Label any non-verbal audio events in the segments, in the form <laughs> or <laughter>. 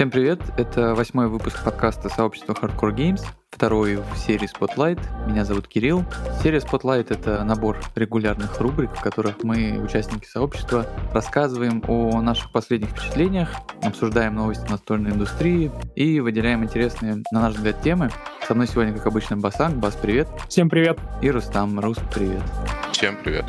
Всем привет! Это восьмой выпуск подкаста сообщества Hardcore Games, второй в серии Spotlight. Меня зовут Кирилл. Серия Spotlight — это набор регулярных рубрик, в которых мы, участники сообщества, рассказываем о наших последних впечатлениях, обсуждаем новости настольной индустрии и выделяем интересные, на наш взгляд, темы. Со мной сегодня, как обычно, Басанг. Бас, привет. Всем привет. И Рустам. Рус, привет. Всем привет.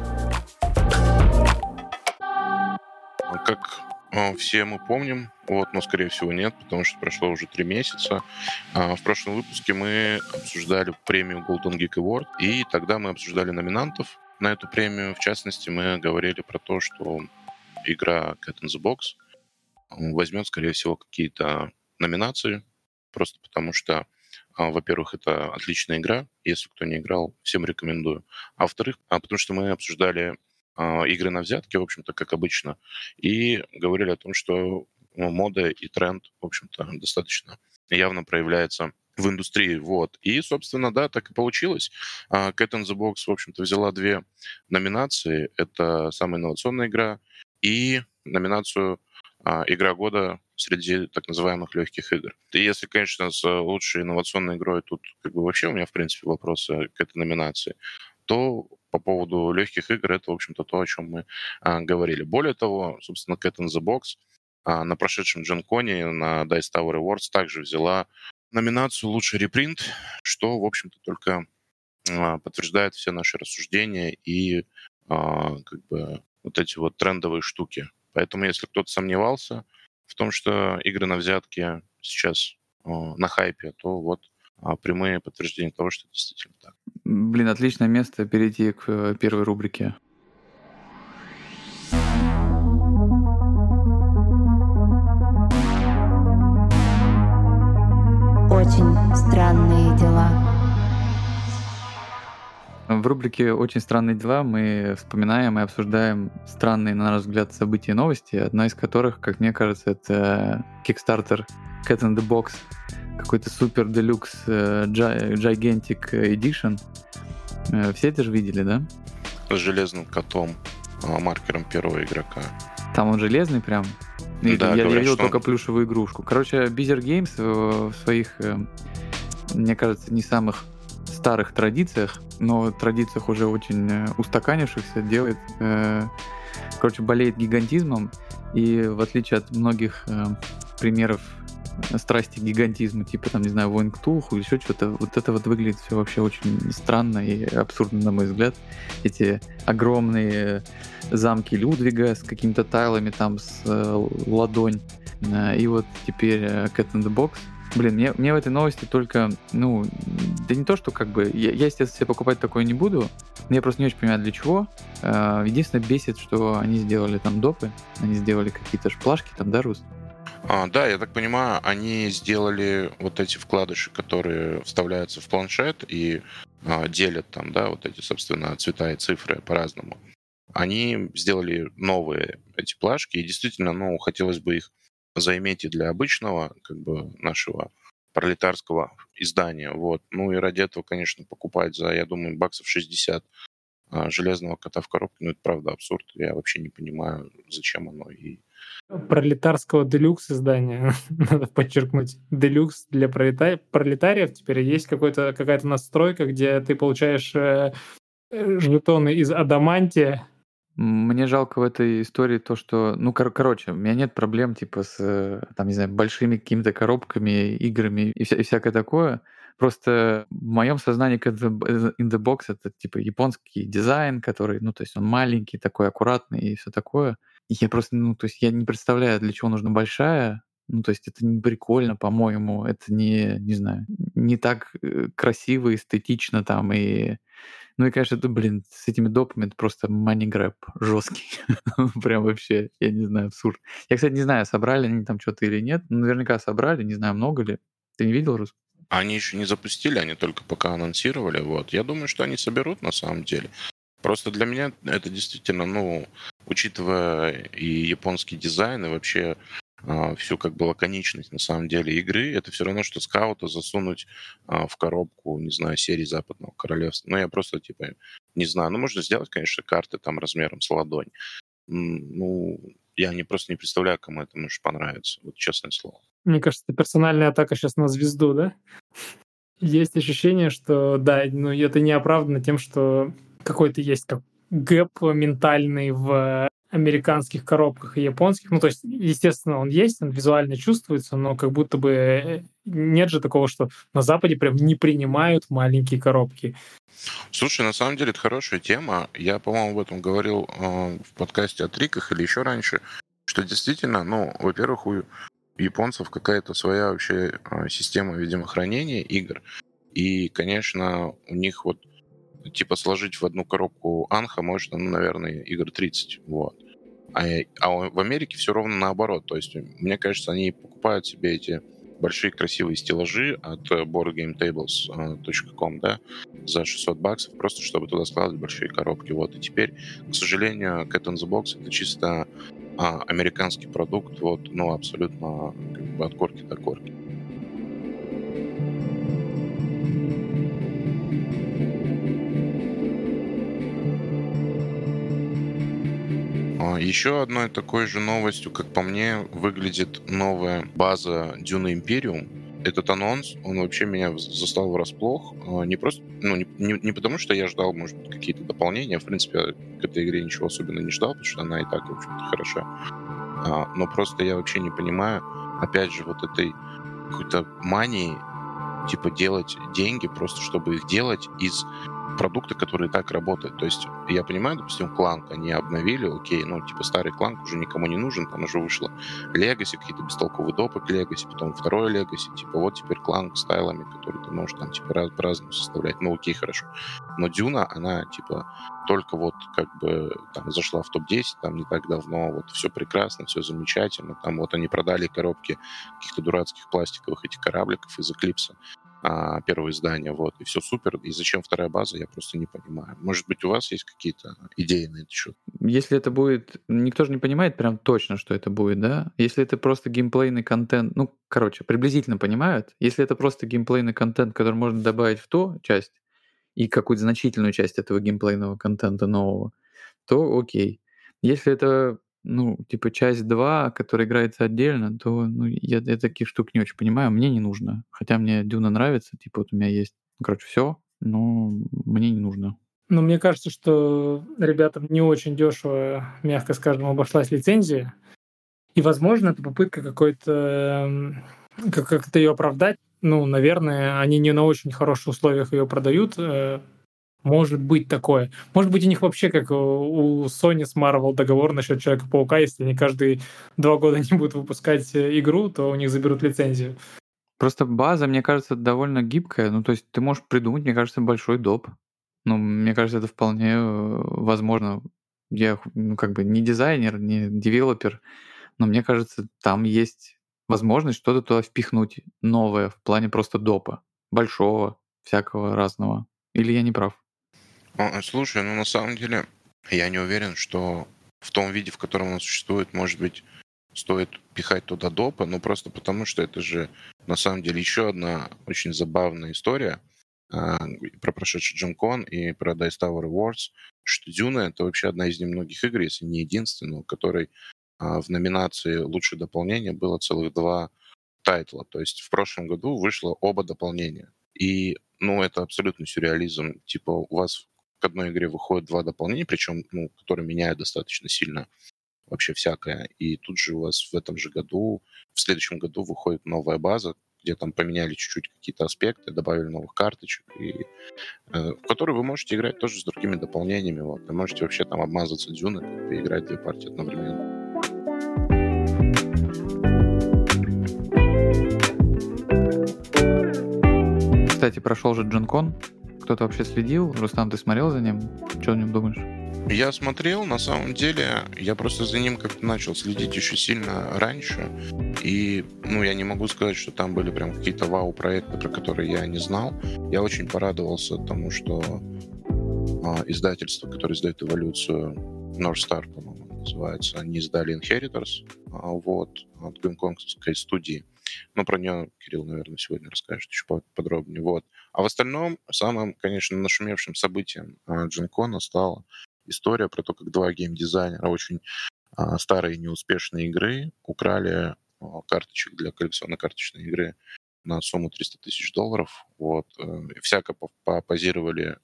Как а, все мы помним, вот, но, скорее всего, нет, потому что прошло уже три месяца. А, в прошлом выпуске мы обсуждали премию Golden Geek Award, и тогда мы обсуждали номинантов на эту премию. В частности, мы говорили про то, что игра Cat in the Box возьмет, скорее всего, какие-то номинации, просто потому что, а, во-первых, это отличная игра, если кто не играл, всем рекомендую. А во-вторых, потому что мы обсуждали а, игры на взятки, в общем-то, как обычно, и говорили о том, что ну, мода и тренд, в общем-то, достаточно явно проявляется в индустрии. Вот. И, собственно, да, так и получилось. А, Cat in the Box, в общем-то, взяла две номинации. Это самая инновационная игра и номинацию а, «Игра года» среди так называемых легких игр. И если, конечно, с лучшей инновационной игрой тут как бы вообще у меня, в принципе, вопросы к этой номинации, то по поводу легких игр, это, в общем-то, то, о чем мы а, говорили. Более того, собственно, Cat in the Box а, на прошедшем Дженконе на Dice Tower Awards также взяла номинацию «Лучший репринт», что, в общем-то, только а, подтверждает все наши рассуждения и а, как бы вот эти вот трендовые штуки. Поэтому, если кто-то сомневался в том, что игры на взятки сейчас а, на хайпе, то вот прямые подтверждения того, что это действительно так. Блин, отличное место перейти к э, первой рубрике. Очень странные дела. В рубрике «Очень странные дела» мы вспоминаем и обсуждаем странные, на наш взгляд, события и новости, одна из которых, как мне кажется, это Kickstarter Cat in the Box какой-то супер делюкс э, Gigantic Edition. Э, все это же видели, да? С железным котом, а, маркером первого игрока. Там он железный прям? Или да, я, говорят, я видел только он... плюшевую игрушку. Короче, Bizzer Games в своих, э, мне кажется, не самых старых традициях, но традициях уже очень устаканившихся делает, короче, болеет гигантизмом, и в отличие от многих примеров страсти гигантизма, типа, там, не знаю, Войн Ктулху или еще что-то, вот это вот выглядит все вообще очень странно и абсурдно, на мой взгляд. Эти огромные замки Людвига с какими-то тайлами там с э, ладонь. Э, и вот теперь э, Cat in the Box. Блин, мне, мне в этой новости только, ну, да не то, что как бы, я, я естественно, себе покупать такое не буду, но я просто не очень понимаю, для чего. Э, единственное, бесит, что они сделали там допы, они сделали какие-то шплашки там, да, Рус? А, да, я так понимаю, они сделали вот эти вкладыши, которые вставляются в планшет и а, делят там, да, вот эти, собственно, цвета и цифры по-разному. Они сделали новые эти плашки, и действительно, ну, хотелось бы их заиметь и для обычного, как бы, нашего пролетарского издания, вот. Ну и ради этого, конечно, покупать за, я думаю, баксов 60 а, железного кота в коробке, ну это правда абсурд, я вообще не понимаю, зачем оно и пролетарского делюкс издания, <laughs> надо подчеркнуть, делюкс для пролета... пролетариев. Теперь есть какая-то настройка, где ты получаешь э, э, жетоны из адамантия. Мне жалко в этой истории то, что, ну, кор- короче, у меня нет проблем, типа, с, э, там, не знаю, большими какими-то коробками, играми и, вся, и всякое такое. Просто в моем сознании in the box это, типа, японский дизайн, который, ну, то есть он маленький, такой аккуратный и все такое. Я просто, ну, то есть я не представляю, для чего нужна большая. Ну, то есть это не прикольно, по-моему, это не, не знаю, не так э, красиво, эстетично там и... Ну и, конечно, это, блин, с этими допами это просто money grab жесткий. <laughs> Прям вообще, я не знаю, абсурд. Я, кстати, не знаю, собрали они там что-то или нет. Наверняка собрали, не знаю, много ли. Ты не видел, Рус? Они еще не запустили, они только пока анонсировали. Вот. Я думаю, что они соберут на самом деле. Просто для меня это действительно, ну, учитывая и японский дизайн, и вообще а, всю как бы лаконичность на самом деле игры, это все равно, что скаута засунуть а, в коробку, не знаю, серии Западного Королевства. Ну, я просто, типа, не знаю. Ну, можно сделать, конечно, карты там размером с ладонь. Ну, я не просто не представляю, кому это может понравиться, вот честное слово. Мне кажется, это персональная атака сейчас на звезду, да? <laughs> Есть ощущение, что да, ну это не оправдано тем, что какой-то есть как гэп ментальный в американских коробках и японских. Ну, то есть, естественно, он есть, он визуально чувствуется, но как будто бы э, нет же такого, что на Западе прям не принимают маленькие коробки. Слушай, на самом деле это хорошая тема. Я, по-моему, об этом говорил э, в подкасте о триках или еще раньше, что действительно, ну, во-первых, у японцев какая-то своя вообще э, система, видимо, хранения игр. И, конечно, у них вот типа сложить в одну коробку Анха можно, ну, наверное, игр 30. Вот. А, а в Америке все ровно наоборот. То есть, мне кажется, они покупают себе эти большие красивые стеллажи от boardgametables.com, да, за 600 баксов, просто чтобы туда складывать большие коробки. Вот. И теперь, к сожалению, Cat in the Box это чисто а, американский продукт, вот, ну, абсолютно как бы от корки до корки. Еще одной такой же новостью, как по мне, выглядит новая база Dune Imperium. Этот анонс, он вообще меня застал врасплох. А, не просто, ну, не, не, не потому, что я ждал, может какие-то дополнения. В принципе, к этой игре ничего особенно не ждал, потому что она и так, в общем-то, хороша. А, но просто я вообще не понимаю, опять же, вот этой какой-то мании, типа, делать деньги просто, чтобы их делать из продукты, которые так работают. То есть я понимаю, допустим, кланк они обновили, окей, ну, типа старый кланк уже никому не нужен, там уже вышло Legacy, какие-то бестолковые допы к Legacy, потом второй Legacy, типа вот теперь кланк с тайлами, который ты можешь там типа раз, по-разному составлять, ну окей, хорошо. Но Дюна, она типа только вот как бы там зашла в топ-10, там не так давно, вот все прекрасно, все замечательно, там вот они продали коробки каких-то дурацких пластиковых этих корабликов из Эклипса, а, первое издание, вот, и все супер. И зачем вторая база, я просто не понимаю. Может быть, у вас есть какие-то идеи на этот счет? Если это будет... Никто же не понимает прям точно, что это будет, да? Если это просто геймплейный контент, ну, короче, приблизительно понимают. Если это просто геймплейный контент, который можно добавить в ту часть, и какую-то значительную часть этого геймплейного контента нового, то окей. Если это ну, типа часть 2, которая играется отдельно, то ну, я, я таких штук не очень понимаю, мне не нужно. Хотя мне Дюна нравится, типа вот у меня есть, ну, короче, все, но мне не нужно. Но мне кажется, что ребятам не очень дешево, мягко скажем, обошлась лицензия. И, возможно, это попытка какой-то как- как-то ее оправдать. Ну, наверное, они не на очень хороших условиях ее продают, э, может быть такое. Может быть, у них вообще, как у Sony с Marvel, договор насчет Человека-паука, если они каждые два года <laughs> не будут выпускать э, игру, то у них заберут лицензию. Просто база, мне кажется, довольно гибкая. Ну, то есть ты можешь придумать, мне кажется, большой доп. Ну, мне кажется, это вполне э, возможно. Я, ну, как бы не дизайнер, не девелопер, но мне кажется, там есть возможность что-то туда впихнуть новое в плане просто допа. Большого, всякого разного. Или я не прав? А, слушай, ну на самом деле я не уверен, что в том виде, в котором он существует, может быть, стоит пихать туда допа, но просто потому, что это же на самом деле еще одна очень забавная история а, про прошедший Джимкон и про Dice Tower Awards, что Дюна — это вообще одна из немногих игр, если не единственная, у которой а, в номинации «Лучшее дополнение» было целых два тайтла. То есть в прошлом году вышло оба дополнения. И, ну, это абсолютно сюрреализм. Типа у вас к одной игре выходит два дополнения, причем, ну, которые меняют достаточно сильно вообще всякое. И тут же у вас в этом же году, в следующем году выходит новая база, где там поменяли чуть-чуть какие-то аспекты, добавили новых карточек, и, э, в которые вы можете играть тоже с другими дополнениями. Вот. Вы можете вообще там обмазаться дюны и играть две партии одновременно. Кстати, прошел же Джонкон кто-то вообще следил? Рустам, ты смотрел за ним? Что о нем думаешь? Я смотрел, на самом деле, я просто за ним как-то начал следить еще сильно раньше. И, ну, я не могу сказать, что там были прям какие-то вау-проекты, про которые я не знал. Я очень порадовался тому, что а, издательство, которое издает эволюцию, North Star, по-моему, называется, они издали Inheritors, а, вот, от гонконгской студии. Но про нее Кирилл, наверное, сегодня расскажет еще подробнее. Вот. А в остальном, самым, конечно, нашумевшим событием Джинкона стала история про то, как два геймдизайнера очень а, старые неуспешные игры, украли а, карточек для коллекционной карточной игры на сумму 300 тысяч долларов. Вот. Э, всяко попозировали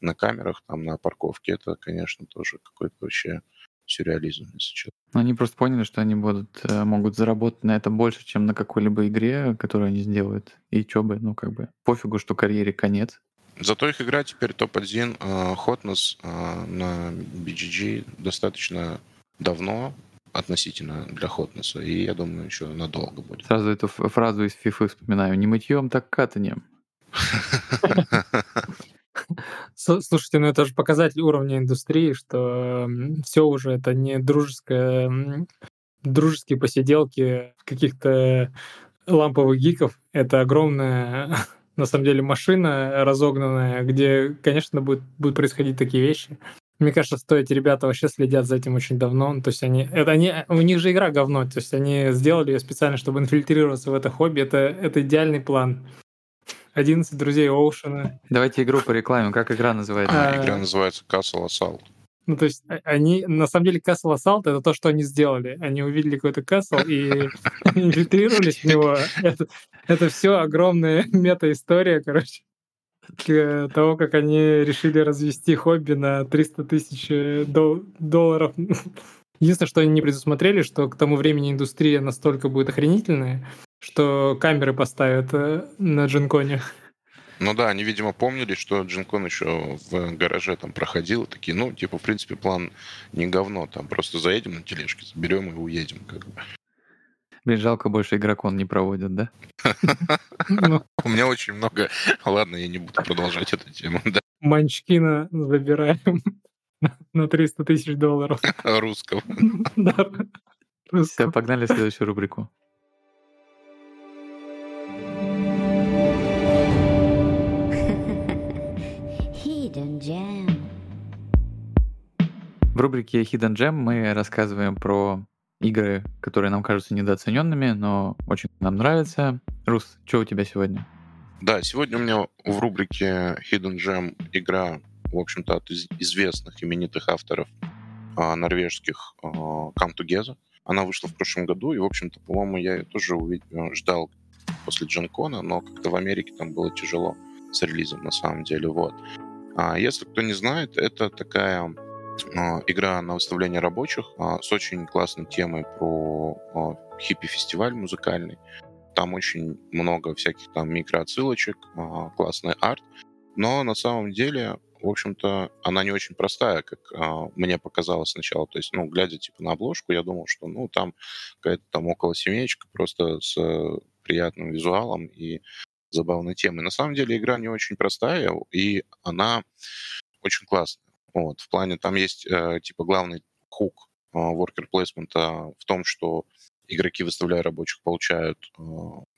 на камерах, там, на парковке. Это, конечно, тоже какой-то вообще сюрреализм, если честно. Они просто поняли, что они будут, э, могут заработать на это больше, чем на какой-либо игре, которую они сделают. И чё бы, ну как бы, пофигу, что карьере конец. Зато их игра теперь топ-1 э, Hotness э, на BGG достаточно давно относительно для Hotness, и я думаю, еще надолго будет. Сразу эту фразу из FIFA вспоминаю. Не мытьем, так катанием. <laughs> Слушайте, ну это же показатель уровня индустрии, что все уже это не дружеское, дружеские посиделки каких-то ламповых гиков. Это огромная, <laughs> на самом деле, машина разогнанная, где, конечно, будет, будут происходить такие вещи. Мне кажется, что эти ребята вообще следят за этим очень давно. То есть они, это они, у них же игра говно. То есть они сделали ее специально, чтобы инфильтрироваться в это хобби. Это, это идеальный план. 11 друзей Оушена. Давайте игру по рекламе. Как игра называется? А, игра называется Castle Assault. Ну, то есть а, они, на самом деле, Castle Assault — это то, что они сделали. Они увидели какой-то Castle и <laughs> инфильтрировались в него. Это, это все огромная <laughs> мета-история, короче, того, как они решили развести хобби на 300 тысяч э, долларов. <laughs> Единственное, что они не предусмотрели, что к тому времени индустрия настолько будет охренительная, что камеры поставят э, на Джинконе. Ну да, они, видимо, помнили, что Джинкон еще в гараже там проходил. Такие, ну, типа, в принципе, план не говно. Там просто заедем на тележке, заберем и уедем. Как бы. Блин, жалко, больше игрокон не проводят, да? <laughs> У меня очень много... Ладно, я не буду продолжать эту тему. Манчкина забираем <laughs> на 300 тысяч долларов. Русского. <laughs> Да. Все, погнали в следующую рубрику. Рубрике Hidden Gem мы рассказываем про игры, которые нам кажутся недооцененными, но очень нам нравятся. Рус, что у тебя сегодня? Да, сегодня у меня в рубрике Hidden Gem игра, в общем-то, от известных именитых авторов а, норвежских а, Come Together. Она вышла в прошлом году, и, в общем-то, по-моему, я ее тоже увидел, ждал после Джанкона, но как-то в Америке там было тяжело с релизом, на самом деле, вот. А если кто не знает, это такая игра на выставление рабочих а, с очень классной темой про а, хиппи-фестиваль музыкальный. Там очень много всяких там микроотсылочек, классный арт. Но на самом деле, в общем-то, она не очень простая, как мне показалось сначала. То есть, ну, глядя типа на обложку, я думал, что, ну, там какая-то там около семеечка просто с приятным визуалом и забавной темой. На самом деле игра не очень простая, и она очень классная. Вот, в плане там есть э, типа главный хук э, worker placement в том, что игроки, выставляя рабочих, получают э,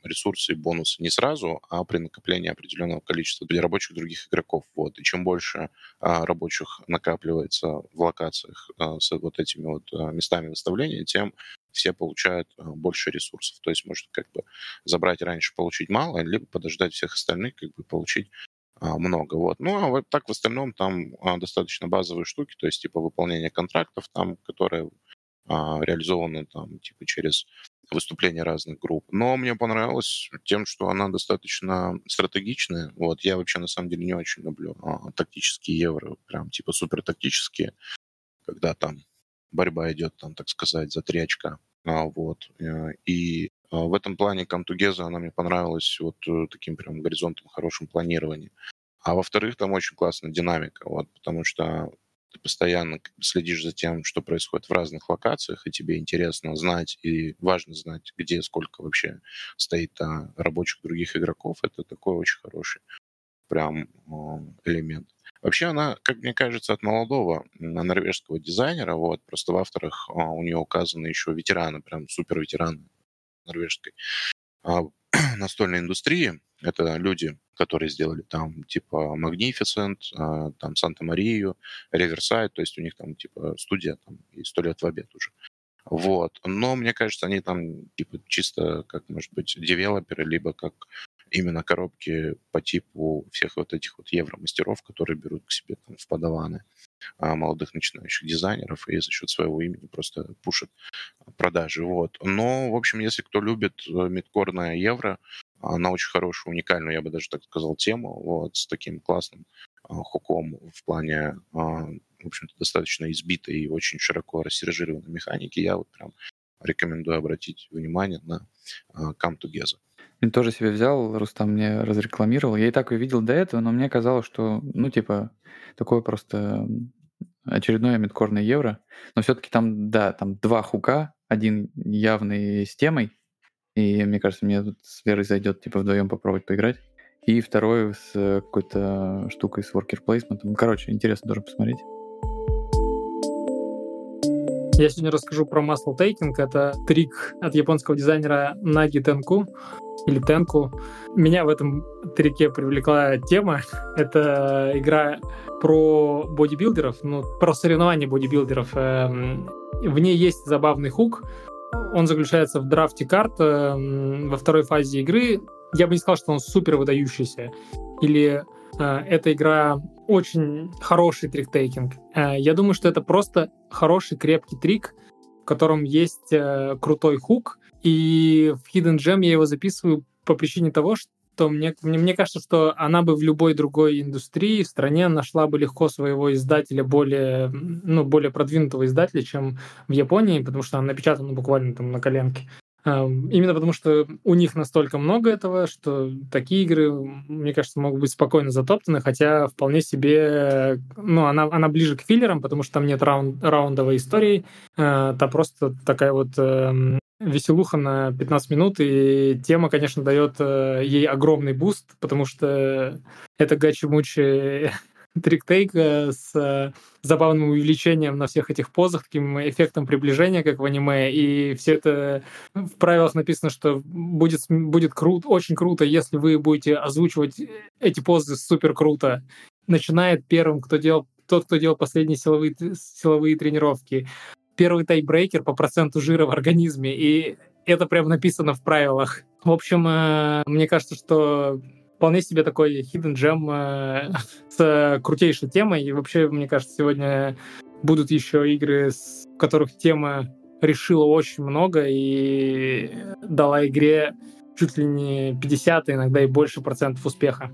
ресурсы и бонусы не сразу, а при накоплении определенного количества для рабочих других игроков. Вот. И чем больше э, рабочих накапливается в локациях э, с вот этими вот э, местами выставления, тем все получают э, больше ресурсов. То есть можно как бы забрать раньше, получить мало, либо подождать всех остальных, как бы получить много. Вот. Ну, а вот так в остальном там а, достаточно базовые штуки, то есть типа выполнение контрактов, там, которые а, реализованы там, типа через выступления разных групп. Но мне понравилось тем, что она достаточно стратегичная. Вот я вообще на самом деле не очень люблю а, тактические евро, прям типа супер тактические, когда там борьба идет, там, так сказать, за три очка. А, вот. Э, и а, в этом плане Кантугеза она мне понравилась вот э, таким прям горизонтом, хорошим планированием. А во-вторых, там очень классная динамика, вот, потому что ты постоянно следишь за тем, что происходит в разных локациях, и тебе интересно знать и важно знать, где сколько вообще стоит а, рабочих других игроков. Это такой очень хороший прям а, элемент. Вообще она, как мне кажется, от молодого норвежского дизайнера, вот, просто в авторах а, у нее указаны еще ветераны, прям супер ветераны норвежской а, <clears throat> настольной индустрии. Это люди, которые сделали там типа Magnificent, а, там Санта-Марию, Riverside, то есть у них там типа студия там и сто лет в обед уже. Вот. Но мне кажется, они там типа чисто как, может быть, девелоперы, либо как именно коробки по типу всех вот этих вот евромастеров, которые берут к себе там в подаваны а, молодых начинающих дизайнеров и за счет своего имени просто пушат продажи. Вот. Но, в общем, если кто любит э, мидкорное евро, она очень хорошая, уникальную, я бы даже так сказал, тему, вот, с таким классным а, хуком в плане, а, в общем-то, достаточно избитой и очень широко рассержированной механики, я вот прям рекомендую обратить внимание на Come Together. Я тоже себе взял, Рустам мне разрекламировал. Я и так увидел до этого, но мне казалось, что, ну, типа, такое просто очередное мидкорное евро. Но все-таки там, да, там два хука, один явный с темой, и мне кажется, мне тут с Верой зайдет, типа, вдвоем попробовать поиграть. И второй с какой-то штукой с worker placement. Короче, интересно тоже посмотреть. Я сегодня расскажу про Muscle Taking. Это трик от японского дизайнера Наги Тенку или Тенку. Меня в этом трике привлекла тема. <laughs> Это игра про бодибилдеров, ну, про соревнования бодибилдеров. Эм, в ней есть забавный хук. Он заключается в драфте карт эм, во второй фазе игры. Я бы не сказал, что он супер выдающийся. Или э, эта игра очень хороший трик-тейкинг. Э, я думаю, что это просто хороший, крепкий трик, в котором есть э, крутой хук. И в Hidden Gem я его записываю по причине того, что мне, мне, мне кажется, что она бы в любой другой индустрии, в стране нашла бы легко своего издателя более, ну, более продвинутого издателя, чем в Японии, потому что она напечатана буквально там на коленке. Именно потому, что у них настолько много этого, что такие игры, мне кажется, могут быть спокойно затоптаны, хотя вполне себе, ну, она, она ближе к филлерам, потому что там нет раунд, раундовой истории, э, там просто такая вот э, веселуха на 15 минут, и тема, конечно, дает э, ей огромный буст, потому что это гачи-мучи триктейк с э, забавным увеличением на всех этих позах, таким эффектом приближения, как в аниме, и все это в правилах написано, что будет, будет круто, очень круто, если вы будете озвучивать эти позы супер круто. Начинает первым, кто делал тот, кто делал последние силовые, силовые тренировки. Первый тайбрейкер по проценту жира в организме, и это прям написано в правилах. В общем, э, мне кажется, что вполне себе такой hidden gem э, <laughs> с крутейшей темой. И вообще, мне кажется, сегодня будут еще игры, с которых тема решила очень много и дала игре чуть ли не 50, иногда и больше процентов успеха.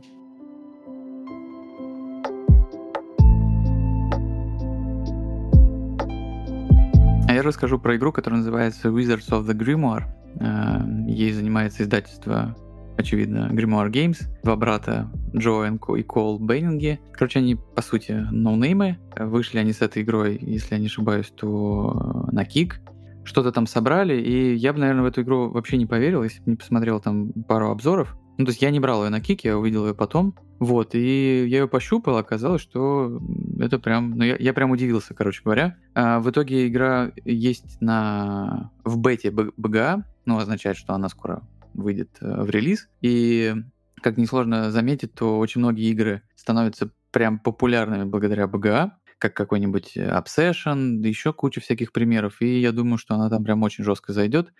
А я расскажу про игру, которая называется Wizards of the Grimoire. Э, ей занимается издательство очевидно, Grimoire Games, два брата Джо и Кол Бейнинги. Короче, они, по сути, ноунеймы. Вышли они с этой игрой, если я не ошибаюсь, то на кик. Что-то там собрали, и я бы, наверное, в эту игру вообще не поверил, если бы не посмотрел там пару обзоров. Ну, то есть я не брал ее на кик, я увидел ее потом. Вот, и я ее пощупал, оказалось, что это прям... Ну, я, я прям удивился, короче говоря. А, в итоге игра есть на... в бете БГА, ну, означает, что она скоро выйдет э, в релиз. И, как несложно заметить, то очень многие игры становятся прям популярными благодаря BGA, как какой-нибудь Obsession, еще куча всяких примеров, и я думаю, что она там прям очень жестко зайдет.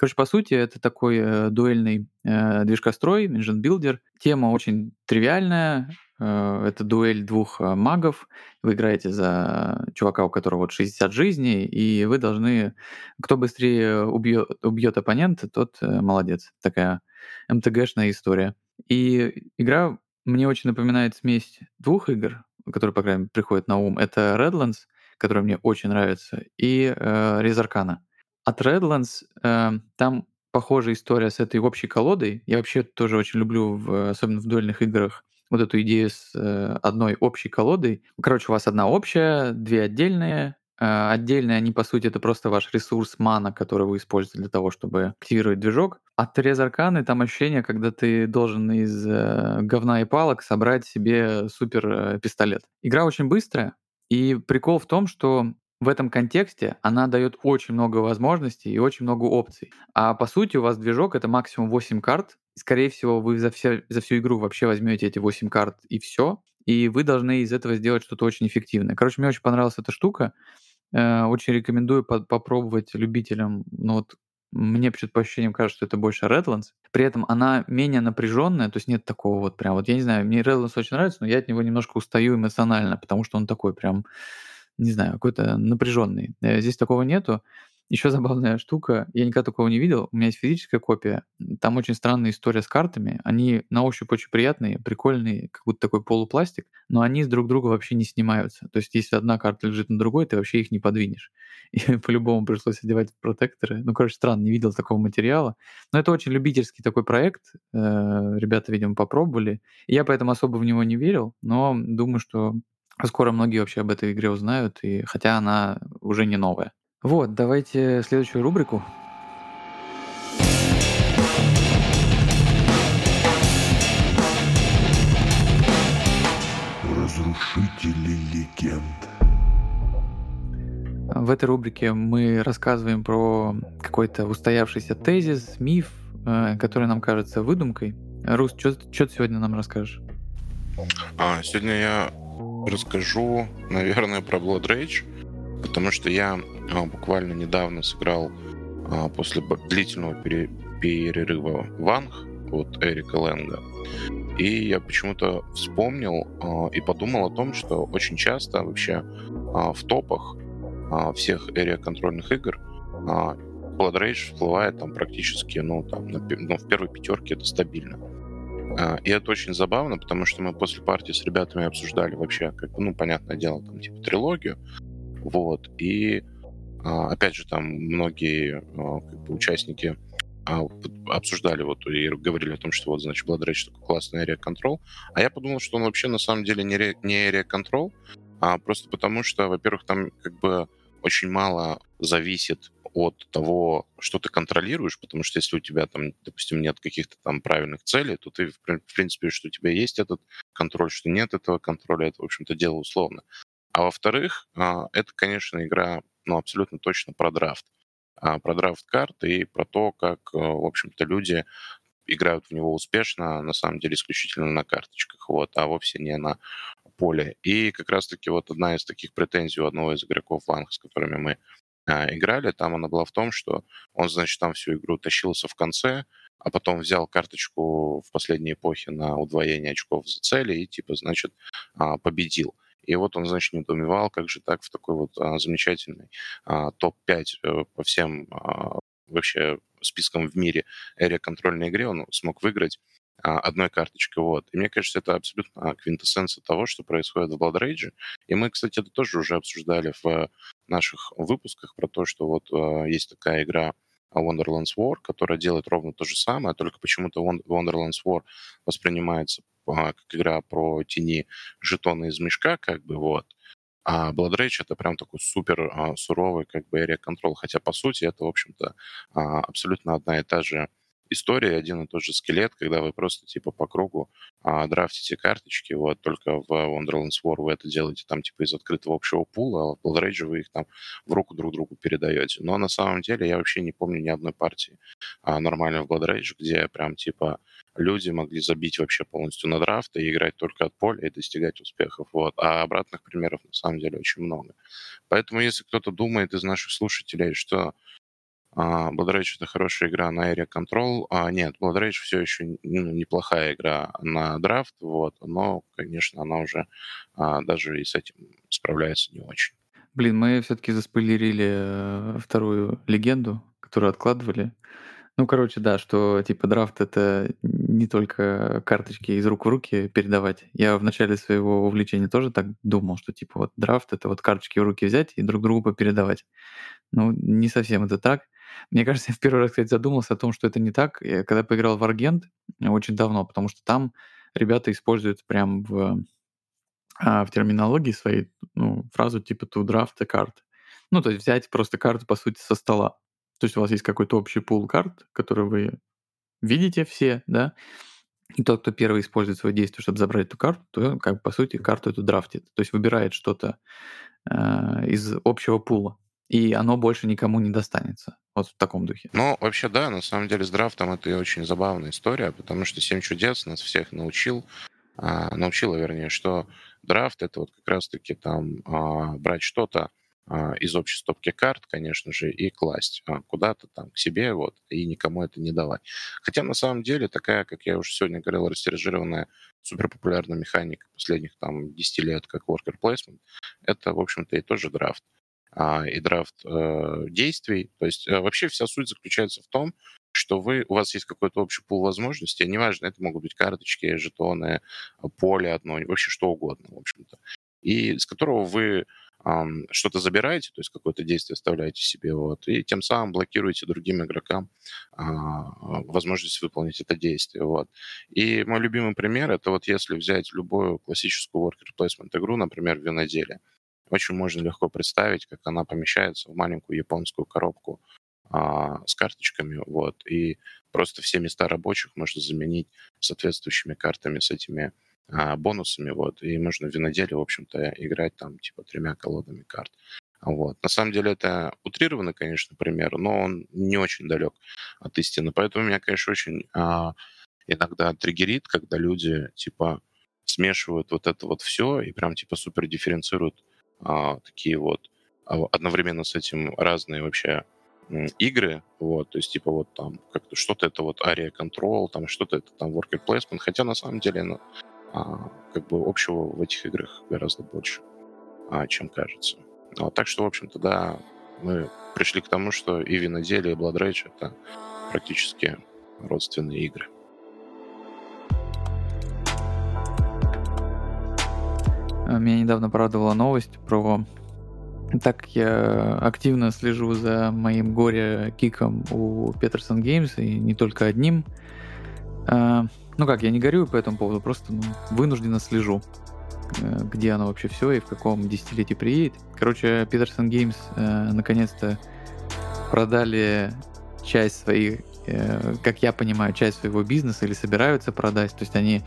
Короче, по сути, это такой э, дуэльный э, движкострой, engine builder. Тема очень тривиальная, э, это дуэль двух э, магов. Вы играете за чувака, у которого вот 60 жизней, и вы должны... Кто быстрее убьет, убьет оппонента, тот э, молодец. Такая МТГшная история. И игра мне очень напоминает смесь двух игр, которые, по крайней мере, приходят на ум. Это Redlands, которая мне очень нравится, и э, Резаркана. От Redlands э, там похожая история с этой общей колодой. Я вообще тоже очень люблю, в, особенно в дуэльных играх, вот эту идею с э, одной общей колодой. Короче, у вас одна общая, две отдельные. Э, отдельные они, по сути, это просто ваш ресурс мана, который вы используете для того, чтобы активировать движок. От Терез Арканы там ощущение, когда ты должен из э, говна и палок собрать себе супер э, пистолет. Игра очень быстрая, и прикол в том, что в этом контексте она дает очень много возможностей и очень много опций. А по сути у вас движок это максимум 8 карт. Скорее всего, вы за, все, за всю игру вообще возьмете эти 8 карт и все. И вы должны из этого сделать что-то очень эффективное. Короче, мне очень понравилась эта штука. Э, очень рекомендую по попробовать любителям ну, вот, Мне почему-то по ощущениям кажется, что это больше Redlands. При этом она менее напряженная, то есть нет такого вот прям, вот я не знаю, мне Redlands очень нравится, но я от него немножко устаю эмоционально, потому что он такой прям, не знаю, какой-то напряженный. Э, здесь такого нету. Еще забавная штука, я никогда такого не видел, у меня есть физическая копия, там очень странная история с картами, они на ощупь очень приятные, прикольные, как будто такой полупластик, но они с друг друга вообще не снимаются. То есть если одна карта лежит на другой, ты вообще их не подвинешь. <laughs> И по-любому пришлось одевать протекторы. Ну, короче, странно, не видел такого материала. Но это очень любительский такой проект, э, ребята, видимо, попробовали. Я поэтому особо в него не верил, но думаю, что скоро многие вообще об этой игре узнают, и хотя она уже не новая. Вот, давайте следующую рубрику. Разрушители легенд. В этой рубрике мы рассказываем про какой-то устоявшийся тезис, миф, э, который нам кажется выдумкой. Рус, что ты сегодня нам расскажешь? А, сегодня я расскажу, наверное, про Blood Rage, потому что я а, буквально недавно сыграл а, после длительного перерыва Ванг от Эрика Лэнга. И я почему-то вспомнил а, и подумал о том, что очень часто вообще в топах всех area-контрольных игр Blood Rage всплывает там практически, ну, там, на, ну, в первой пятерке это стабильно. И это очень забавно, потому что мы после партии с ребятами обсуждали вообще, как ну, понятное дело, там, типа, трилогию. Вот. И а, опять же, там многие а, как бы, участники а, обсуждали вот и говорили о том, что вот, значит, Blood Rage такой классный area control. А я подумал, что он вообще на самом деле не, не area control, а просто потому что, во-первых, там как бы очень мало зависит от того, что ты контролируешь, потому что если у тебя там, допустим, нет каких-то там правильных целей, то ты, в принципе, что у тебя есть этот контроль, что нет этого контроля, это, в общем-то, дело условно. А во-вторых, это, конечно, игра ну, абсолютно точно про драфт. А, про драфт карт и про то, как, э, в общем-то, люди играют в него успешно, на самом деле, исключительно на карточках, вот, а вовсе не на поле. И как раз-таки вот одна из таких претензий у одного из игроков Ванг, с которыми мы а, играли, там она была в том, что он, значит, там всю игру тащился в конце, а потом взял карточку в последней эпохе на удвоение очков за цели и, типа, значит, а, победил. И вот он, значит, недоумевал, как же так в такой вот а, замечательный а, топ-5 а, по всем а, вообще спискам в мире эре контрольной игре он смог выиграть а, одной карточкой. Вот. И мне кажется, это абсолютно квинтэссенция того, что происходит в Blood Rage. И мы, кстати, это тоже уже обсуждали в наших выпусках про то, что вот а, есть такая игра Wonderlands War, которая делает ровно то же самое, только почему-то Wonderlands War воспринимается а, как игра про тени жетоны из мешка, как бы вот. А Blood Rage это прям такой супер а, суровый как бы area control, хотя по сути это, в общем-то, а, абсолютно одна и та же история, один и тот же скелет, когда вы просто типа по кругу а, драфтите карточки, вот, только в Wonderlands War вы это делаете там типа из открытого общего пула, а в Blood Rage вы их там в руку друг другу передаете. Но на самом деле я вообще не помню ни одной партии а, нормальной в Blood Rage, где прям типа люди могли забить вообще полностью на драфт и играть только от поля и достигать успехов. Вот. А обратных примеров на самом деле очень много. Поэтому если кто-то думает из наших слушателей, что Blood Rage это хорошая игра на Area Control. А, нет, Blood Rage все еще ну, неплохая игра на драфт, вот, но, конечно, она уже а, даже и с этим справляется не очень. Блин, мы все-таки заспойлерили э, вторую легенду, которую откладывали. Ну, короче, да, что типа драфт это не только карточки из рук в руки передавать. Я в начале своего увлечения тоже так думал, что типа вот драфт это вот карточки в руки взять и друг другу передавать. Ну, не совсем это так. Мне кажется, я в первый раз, кстати, задумался о том, что это не так, я, когда поиграл в Аргент очень давно, потому что там ребята используют прям в, а, в терминологии своей ну, фразу типа to draft a card. Ну, то есть взять просто карту, по сути, со стола. То есть у вас есть какой-то общий пул карт, который вы видите все, да, и тот, кто первый использует свое действие, чтобы забрать эту карту, то, как по сути, карту эту драфтит. То есть выбирает что-то э, из общего пула и оно больше никому не достанется. Вот в таком духе. Ну, вообще, да, на самом деле с драфтом это очень забавная история, потому что «Семь чудес» нас всех научил, а, научила, вернее, что драфт — это вот как раз-таки там а, брать что-то, а, из общей стопки карт, конечно же, и класть а, куда-то там к себе, вот, и никому это не давать. Хотя на самом деле такая, как я уже сегодня говорил, растиражированная суперпопулярная механика последних там 10 лет, как worker placement, это, в общем-то, и тоже драфт. А, и драфт э, действий. То есть э, вообще вся суть заключается в том, что вы, у вас есть какой-то общий пул возможностей, неважно, это могут быть карточки, жетоны, поле одно, вообще что угодно, в общем-то, и с которого вы что-то забираете, то есть какое-то действие оставляете себе, вот, и тем самым блокируете другим игрокам а, возможность выполнить это действие. Вот. И мой любимый пример это вот если взять любую классическую worker placement игру, например, виноделие, очень можно легко представить, как она помещается в маленькую японскую коробку а, с карточками, вот, и просто все места рабочих можно заменить соответствующими картами с этими а, бонусами, вот, и можно в виноделе, в общем-то, играть там, типа, тремя колодами карт. Вот. На самом деле это утрированный, конечно, пример, но он не очень далек от истины. Поэтому меня, конечно, очень а, иногда триггерит, когда люди, типа, смешивают вот это вот все и прям, типа, супер дифференцируют а, такие вот а, одновременно с этим разные вообще игры, вот, то есть, типа, вот там, как-то что-то это вот Aria Control, там что-то это там Worker Placement, хотя на самом деле ну, а, как бы общего в этих играх гораздо больше, а, чем кажется. Вот, так что, в общем-то, да, мы пришли к тому, что и виноделие, и Blood Rage — это практически родственные игры. Меня недавно порадовала новость про... Так я активно слежу за моим горе-киком у Peterson Games, и не только одним, а, ну как, я не горю по этому поводу, просто ну, вынужденно слежу, э, где оно вообще все и в каком десятилетии приедет. Короче, Peterson Games э, наконец-то продали часть своих, э, как я понимаю, часть своего бизнеса или собираются продать. То есть они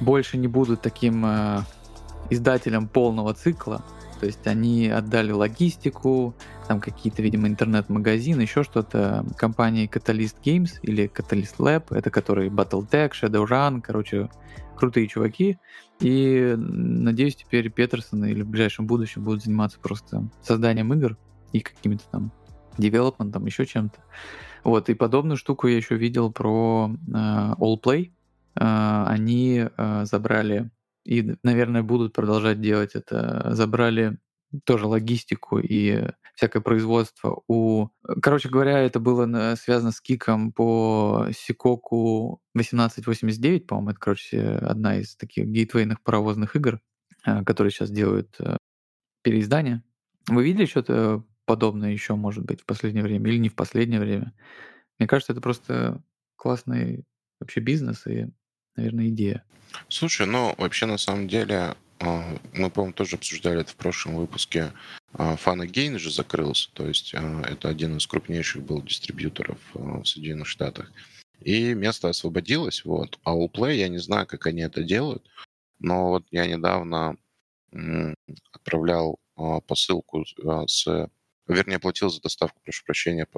больше не будут таким издателем полного цикла, то есть они отдали логистику, там какие-то, видимо, интернет-магазины, еще что-то компании Catalyst Games или Catalyst Lab, это которые Battletech, Shadowrun, короче, крутые чуваки. И надеюсь, теперь Петерсон или в ближайшем будущем будут заниматься просто созданием игр и какими-то там девелопментом, еще чем-то. Вот, и подобную штуку я еще видел про э, Allplay. Э, они э, забрали и, наверное, будут продолжать делать это. Забрали тоже логистику и всякое производство у... Короче говоря, это было связано с киком по Сикоку 1889, по-моему, это, короче, одна из таких гейтвейных паровозных игр, э, которые сейчас делают э, переиздание. Вы видели что-то подобное еще, может быть, в последнее время или не в последнее время? Мне кажется, это просто классный вообще бизнес и наверное, идея. Слушай, ну вообще на самом деле а, мы, по-моему, тоже обсуждали это в прошлом выпуске. Фана Гейн же закрылся, то есть а, это один из крупнейших был дистрибьюторов а, в Соединенных Штатах. И место освободилось, вот. А у Play я не знаю, как они это делают, но вот я недавно отправлял посылку с... Вернее, платил за доставку, прошу прощения,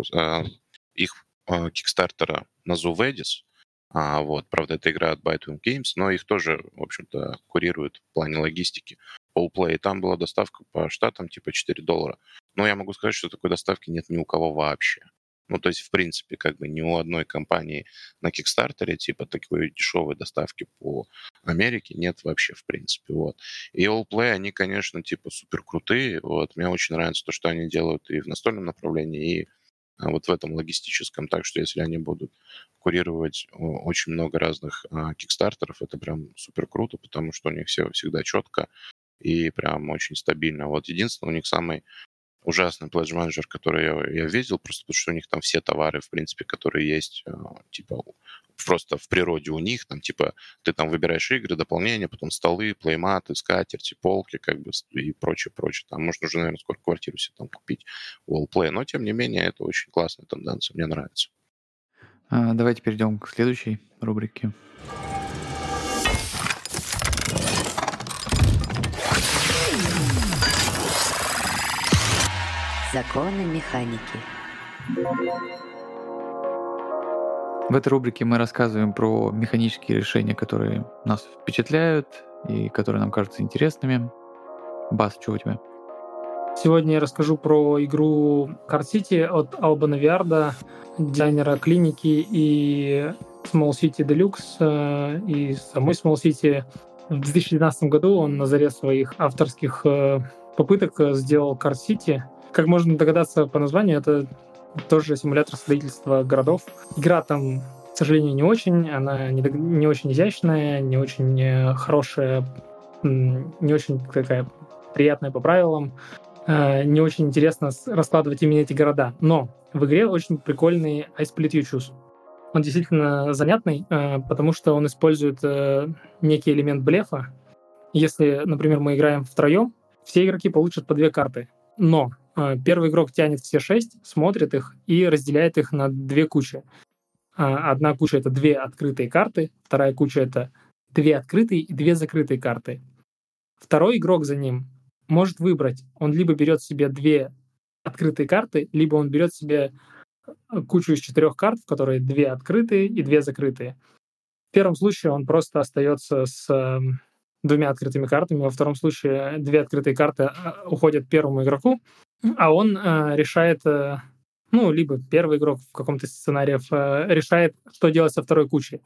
их кикстартера на Zuvedis, а, вот, правда, это игра от Bytewing Games, но их тоже, в общем-то, курируют в плане логистики. Allplay, там была доставка по штатам типа 4 доллара. Но я могу сказать, что такой доставки нет ни у кого вообще. Ну, то есть, в принципе, как бы ни у одной компании на Кикстартере, типа, такой дешевой доставки по Америке нет вообще, в принципе, вот. И Allplay, они, конечно, типа, супер крутые, вот. Мне очень нравится то, что они делают и в настольном направлении, и вот в этом логистическом. Так что если они будут курировать очень много разных а, кикстартеров, это прям супер круто, потому что у них все всегда четко и прям очень стабильно. Вот единственное, у них самый ужасный Pledge Manager, который я, я видел, просто потому что у них там все товары, в принципе, которые есть, а, типа, просто в природе у них, там, типа, ты там выбираешь игры, дополнения, потом столы, плейматы, скатерти, полки, как бы, и прочее, прочее. Там можно уже, наверное, скоро квартиру себе там купить Wallplay, но, тем не менее, это очень классная тенденция, мне нравится. А, давайте перейдем к следующей рубрике. Законы механики. В этой рубрике мы рассказываем про механические решения, которые нас впечатляют и которые нам кажутся интересными. Бас, что у тебя? Сегодня я расскажу про игру Card City от Албана Виарда, дизайнера клиники и Small City Deluxe э, и самой Small City. В 2012 году он на заре своих авторских э, попыток сделал Card City. Как можно догадаться по названию, это тоже симулятор строительства городов. Игра там, к сожалению, не очень. Она не, не очень изящная, не очень э, хорошая, не очень такая приятная по правилам. Не очень интересно раскладывать именно эти города. Но в игре очень прикольный I Split You Choose он действительно занятный, э, потому что он использует э, некий элемент блефа. Если, например, мы играем втроем, все игроки получат по две карты. Но э, первый игрок тянет все шесть, смотрит их и разделяет их на две кучи. Одна куча — это две открытые карты, вторая куча — это две открытые и две закрытые карты. Второй игрок за ним может выбрать. Он либо берет себе две открытые карты, либо он берет себе кучу из четырех карт, в которой две открытые и две закрытые. В первом случае он просто остается с э, двумя открытыми картами, во втором случае две открытые карты а, уходят первому игроку, а он э, решает, э, ну, либо первый игрок в каком-то сценарии э, решает, что делать со второй кучей.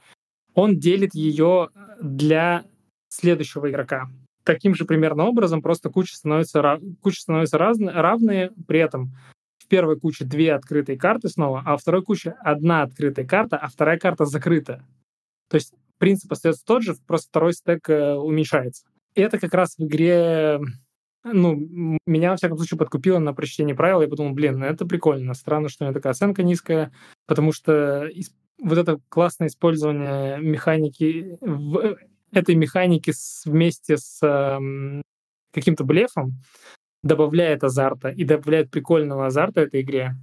Он делит ее для следующего игрока. Таким же примерно образом просто кучи становятся, кучи становятся разные, равные, при этом первой куче две открытые карты снова, а во второй куче одна открытая карта, а вторая карта закрыта. То есть принцип остается тот же, просто второй стек э, уменьшается. И это как раз в игре ну, меня, во всяком случае, подкупило на прочтение правил. Я подумал, блин, ну это прикольно. Странно, что у меня такая оценка низкая, потому что вот это классное использование механики, в этой механики вместе с э, каким-то блефом, добавляет азарта и добавляет прикольного азарта этой игре.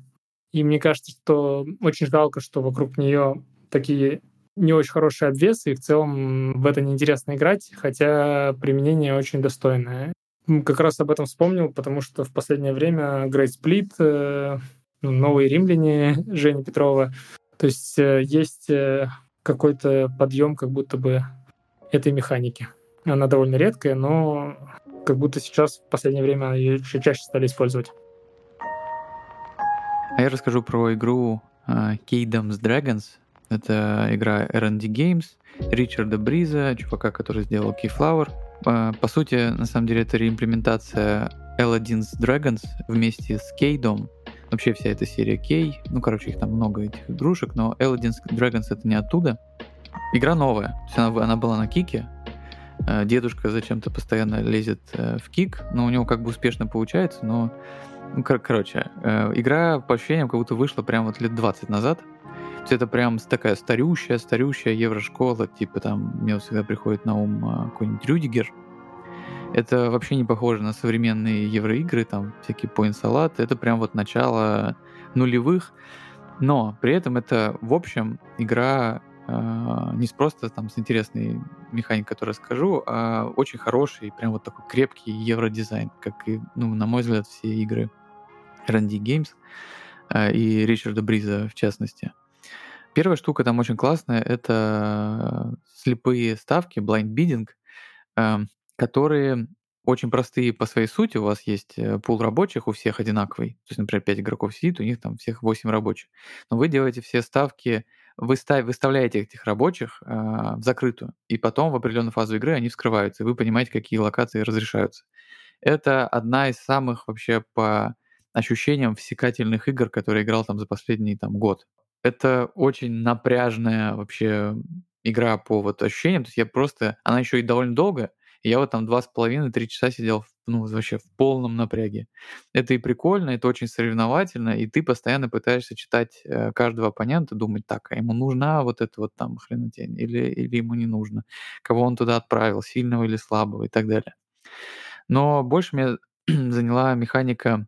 И мне кажется, что очень жалко, что вокруг нее такие не очень хорошие обвесы, и в целом в это неинтересно играть, хотя применение очень достойное. Как раз об этом вспомнил, потому что в последнее время Great Split, э, ну, новые римляне Жени Петрова, то есть э, есть э, какой-то подъем как будто бы этой механики. Она довольно редкая, но как будто сейчас в последнее время ее еще чаще стали использовать. А я расскажу про игру uh, Kingdoms Dragons. Это игра R&D Games, Ричарда Бриза, чувака, который сделал Keyflower. По сути, на самом деле, это реимплементация Aladdin's Dragons вместе с Кейдом. Вообще вся эта серия Кей. Ну, короче, их там много этих игрушек, но Aladdin's Dragons это не оттуда. Игра новая. То есть она, она была на Кике, Э, дедушка зачем-то постоянно лезет э, в кик, но у него как бы успешно получается, но... Ну, кор- короче, э, игра по ощущениям как будто вышла прям вот лет 20 назад. Есть это прям такая старющая, старющая еврошкола, типа там мне всегда приходит на ум какой-нибудь Рюдигер. Это вообще не похоже на современные евроигры, там всякие point салат. Это прям вот начало нулевых. Но при этом это, в общем, игра а, не просто там с интересной механикой, которую скажу, а очень хороший, прям вот такой крепкий евродизайн, как и, ну, на мой взгляд, все игры R&D Games а, и Ричарда Бриза в частности. Первая штука там очень классная, это слепые ставки, blind bidding, а, которые очень простые по своей сути. У вас есть э, пул рабочих, у всех одинаковый. То есть, например, 5 игроков сидит, у них там всех 8 рабочих. Но вы делаете все ставки вы выставляете этих рабочих э, в закрытую, и потом в определенную фазу игры они вскрываются, и вы понимаете, какие локации разрешаются. Это одна из самых вообще по ощущениям всекательных игр, которые играл там за последний там год. Это очень напряжная вообще игра по вот ощущениям. То есть я просто... Она еще и довольно долго, и я вот там два с половиной-три часа сидел ну, вообще в полном напряге. Это и прикольно, это очень соревновательно, и ты постоянно пытаешься читать э, каждого оппонента, думать, так, а ему нужна вот эта вот там хренотень, или, или ему не нужно, кого он туда отправил, сильного или слабого и так далее. Но больше меня <clears throat> заняла механика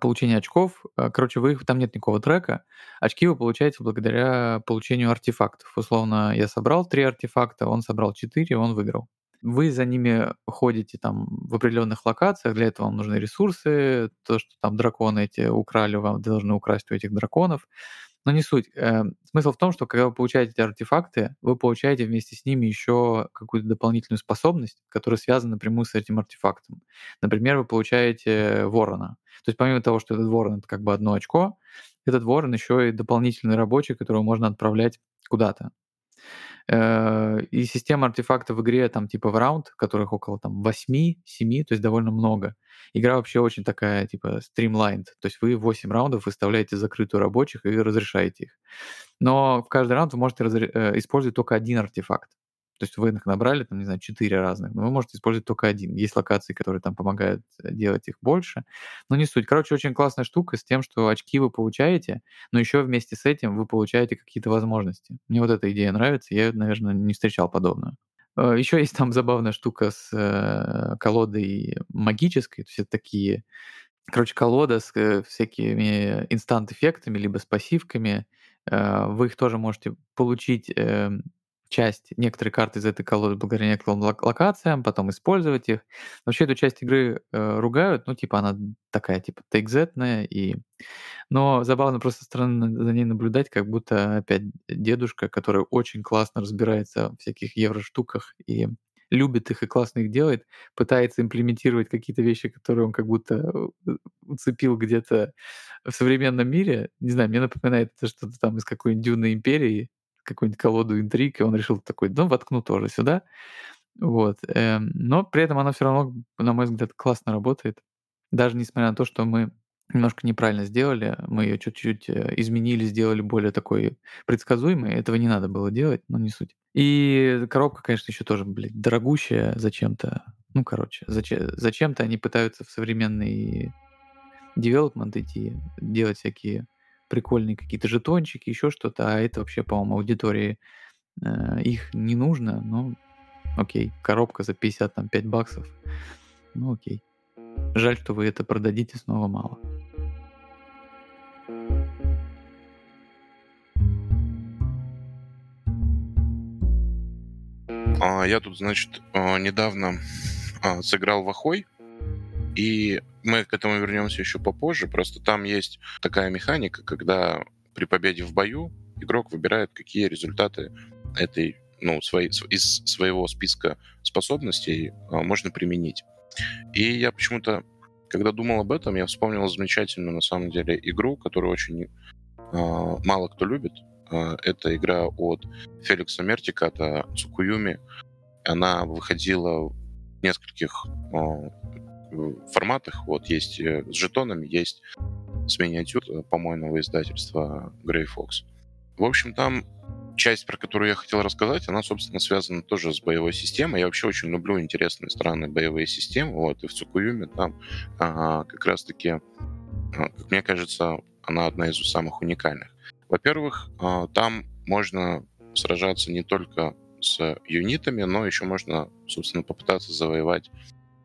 получения очков. А, короче, вы, там нет никакого трека. Очки вы получаете благодаря получению артефактов. Условно, я собрал три артефакта, он собрал четыре, он выиграл. Вы за ними ходите там в определенных локациях, для этого вам нужны ресурсы, то, что там драконы эти украли, вам должны украсть у этих драконов. Но не суть. Э, смысл в том, что когда вы получаете эти артефакты, вы получаете вместе с ними еще какую-то дополнительную способность, которая связана напрямую с этим артефактом. Например, вы получаете ворона. То есть помимо того, что этот ворон — это как бы одно очко, этот ворон еще и дополнительный рабочий, которого можно отправлять куда-то. Э, и система артефактов в игре там типа в раунд, которых около там 8-7, то есть довольно много. Игра вообще очень такая типа стримлайнд, то есть вы 8 раундов выставляете закрытую рабочих и разрешаете их. Но в каждый раунд вы можете разре- э, использовать только один артефакт. То есть вы их набрали, там, не знаю, четыре разных, но вы можете использовать только один. Есть локации, которые там помогают э, делать их больше, но не суть. Короче, очень классная штука с тем, что очки вы получаете, но еще вместе с этим вы получаете какие-то возможности. Мне вот эта идея нравится, я, наверное, не встречал подобную. Э, еще есть там забавная штука с э, колодой магической, то есть это такие Короче, колода с всякими инстант-эффектами, либо с пассивками. Вы их тоже можете получить э, часть, некоторые карты из этой колоды благодаря некоторым локациям, потом использовать их. Вообще эту часть игры э, ругают, ну, типа она такая, типа, тейкзетная, и... но забавно просто стороны за ней наблюдать, как будто опять дедушка, который очень классно разбирается в всяких евроштуках и любит их и классно их делает, пытается имплементировать какие-то вещи, которые он как будто э, уцепил где-то в современном мире. Не знаю, мне напоминает это что-то там из какой-нибудь Дюны Империи, какую-нибудь колоду интриг, и он решил такой, ну, воткну тоже сюда. Вот. Эм, но при этом она все равно, на мой взгляд, классно работает. Даже несмотря на то, что мы немножко неправильно сделали, мы ее чуть-чуть э, изменили, сделали более такой предсказуемой. Этого не надо было делать, но не суть. И коробка, конечно, еще тоже, блядь, дорогущая зачем-то. Ну, короче, зачем, зачем-то они пытаются в современный девелопмент идти, делать всякие прикольные какие-то жетончики, еще что-то, а это вообще, по-моему, аудитории э, их не нужно, ну, окей, коробка за 55 баксов, ну, окей. Жаль, что вы это продадите снова мало. А, я тут, значит, а, недавно а, сыграл в Ахой, и мы к этому вернемся еще попозже. Просто там есть такая механика, когда при победе в бою игрок выбирает, какие результаты этой, ну, своей, из своего списка способностей а, можно применить. И я почему-то, когда думал об этом, я вспомнил замечательную, на самом деле, игру, которую очень а, мало кто любит. А, это игра от Феликса Мертика, Цукуюми. Она выходила в нескольких форматах. Вот есть э, с жетонами, есть с миниатюр, э, по-моему, издательства Grey Fox. В общем, там часть, про которую я хотел рассказать, она, собственно, связана тоже с боевой системой. Я вообще очень люблю интересные странные боевые системы. Вот, и в Цукуюме там а, как раз-таки, а, как мне кажется, она одна из самых уникальных. Во-первых, а, там можно сражаться не только с юнитами, но еще можно, собственно, попытаться завоевать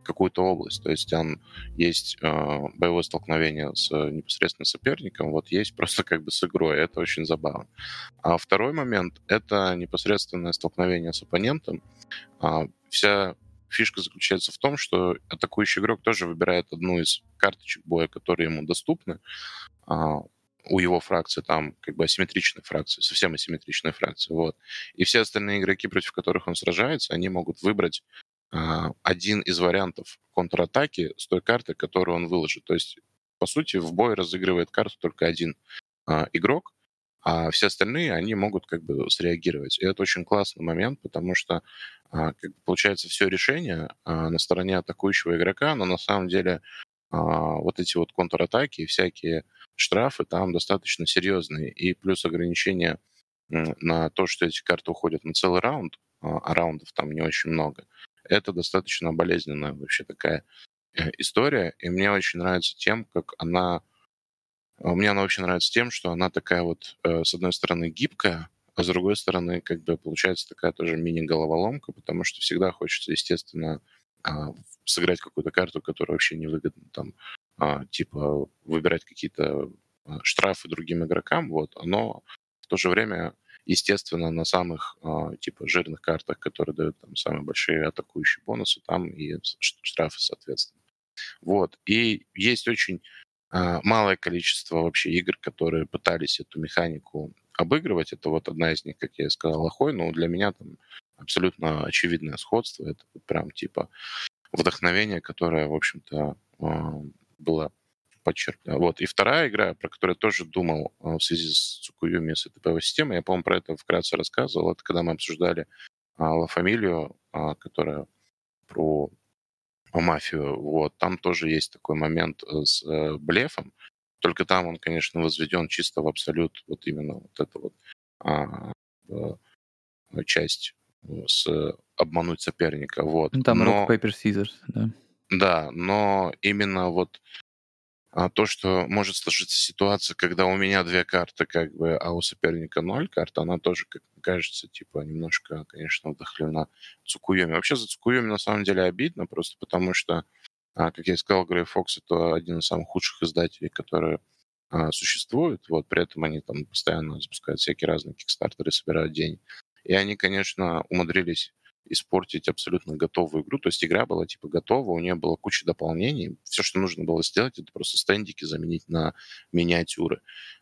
какую-то область. То есть там есть э, боевое столкновение с непосредственно соперником, вот есть <laughs> просто как бы с игрой. Это очень забавно. А второй момент — это непосредственное столкновение с оппонентом. А, вся фишка заключается в том, что атакующий игрок тоже выбирает одну из карточек боя, которые ему доступны. А, у его фракции там как бы асимметричная фракция, совсем асимметричная фракция, вот. И все остальные игроки, против которых он сражается, они могут выбрать один из вариантов контратаки с той карты, которую он выложит. То есть, по сути, в бой разыгрывает карту только один а, игрок, а все остальные, они могут как бы среагировать. И это очень классный момент, потому что а, как бы, получается все решение а, на стороне атакующего игрока, но на самом деле а, вот эти вот контратаки всякие штрафы там достаточно серьезные. И плюс ограничения на то, что эти карты уходят на целый раунд, а, а раундов там не очень много это достаточно болезненная вообще такая э, история, и мне очень нравится тем, как она... А, мне она вообще нравится тем, что она такая вот, э, с одной стороны, гибкая, а с другой стороны, как бы получается такая тоже мини-головоломка, потому что всегда хочется, естественно, а, сыграть какую-то карту, которая вообще невыгодна, там, а, типа выбирать какие-то штрафы другим игрокам, вот, но в то же время Естественно, на самых э, типа жирных картах, которые дают там самые большие атакующие бонусы, там и штрафы, соответственно. Вот. И есть очень а, малое количество вообще игр, которые пытались эту механику обыгрывать. Это вот одна из них, как я и сказал, Охой, но для меня там абсолютно очевидное сходство. Это прям типа вдохновение, которое, в общем-то, а, было подчеркнуто. Вот. И вторая игра, про которую я тоже думал а, в связи с Цукуюми, с этой системой, я, по-моему, про это вкратце рассказывал, это когда мы обсуждали Ла Фамилию, которая про мафию. Вот. Там тоже есть такой момент э, с э, блефом, только там он, конечно, возведен чисто в абсолют, вот именно вот эта вот а, а, часть с обмануть соперника. Вот. Ну, там но, rock, paper, scissors, да. Да, но именно вот а, то, что может сложиться ситуация, когда у меня две карты, как бы, а у соперника ноль карт, она тоже, как кажется, типа, немножко, конечно, вдохновлена Цукуеми. Вообще за Цукуеми на самом деле обидно, просто потому что, а, как я и сказал, Грей Фокс это один из самых худших издателей, которые а, существуют. Вот, при этом они там постоянно запускают всякие разные кикстартеры, собирают деньги. И они, конечно, умудрились испортить абсолютно готовую игру. То есть игра была типа готова, у нее было куча дополнений. Все, что нужно было сделать, это просто стендики заменить на миниатюры.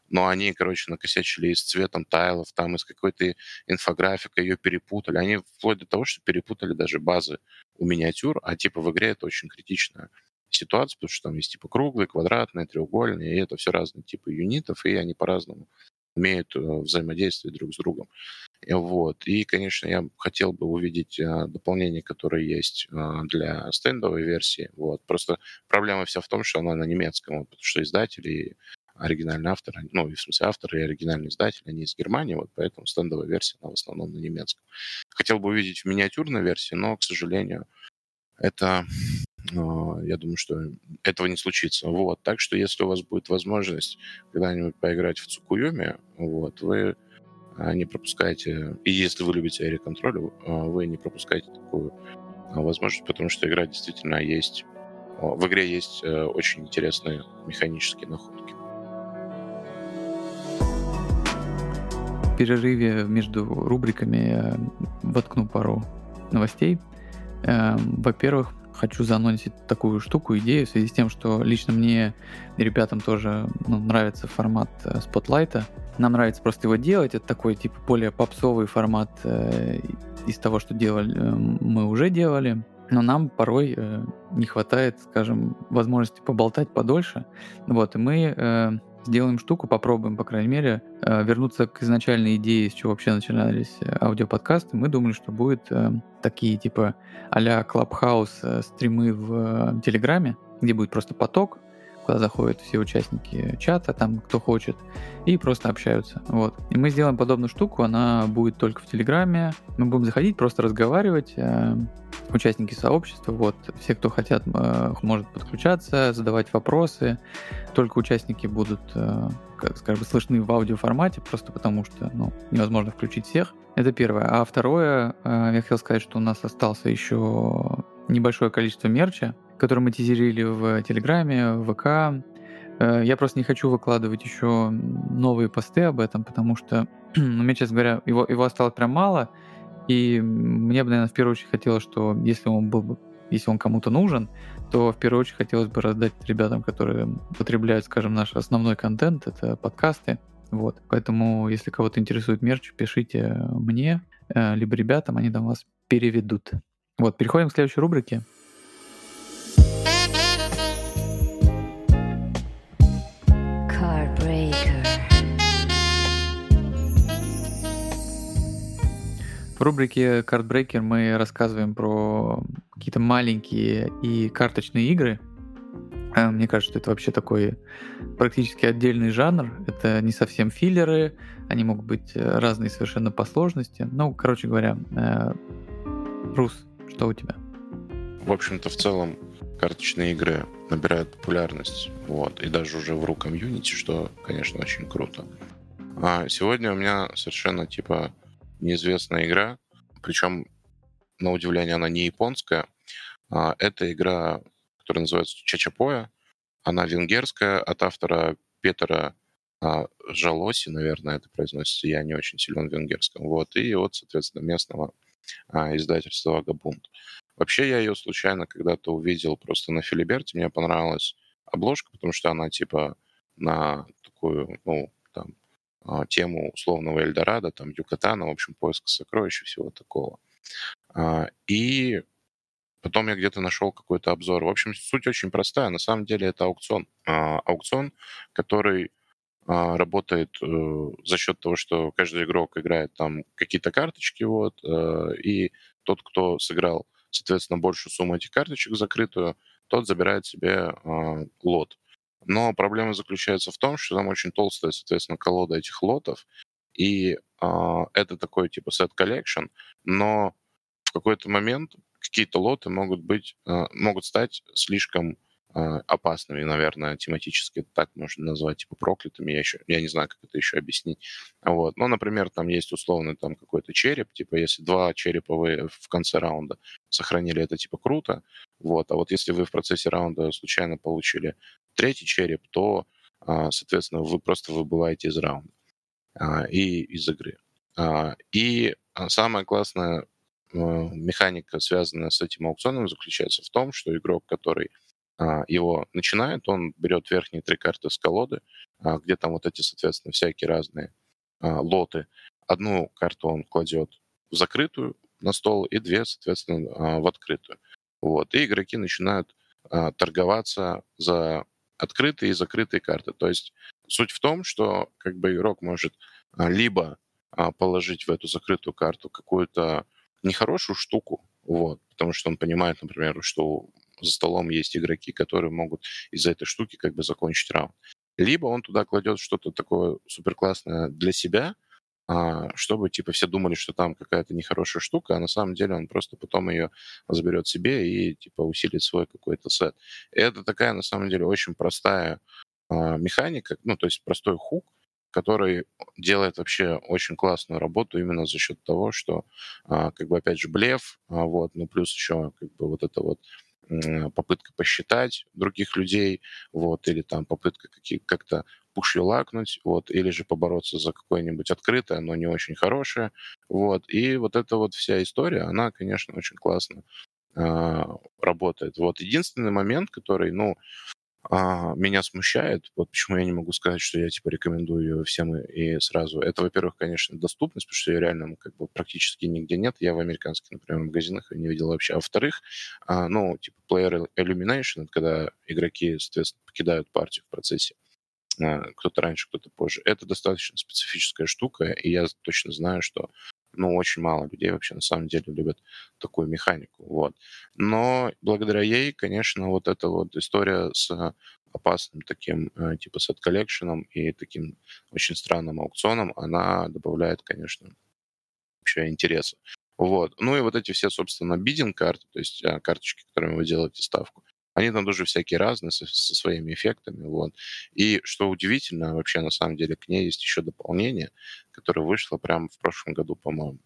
Но они, короче, накосячили и с цветом тайлов, там и с какой-то инфографикой ее перепутали. Они вплоть до того, что перепутали даже базы у миниатюр, а типа в игре это очень критичная ситуация, потому что там есть типа круглые, квадратные, треугольные, и это все разные типы юнитов, и они по-разному умеют э, взаимодействовать друг с другом. Вот. И, конечно, я хотел бы увидеть э, дополнение, которое есть э, для стендовой версии. Вот. Просто проблема вся в том, что она на немецком, потому что издатели и оригинальный автор, ну, в смысле автор и оригинальный издатель, они из Германии, вот поэтому стендовая версия, она в основном на немецком. Хотел бы увидеть в миниатюрной версии, но, к сожалению, это я думаю, что этого не случится. Вот. Так что, если у вас будет возможность когда-нибудь поиграть в Цукуюми, вот, вы а, не пропускайте, и если вы любите аэроконтроль, а, вы не пропускайте такую а, возможность, потому что игра действительно есть, в игре есть э, очень интересные механические находки. В перерыве между рубриками я воткну пару новостей. Эм, во-первых, хочу заанонсить такую штуку, идею, в связи с тем, что лично мне и ребятам тоже ну, нравится формат э, спотлайта. Нам нравится просто его делать. Это такой типа более попсовый формат э, из того, что делали, э, мы уже делали. Но нам порой э, не хватает, скажем, возможности поболтать подольше. Вот, и мы э, сделаем штуку, попробуем, по крайней мере, э, вернуться к изначальной идее, с чего вообще начинались э, аудиоподкасты. Мы думали, что будет э, такие типа а-ля Clubhouse стримы в Телеграме, где будет просто поток, куда заходят все участники чата, там кто хочет, и просто общаются. Вот. И мы сделаем подобную штуку, она будет только в Телеграме. Мы будем заходить, просто разговаривать, э, участники сообщества, вот, все, кто хотят, э, может подключаться, задавать вопросы. Только участники будут, э, как скажем, слышны в аудиоформате, просто потому что, ну, невозможно включить всех. Это первое. А второе, я хотел сказать, что у нас остался еще небольшое количество мерча, который мы тизерили в Телеграме, в ВК. Э, я просто не хочу выкладывать еще новые посты об этом, потому что, <clears throat> ну, мне, честно говоря, его, его осталось прям мало, и мне бы, наверное, в первую очередь хотелось, что если он был бы, если он кому-то нужен, то в первую очередь хотелось бы раздать ребятам, которые потребляют, скажем, наш основной контент, это подкасты. Вот. Поэтому, если кого-то интересует мерч, пишите мне, э, либо ребятам, они там вас переведут. Вот, переходим к следующей рубрике. В рубрике Cardbreaker мы рассказываем про какие-то маленькие и карточные игры. А, мне кажется, что это вообще такой практически отдельный жанр. Это не совсем филлеры, они могут быть э, разные совершенно по сложности. Ну, короче говоря, э, Рус, что у тебя? В общем-то, в целом, карточные игры набирают популярность, вот, и даже уже в ру комьюнити, что, конечно, очень круто. А сегодня у меня совершенно, типа, неизвестная игра, причем, на удивление, она не японская. А, это игра, которая называется Чачапоя. Она венгерская, от автора Петра а, Жалоси, наверное, это произносится. Я не очень силен в венгерском. Вот. И от, соответственно, местного а, издательства «Вагабунд». Вообще я ее случайно когда-то увидел просто на Филиберте, мне понравилось обложка, потому что она типа на такую, ну, тему условного Эльдорадо, там, Юкатана, в общем, поиска сокровищ и всего такого. А, и потом я где-то нашел какой-то обзор. В общем, суть очень простая. На самом деле это аукцион. А, аукцион, который работает э, за счет того, что каждый игрок играет там какие-то карточки, вот, э, и тот, кто сыграл, соответственно, большую сумму этих карточек закрытую, тот забирает себе лот. Но проблема заключается в том, что там очень толстая, соответственно, колода этих лотов, и э, это такой типа set collection, но в какой-то момент какие-то лоты могут быть, э, могут стать слишком опасными, наверное, тематически так можно назвать, типа проклятыми, я еще, я не знаю, как это еще объяснить. Вот. Ну, например, там есть условный там какой-то череп, типа если два черепа вы в конце раунда сохранили, это типа круто, вот. А вот если вы в процессе раунда случайно получили третий череп, то, а, соответственно, вы просто выбываете из раунда а, и из игры. А, и самая классная механика, связанная с этим аукционом, заключается в том, что игрок, который его начинает, он берет верхние три карты с колоды, где там вот эти, соответственно, всякие разные лоты. Одну карту он кладет в закрытую на стол и две, соответственно, в открытую. Вот. И игроки начинают торговаться за открытые и закрытые карты. То есть суть в том, что как бы игрок может а, либо а, положить в эту закрытую карту какую-то нехорошую штуку, вот, потому что он понимает, например, что за столом есть игроки, которые могут из-за этой штуки как бы закончить раунд. Либо он туда кладет что-то такое суперклассное для себя, а, чтобы типа все думали, что там какая-то нехорошая штука, а на самом деле он просто потом ее заберет себе и типа усилит свой какой-то сет. И это такая на самом деле очень простая а, механика, ну то есть простой хук, который делает вообще очень классную работу именно за счет того, что а, как бы опять же блеф, вот, ну плюс еще как бы вот это вот попытка посчитать других людей, вот, или там попытка как-то пушью-лакнуть, вот, или же побороться за какое-нибудь открытое, но не очень хорошее, вот. И вот эта вот вся история, она, конечно, очень классно э, работает. Вот единственный момент, который, ну, а, меня смущает, вот почему я не могу сказать, что я типа рекомендую ее всем и, и сразу. Это, во-первых, конечно, доступность, потому что ее реально как бы практически нигде нет. Я в американских, например, магазинах ее не видел вообще. А во-вторых, а, ну, типа player elimination, это когда игроки, соответственно, покидают партию в процессе кто-то раньше, кто-то позже. Это достаточно специфическая штука, и я точно знаю, что ну, очень мало людей вообще на самом деле любят такую механику. Вот. Но благодаря ей, конечно, вот эта вот история с опасным таким э, типа сет коллекшеном и таким очень странным аукционом, она добавляет, конечно, вообще интереса. Вот. Ну и вот эти все, собственно, бидинг-карты, то есть э, карточки, которыми вы делаете ставку, они там тоже всякие разные, со, со своими эффектами. Вот. И что удивительно, вообще на самом деле к ней есть еще дополнение, которое вышло прямо в прошлом году, по-моему.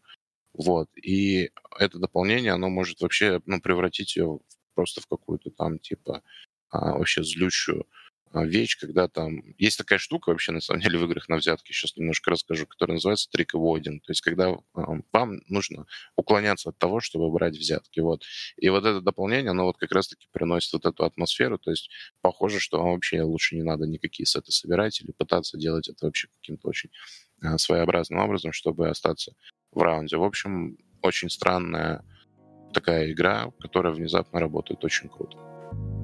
Вот. И это дополнение, оно может вообще ну, превратить ее просто в какую-то там типа а, вообще злющую вещь, когда там... Есть такая штука вообще, на самом <laughs> деле, в играх на взятки, сейчас немножко расскажу, которая называется трик avoiding. То есть когда вам нужно уклоняться от того, чтобы брать взятки. Вот. И вот это дополнение, оно вот как раз-таки приносит вот эту атмосферу. То есть похоже, что вам вообще лучше не надо никакие сеты собирать или пытаться делать это вообще каким-то очень а, своеобразным образом, чтобы остаться в раунде. В общем, очень странная такая игра, которая внезапно работает очень круто.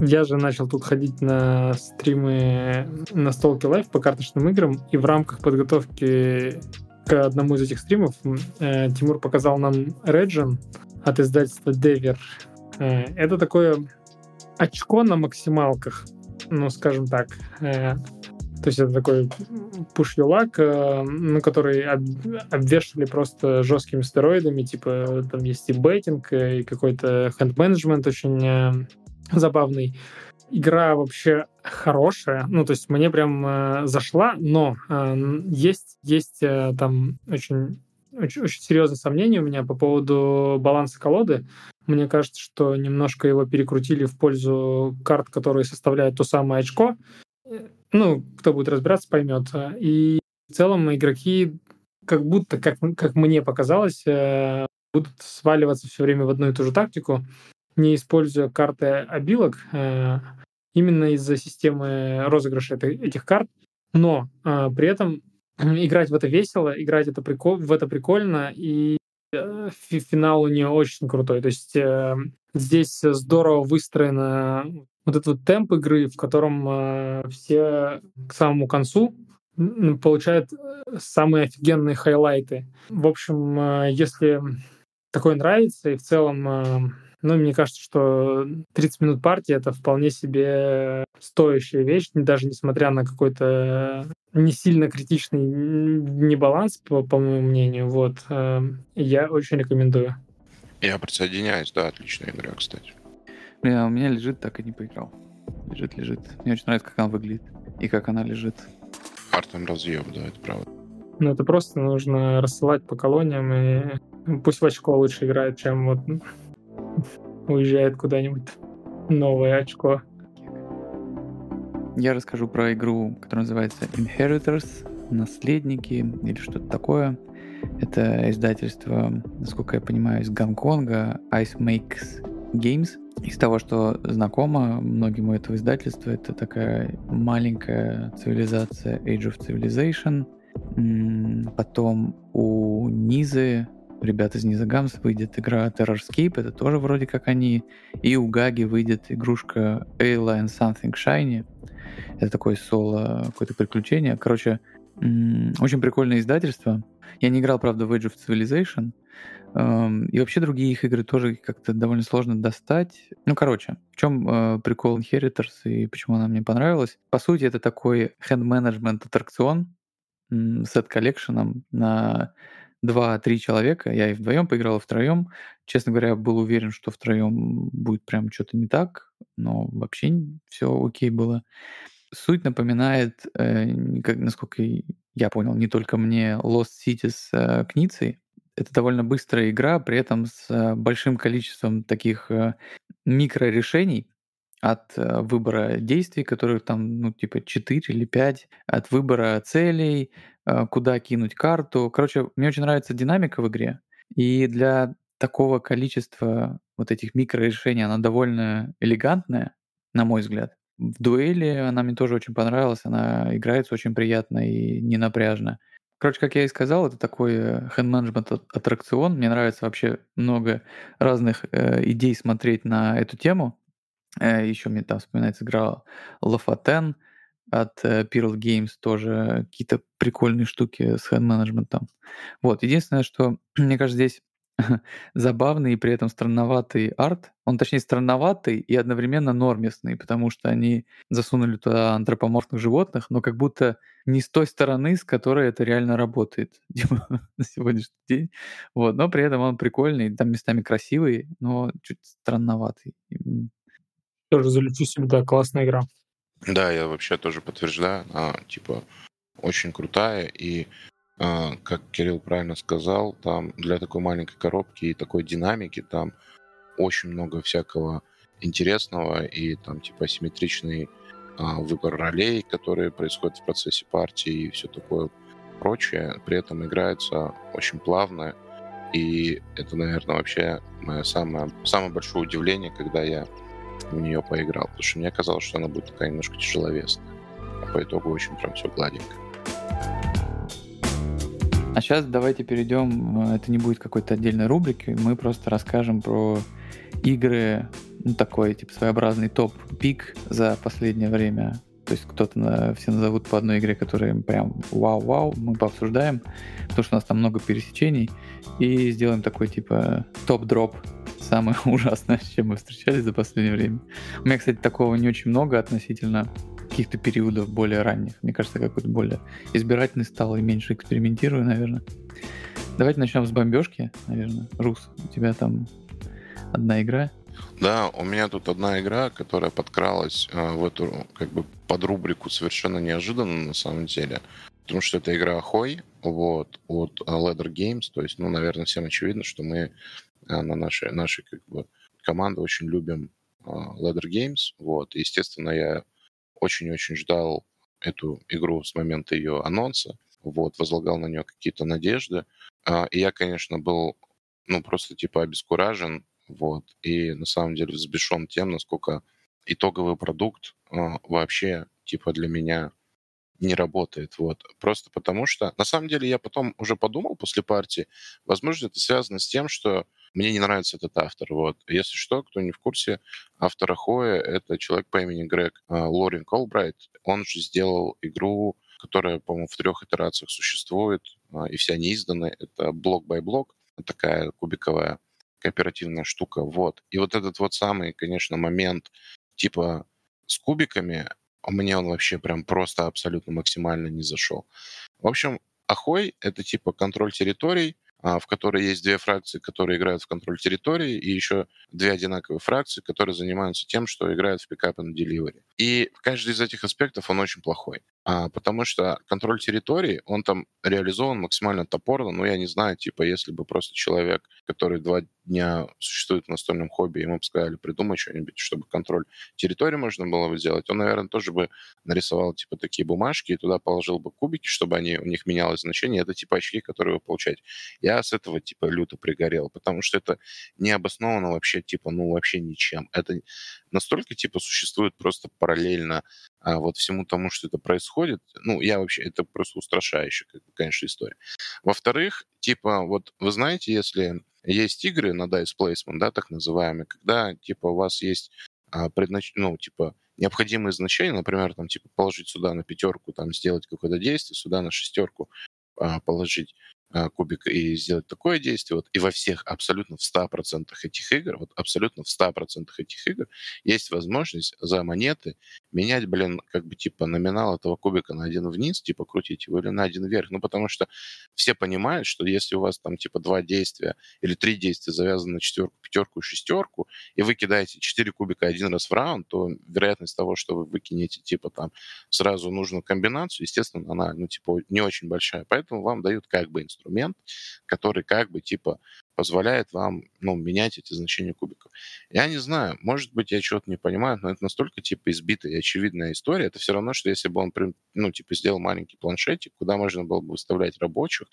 Я же начал тут ходить на стримы Настолки Live по карточным играм, и в рамках подготовки к одному из этих стримов э, Тимур показал нам Region от издательства Devir. Э, это такое очко на максималках, ну, скажем так. Э, то есть это такой luck, э, ну, который об, обвешали просто жесткими стероидами, типа там есть и betting, и какой-то hand management очень э, забавный. Игра вообще хорошая, ну, то есть мне прям э, зашла, но э, есть, есть э, там очень, очень, очень серьезные сомнения у меня по поводу баланса колоды. Мне кажется, что немножко его перекрутили в пользу карт, которые составляют то самое очко. Ну, кто будет разбираться, поймет. И в целом игроки как будто, как, как мне показалось, э, будут сваливаться все время в одну и ту же тактику, не используя карты обилок, э, именно из-за системы розыгрыша этих карт. Но э, при этом <clears throat> играть в это весело, играть это прикол, в это прикольно, и э, финал у нее очень крутой. То есть здесь здорово выстроено вот этот вот темп игры, в котором все к самому концу получают самые офигенные хайлайты. В общем, если такое нравится, и в целом, ну, мне кажется, что 30 минут партии — это вполне себе стоящая вещь, даже несмотря на какой-то не сильно критичный небаланс, по, по моему мнению. Вот. Я очень рекомендую. Я присоединяюсь, да, отличная игра, кстати. Блин, а у меня лежит, так и не поиграл. Лежит, лежит. Мне очень нравится, как она выглядит и как она лежит. Артем разъем, да, это правда. Ну, это просто нужно рассылать по колониям, и пусть в очко лучше играет, чем вот уезжает куда-нибудь новое очко. Я расскажу про игру, которая называется Inheritors, Наследники или что-то такое. Это издательство, насколько я понимаю, из Гонконга, Ice Makes Games. Из того, что знакомо многим у этого издательства, это такая маленькая цивилизация Age of Civilization. Потом у Низы, ребят из Низа Гамс, выйдет игра Terrorscape, это тоже вроде как они. И у Гаги выйдет игрушка and Something Shiny. Это такое соло, какое-то приключение. Короче, очень прикольное издательство. Я не играл, правда, в Age of Civilization, и вообще другие их игры тоже как-то довольно сложно достать. Ну, короче, в чем э, прикол Inheritors и почему она мне понравилась? По сути, это такой hand-management аттракцион с коллекшеном на 2-3 человека. Я и вдвоем поиграл, и втроем. Честно говоря, был уверен, что втроем будет прям что-то не так, но вообще все окей было. Суть напоминает, э, как, насколько я понял, не только мне Lost City с э, Кницей, это довольно быстрая игра, при этом с э, большим количеством таких э, микрорешений от э, выбора действий, которых там, ну, типа 4 или 5, от выбора целей, куда кинуть карту. Короче, мне очень нравится динамика в игре. И для такого количества вот этих микрорешений она довольно элегантная, на мой взгляд. В дуэли она мне тоже очень понравилась, она играется очень приятно и не напряжно. Короче, как я и сказал, это такой хенд-менеджмент аттракцион. Мне нравится вообще много разных э, идей смотреть на эту тему. Э, еще мне там вспоминается игра Лафатен от э, Pearl Games, тоже какие-то прикольные штуки с хенд-менеджментом. Вот, единственное, что, <clears throat> мне кажется, здесь <laughs> забавный и при этом странноватый арт. Он, точнее, странноватый и одновременно нормисный, потому что они засунули туда антропоморфных животных, но как будто не с той стороны, с которой это реально работает <laughs> типа, на сегодняшний день. Вот. Но при этом он прикольный, там местами красивый, но чуть странноватый. Тоже залечу себе, да, классная игра. Да, я вообще тоже подтверждаю. Она, типа, очень крутая, и а, как Кирилл правильно сказал, там для такой маленькой коробки и такой динамики там очень много всякого интересного и там типа асимметричный а, выбор ролей, которые происходят в процессе партии и все такое прочее. При этом играется очень плавно. И это, наверное, вообще мое самое, самое большое удивление, когда я в нее поиграл. Потому что мне казалось, что она будет такая немножко тяжеловесная. А по итогу очень прям все гладенько. А сейчас давайте перейдем, э, это не будет какой-то отдельной рубрики, мы просто расскажем про игры, ну такой типа своеобразный топ-пик за последнее время. То есть кто-то на, все назовут по одной игре, которая прям вау-вау, мы пообсуждаем, потому что у нас там много пересечений, и сделаем такой типа топ-дроп, самое <laughs> ужасное, с чем мы встречались за последнее время. У меня, кстати, такого не очень много относительно каких-то периодов более ранних. Мне кажется, какой-то более избирательный стал и меньше экспериментирую, наверное. Давайте начнем с бомбежки, наверное. Рус, у тебя там одна игра. Да, у меня тут одна игра, которая подкралась э, в эту как бы под рубрику совершенно неожиданно на самом деле. Потому что это игра Хой, вот, от э, Leather Games. То есть, ну, наверное, всем очевидно, что мы на нашей, нашей как бы команды очень любим э, Leather Games. Вот, естественно, я очень-очень ждал эту игру с момента ее анонса, вот, возлагал на нее какие-то надежды. А, и я, конечно, был ну, просто, типа, обескуражен, вот, и на самом деле взбешен тем, насколько итоговый продукт э, вообще, типа, для меня не работает. Вот. Просто потому что, на самом деле, я потом уже подумал после партии, возможно, это связано с тем, что мне не нравится этот автор. Вот. Если что, кто не в курсе, автор Ахоя — это человек по имени Greg э, Loring-Albright. Он же сделал игру, которая, по-моему, в трех итерациях существует, э, и все они изданы. Это Bloc by Bloc, такая кубиковая кооперативная штука. Вот. И вот этот вот самый, конечно, момент типа с кубиками, а мне он вообще прям просто абсолютно максимально не зашел. В общем, Ахой — это типа контроль территорий, а, в которой есть две фракции, которые играют в контроль территории, и еще две одинаковые фракции, которые занимаются тем, что играют в пикап и деливери. И каждый из этих аспектов, он очень плохой. А, потому что контроль территории, он там реализован максимально топорно, но я не знаю, типа, если бы просто человек, который два дня существует в настольном хобби, ему бы сказали, придумай что-нибудь, чтобы контроль территории можно было бы сделать, он, наверное, тоже бы нарисовал, типа, такие бумажки и туда положил бы кубики, чтобы они, у них менялось значение. Это, типа, очки, которые вы получаете. Я с этого, типа, люто пригорел, потому что это не обосновано вообще, типа, ну, вообще ничем. Это настолько, типа, существует просто параллельно а, вот всему тому, что это происходит. Ну, я вообще, это просто устрашающе, конечно, история. Во-вторых, типа, вот вы знаете, если есть игры на Dice Placement, да, так называемые, когда, типа, у вас есть а, преднач... ну, типа, необходимые значения, например, там, типа, положить сюда на пятерку, там, сделать какое-то действие, сюда на шестерку а, положить кубик и сделать такое действие. Вот, и во всех, абсолютно в 100% этих игр, вот абсолютно в 100% этих игр есть возможность за монеты менять, блин, как бы типа номинал этого кубика на один вниз, типа крутить его, или на один вверх. Ну, потому что все понимают, что если у вас там типа два действия или три действия завязаны на четверку, пятерку и шестерку, и вы кидаете четыре кубика один раз в раунд, то вероятность того, что вы выкинете типа там сразу нужную комбинацию, естественно, она, ну, типа, не очень большая. Поэтому вам дают как бы который как бы типа позволяет вам ну, менять эти значения кубиков. Я не знаю, может быть, я чего-то не понимаю, но это настолько типа избитая и очевидная история. Это все равно, что если бы он ну, типа, сделал маленький планшетик, куда можно было бы выставлять рабочих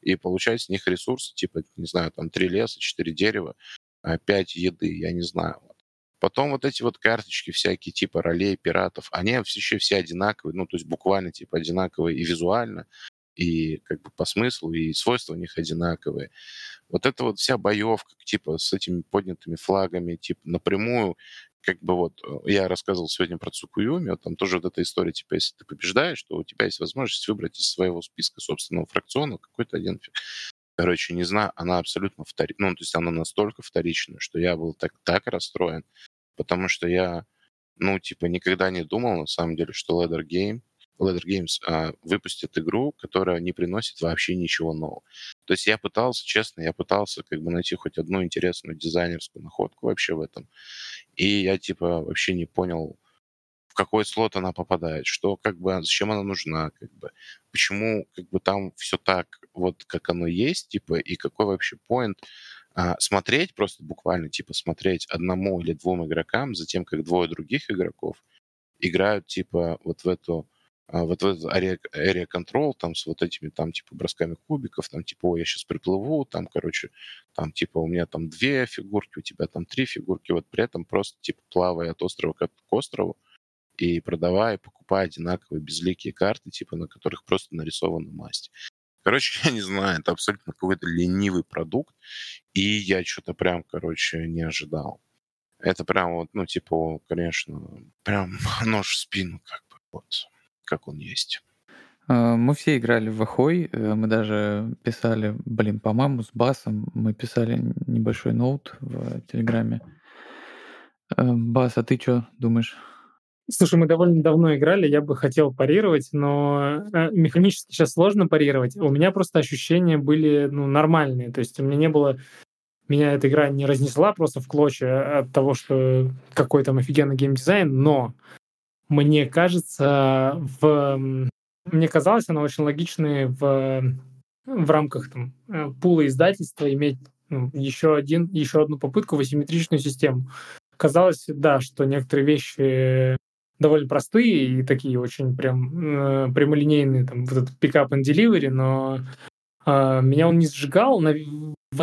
и получать с них ресурсы, типа, не знаю, там, три леса, четыре дерева, а, пять еды, я не знаю. Потом вот эти вот карточки всякие типа ролей, пиратов, они еще все одинаковые, ну, то есть буквально типа одинаковые и визуально, и как бы по смыслу, и свойства у них одинаковые. Вот это вот вся боевка, типа, с этими поднятыми флагами, типа, напрямую, как бы вот, э, я рассказывал сегодня про Цукуюми, вот там тоже вот эта история, типа, если ты побеждаешь, то у тебя есть возможность выбрать из своего списка собственного фракциона какой-то один Короче, не знаю, она абсолютно вторичная, ну, то есть она настолько вторичная, что я был так, так расстроен, потому что я, ну, типа, никогда не думал, на самом деле, что Leather Game — Leather Games а, выпустит игру, которая не приносит вообще ничего нового. То есть я пытался, честно, я пытался как бы найти хоть одну интересную дизайнерскую находку вообще в этом. И я типа вообще не понял, в какой слот она попадает, что как бы, зачем она нужна, как бы, почему как бы там все так вот, как оно есть, типа, и какой вообще поинт а, смотреть, просто буквально, типа, смотреть одному или двум игрокам, затем как двое других игроков играют, типа, вот в эту а, вот в этот area, area control, там, с вот этими, там, типа, бросками кубиков, там, типа, о, я сейчас приплыву, там, короче, там, типа, у меня там две фигурки, у тебя там три фигурки, вот при этом просто, типа, плавая от острова к, к острову и продавая, покупая одинаковые безликие карты, типа, на которых просто нарисована масть. Короче, <laughs> я не знаю, это абсолютно какой-то ленивый продукт, и я что-то прям, короче, не ожидал. Это прям вот, ну, типа, конечно, прям <laughs> нож в спину, как бы, вот как он есть. А, мы все играли в Ахой, э, мы даже писали, блин, по-моему, с Басом мы писали небольшой ноут в Телеграме. Э, Бас, а ты что думаешь? Слушай, мы довольно давно играли, я бы хотел парировать, но э, механически сейчас сложно парировать. У меня просто ощущения были ну, нормальные, то есть у меня не было меня эта игра не разнесла просто в клочья от того, что какой там офигенный геймдизайн, но мне кажется, в... мне казалось, она очень логичной в, в рамках там, э, пула издательства иметь ну, еще, один, еще одну попытку в асимметричную систему. Казалось, да, что некоторые вещи довольно простые и такие очень прям э, прямолинейные, там, вот этот pick-up and delivery, но А, меня он не сжигал.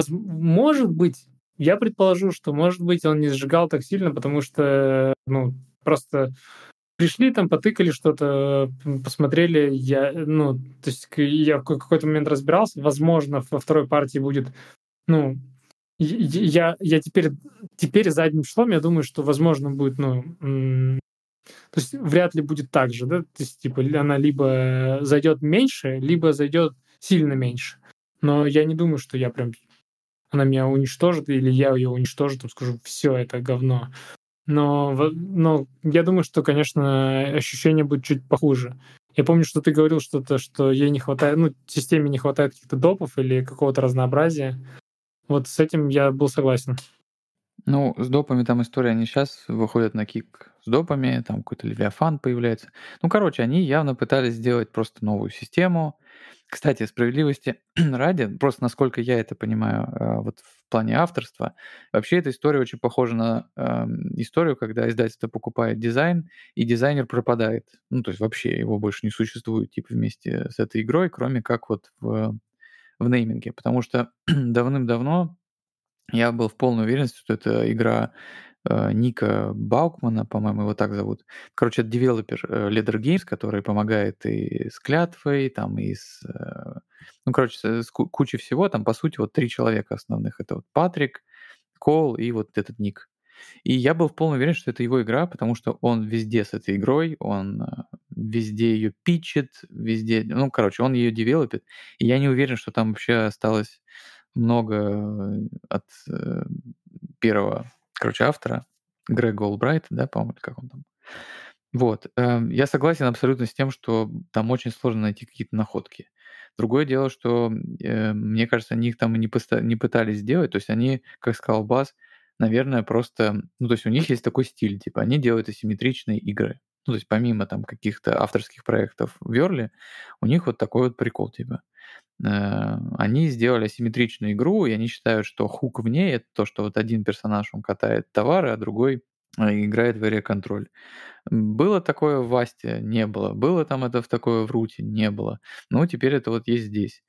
Может быть, я предположу, что, может быть, он не сжигал так сильно, потому что, ну, просто пришли там, потыкали что-то, посмотрели, я, ну, то есть я в какой-то момент разбирался, возможно, во второй партии будет, ну, я, я теперь, теперь задним числом, я думаю, что, возможно, будет, ну, то есть вряд ли будет так же, да, то есть, типа, она либо зайдет меньше, либо зайдет сильно меньше. Но я не думаю, что я прям она меня уничтожит, или я ее уничтожу, там скажу, все, это говно. Но, но я думаю, что, конечно, ощущение будет чуть похуже. Я помню, что ты говорил что-то, что ей не хватает, ну, системе не хватает каких-то допов или какого-то разнообразия. Вот с этим я был согласен. Ну, с допами там история, они сейчас выходят на кик с допами, там какой-то Левиафан появляется. Ну, короче, они явно пытались сделать просто новую систему, кстати, справедливости <clears throat> ради, просто насколько я это понимаю, а, вот в плане авторства, вообще эта история очень похожа на э, историю, когда издательство покупает дизайн, и дизайнер пропадает. Ну, то есть вообще его больше не существует, типа, вместе с этой игрой, кроме как вот в, в нейминге. Потому что <clears throat> давным-давно я был в полной уверенности, что это игра Ника Баукмана, по-моему, его так зовут. Короче, это девелопер э, Leather Games, который помогает и с клятвой, там, и с... Э, ну, короче, с, кучей всего. Там, по сути, вот три человека основных. Это вот Патрик, Кол и вот этот Ник. И я был в полной уверенности, что это его игра, потому что он везде с этой игрой, он везде ее питчит, везде, ну, короче, он ее девелопит. И я не уверен, что там вообще осталось много от э, первого короче, автора, Грега Олбрайта, да, по-моему, как он там. Вот. Эм, я согласен абсолютно с тем, что там очень сложно найти какие-то находки. Другое дело, что, э, мне кажется, они их там и не, не пытались сделать. То есть они, как сказал Бас, наверное, просто... Ну, то есть у них есть такой стиль, типа, они делают асимметричные игры. Ну, то есть помимо там каких-то авторских проектов в Верли, у них вот такой вот прикол, типа. Э, они сделали асимметричную игру, и они считают, что хук в ней — это то, что вот один персонаж, он катает товары, а другой э, играет в area контроль. Было такое в Васте? Не было. Было там это в такое в Руте? Не было. Ну, теперь это вот есть здесь.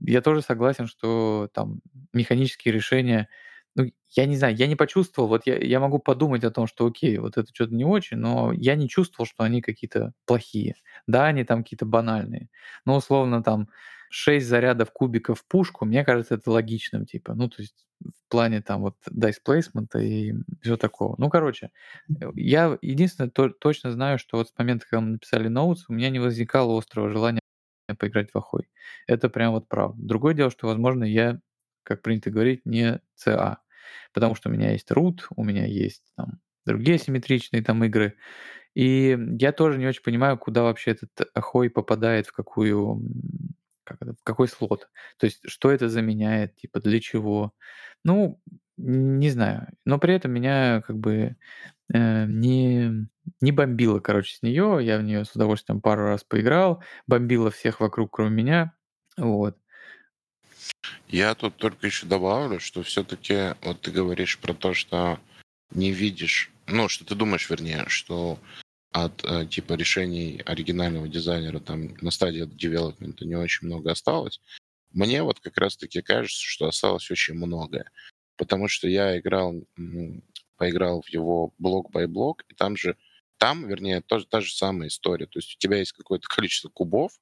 Я тоже согласен, что там механические решения ну, я не знаю, я не почувствовал, вот я, я могу подумать о том, что окей, вот это что-то не очень, но я не чувствовал, что они какие-то плохие. Да, они там какие-то банальные. Но условно там 6 зарядов кубиков в пушку, мне кажется, это логичным, типа, ну, то есть в плане там вот placement и все такого. Ну, короче, э, я единственное то, точно знаю, что вот с момента, когда мы написали ноутс, у меня не возникало острого желания поиграть в Ахой. Это прям вот правда. Другое дело, что, возможно, я, как принято говорить, не ЦА, потому что у меня есть root, у меня есть там другие симметричные там игры, и я тоже не очень понимаю, куда вообще этот Ахой попадает, в какую как это, в какой слот. То есть, что это заменяет, типа, для чего. Ну, не знаю. Но при этом меня как бы э, не, не бомбило, короче, с нее. Я в нее с удовольствием пару раз поиграл. Бомбило всех вокруг, кроме меня. Вот. Я тут только еще добавлю, что все-таки вот ты говоришь про то, что не видишь, ну, что ты думаешь, вернее, что от э, типа решений оригинального дизайнера там на стадии девелопмента не очень много осталось. Мне вот как раз-таки кажется, что осталось очень многое. Потому что я играл, поиграл в его блок by блок, и там же, там, вернее, тоже та же самая история. То есть у тебя есть какое-то количество кубов,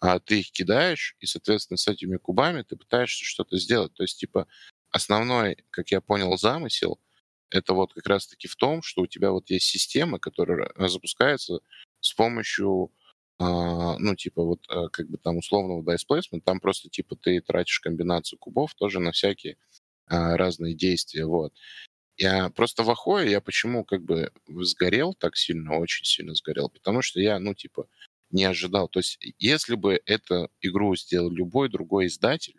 а ты их кидаешь, и, соответственно, с этими кубами ты пытаешься что-то сделать. То есть, типа, основной, как я понял, замысел это вот как раз-таки в том, что у тебя вот есть система, которая запускается с помощью, а, ну, типа вот а, как бы там условного dice там просто типа ты тратишь комбинацию кубов тоже на всякие а, разные действия, вот. Я просто в Ахое, я почему как бы сгорел так сильно, очень сильно сгорел, потому что я, ну, типа, не ожидал. То есть, если бы эту игру сделал любой другой издатель,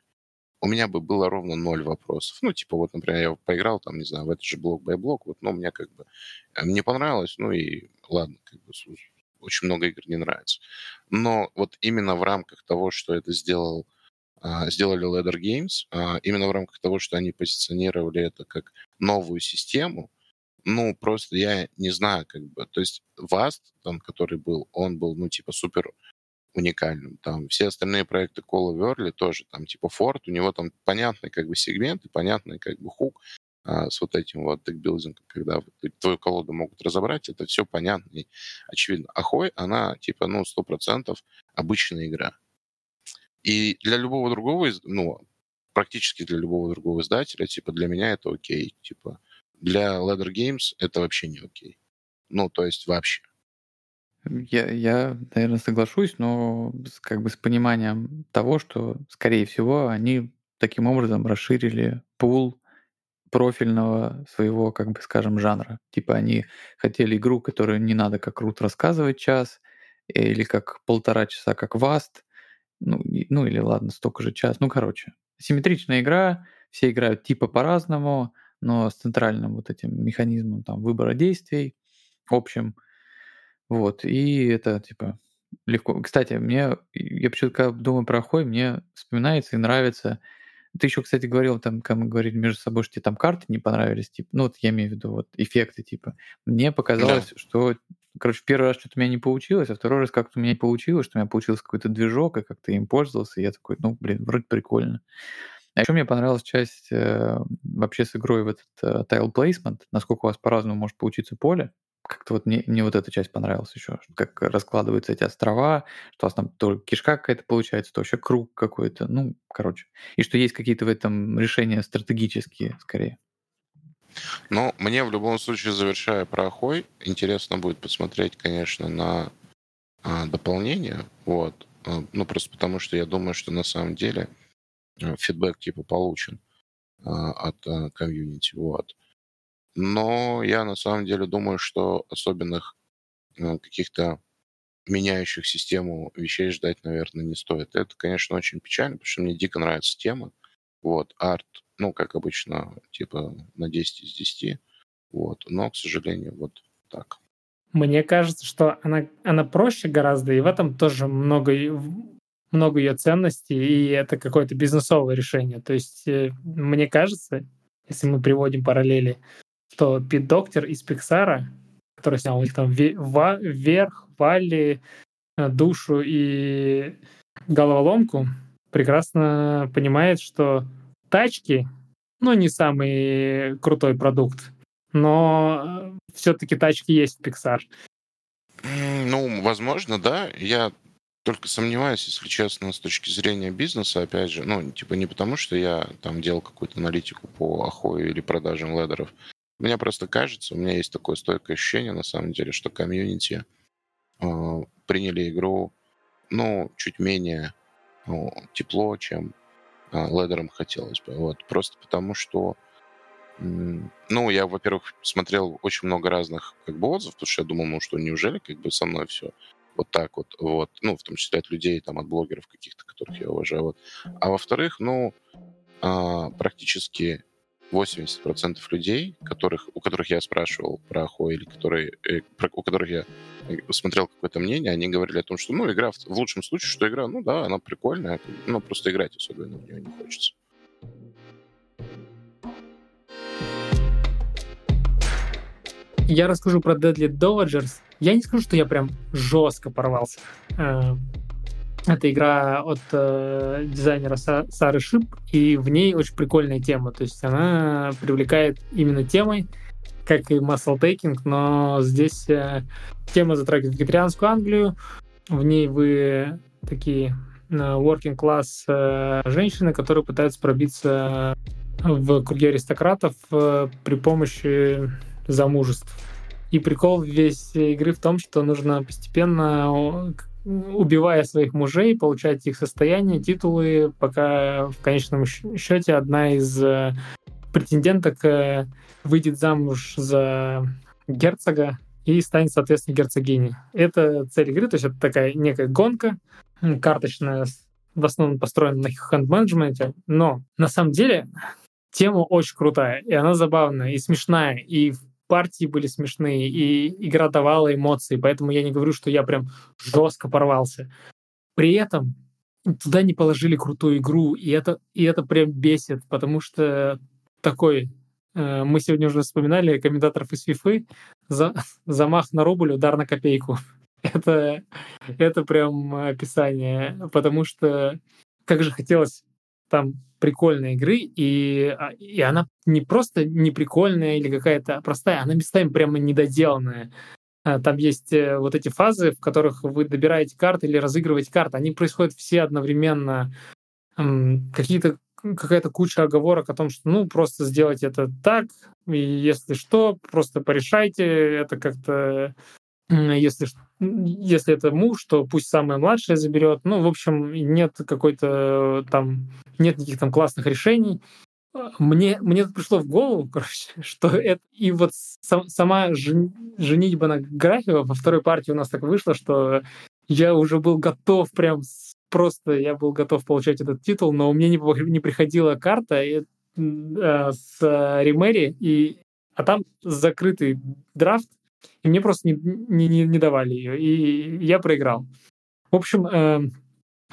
у меня бы было ровно ноль вопросов. Ну, типа, вот, например, я поиграл там, не знаю, в этот же блок by блок, вот, но мне как бы э, мне понравилось, ну и ладно, как бы очень много игр не нравится. Но вот именно в рамках того, что это сделал, а, сделали Leather Games, а, именно в рамках того, что они позиционировали это как новую систему, ну, просто я не знаю, как бы, то есть Vast, там, который был, он был, ну, типа, супер уникальным. Там все остальные проекты Call of Early тоже, там типа Ford, у него там понятный как бы сегмент и понятный как бы хук а, с вот этим вот декбилдингом, когда твою колоду могут разобрать, это все понятно и очевидно. Ахой, она типа, ну, сто процентов обычная игра. И для любого другого, ну, практически для любого другого издателя, типа, для меня это окей. Типа, для Ladder Games это вообще не окей. Ну, то есть вообще. Я, я, наверное, соглашусь, но как бы с пониманием того, что, скорее всего, они таким образом расширили пул профильного своего, как бы скажем, жанра. Типа они хотели игру, которую не надо как рут рассказывать час, или как полтора часа, как Васт, ну, ну или ладно, столько же час. Ну, короче, симметричная игра, все играют типа по-разному, но с центральным вот этим механизмом там выбора действий общим. Вот, и это типа легко. Кстати, мне, я почему-то думаю про Хой, мне вспоминается и нравится. Ты еще, кстати, говорил, там, когда мы говорили между собой, что тебе там карты не понравились, типа, ну, вот я имею в виду вот эффекты, типа. Мне показалось, да. что, короче, первый раз что-то у меня не получилось, а второй раз как-то у меня получилось, что у меня получился какой-то движок, и как-то им пользовался, и я такой, ну, блин, вроде прикольно. А еще мне понравилась часть э, вообще с игрой в этот э, tile placement, насколько у вас по-разному может получиться поле. Как-то вот мне, мне вот эта часть понравилась еще, как раскладываются эти острова, что у вас там то кишка какая-то получается, то вообще круг какой-то, ну, короче. И что есть какие-то в этом решения стратегические, скорее. Ну, мне в любом случае, завершая про Ахой, интересно будет посмотреть, конечно, на а, дополнение, вот. А, ну, просто потому что я думаю, что на самом деле Э, фидбэк типа получен а, от э, комьюнити, вот. Но я на самом деле думаю, что особенных ну, каких-то меняющих систему вещей ждать, наверное, не стоит. Это, конечно, очень печально, потому что мне дико нравится тема. Вот, арт, ну, как обычно, типа на 10 из 10. Вот, но, к сожалению, вот так. Мне кажется, что она, она проще гораздо, и в этом тоже много много ее ценностей, и это какое-то бизнесовое решение. То есть, э, мне кажется, если мы приводим параллели, что Пит Доктор из Пиксара, который снял у них там вверх, Валли, э, душу и головоломку, прекрасно понимает, что тачки, ну, не самый крутой продукт, но э, все-таки тачки есть в Pixar. Ну, возможно, да. Я только сомневаюсь, если честно, с точки зрения бизнеса, опять же, ну, типа не потому, что я там делал какую-то аналитику по охою или продажам ледеров. Мне просто кажется, у меня есть такое стойкое ощущение, на самом деле, что комьюнити э, приняли игру, ну, чуть менее ну, тепло, чем э, ледерам хотелось бы. Вот. Просто потому, что ну, я, во-первых, смотрел очень много разных как бы отзывов, потому что я думал, ну что, неужели как бы со мной все вот так вот, вот, ну, в том числе от людей, там, от блогеров каких-то, которых я уважаю, вот. А во-вторых, ну, а, практически 80% людей, которых, у которых я спрашивал про Ахо, или которые, э, про, у которых я э, смотрел какое-то мнение, они говорили о том, что, ну, игра, в, в лучшем случае, что игра, ну, да, она прикольная, но просто играть особенно в нее не хочется. Я расскажу про Deadly Dodgers. Я не скажу, что я прям жестко порвался. Э, это игра от э, дизайнера Сары Шип, и в ней очень прикольная тема. То есть она привлекает именно темой, как и Muscle Taking, но здесь э, тема затрагивает вегетарианскую Англию. В ней вы такие working class женщины, которые пытаются пробиться в круги аристократов при помощи замужеств. И прикол весь игры в том, что нужно постепенно, убивая своих мужей, получать их состояние, титулы, пока в конечном счете одна из э, претенденток э, выйдет замуж за герцога и станет, соответственно, герцогиней. Это цель игры, то есть это такая некая гонка карточная, в основном построена на хенд-менеджменте, но на самом деле тема очень крутая, и она забавная, и смешная, и партии были смешные, и игра давала эмоции, поэтому я не говорю, что я прям жестко порвался. При этом туда не положили крутую игру, и это, и это прям бесит, потому что такой э, мы сегодня уже вспоминали комментаторов из FIFA, за, <laughs> замах на рубль, удар на копейку. <laughs> это, это прям описание, потому что как же хотелось там прикольной игры, и, а, и она не просто не прикольная или какая-то простая, она местами прямо недоделанная. А, там есть э, вот эти фазы, в которых вы добираете карты или разыгрываете карты. Они происходят все одновременно. Какие-то какая-то куча оговорок о том, что ну просто сделайте это так, и если что, просто порешайте это как-то если, если это муж, то пусть самая младшая заберет. Ну, в общем, нет какой-то там, нет никаких там классных решений. Мне, мне это пришло в голову, <laughs> короче, что это... И вот сам, сама жен, женитьба на Графева во второй партии у нас так вышло, что я уже был готов прям просто, я был готов получать этот титул, но мне не, не приходила карта и, э, с Римери, и, а там закрытый драфт, и мне просто не, не, не давали ее, и я проиграл. В общем, э,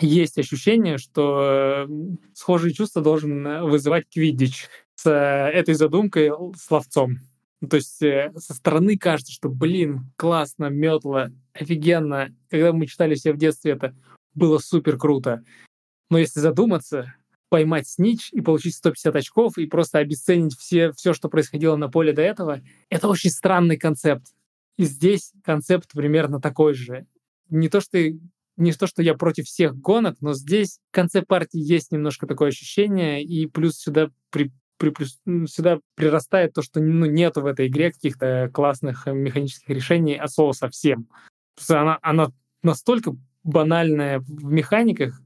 есть ощущение, что э, схожие чувства должен вызывать Квиддич с э, этой задумкой, словцом. То есть э, со стороны кажется, что, блин, классно, метло, офигенно. Когда мы читали все в детстве это, было супер круто. Но если задуматься, поймать снич и получить 150 очков и просто обесценить все, все, что происходило на поле до этого, это очень странный концепт. И здесь концепт примерно такой же. Не то, что не то, что я против всех гонок, но здесь в конце партии есть немножко такое ощущение, и плюс сюда при, сюда прирастает то, что ну, нету в этой игре каких-то классных механических решений от слова совсем. Она, она настолько банальная в механиках,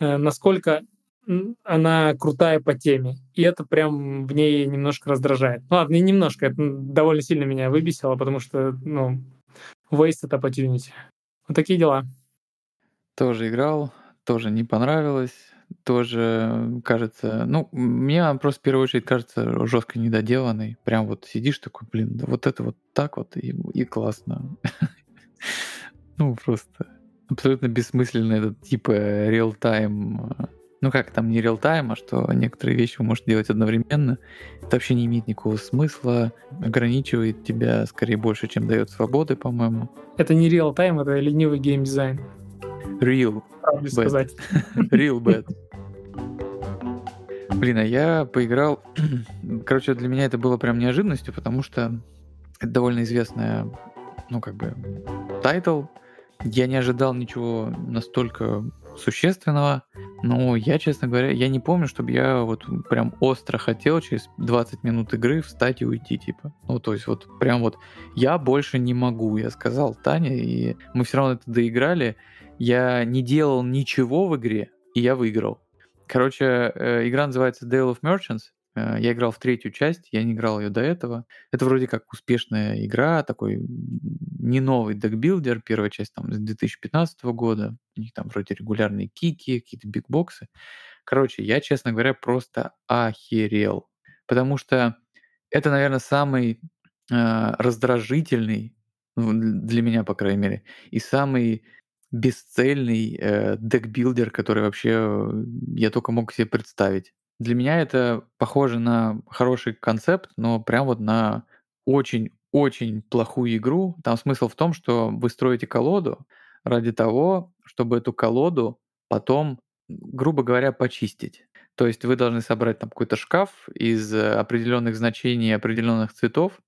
э, насколько она крутая по теме. И это прям в ней немножко раздражает. Ну ладно, не немножко, это довольно сильно меня выбесило, потому что, ну, wasted opportunity. Вот такие дела. Тоже играл, тоже не понравилось, тоже кажется, ну, мне просто в первую очередь кажется жестко недоделанный. Прям вот сидишь такой, блин, да вот это вот так вот и, и классно. <laughs> Ну, просто абсолютно бессмысленно этот типа real-time ну как там не реал-тайм, а что некоторые вещи вы можете делать одновременно, это вообще не имеет никакого смысла, ограничивает тебя скорее больше, чем дает свободы, по-моему. Это не реал-тайм, это ленивый геймдизайн. Real. Правда сказать. <laughs> Real bad. Блин, а я поиграл... <clears throat> Короче, для меня это было прям неожиданностью, потому что это довольно известная, ну, как бы, title. Я не ожидал ничего настолько существенного. Но я, честно говоря, я не помню, чтобы я вот прям остро хотел через 20 минут игры встать и уйти, типа. Ну, то есть вот прям вот я больше не могу, я сказал Таня, и мы все равно это доиграли. Я не делал ничего в игре, и я выиграл. Короче, э, игра называется Dale of Merchants. Э, я играл в третью часть, я не играл ее до этого. Это вроде как успешная игра, такой не новый декбилдер, первая часть там с 2015 года. У них там вроде регулярные кики, какие-то бигбоксы. Короче, я, честно говоря, просто охерел. Потому что это, наверное, самый э, раздражительный, для меня, по крайней мере, и самый бесцельный э, декбилдер, который вообще э, я только мог себе представить. Для меня это похоже на хороший концепт, но прям вот на очень-очень плохую игру. Там смысл в том, что вы строите колоду ради того, чтобы эту колоду потом, грубо говоря, почистить. То есть вы должны собрать там какой-то шкаф из определенных значений, определенных цветов,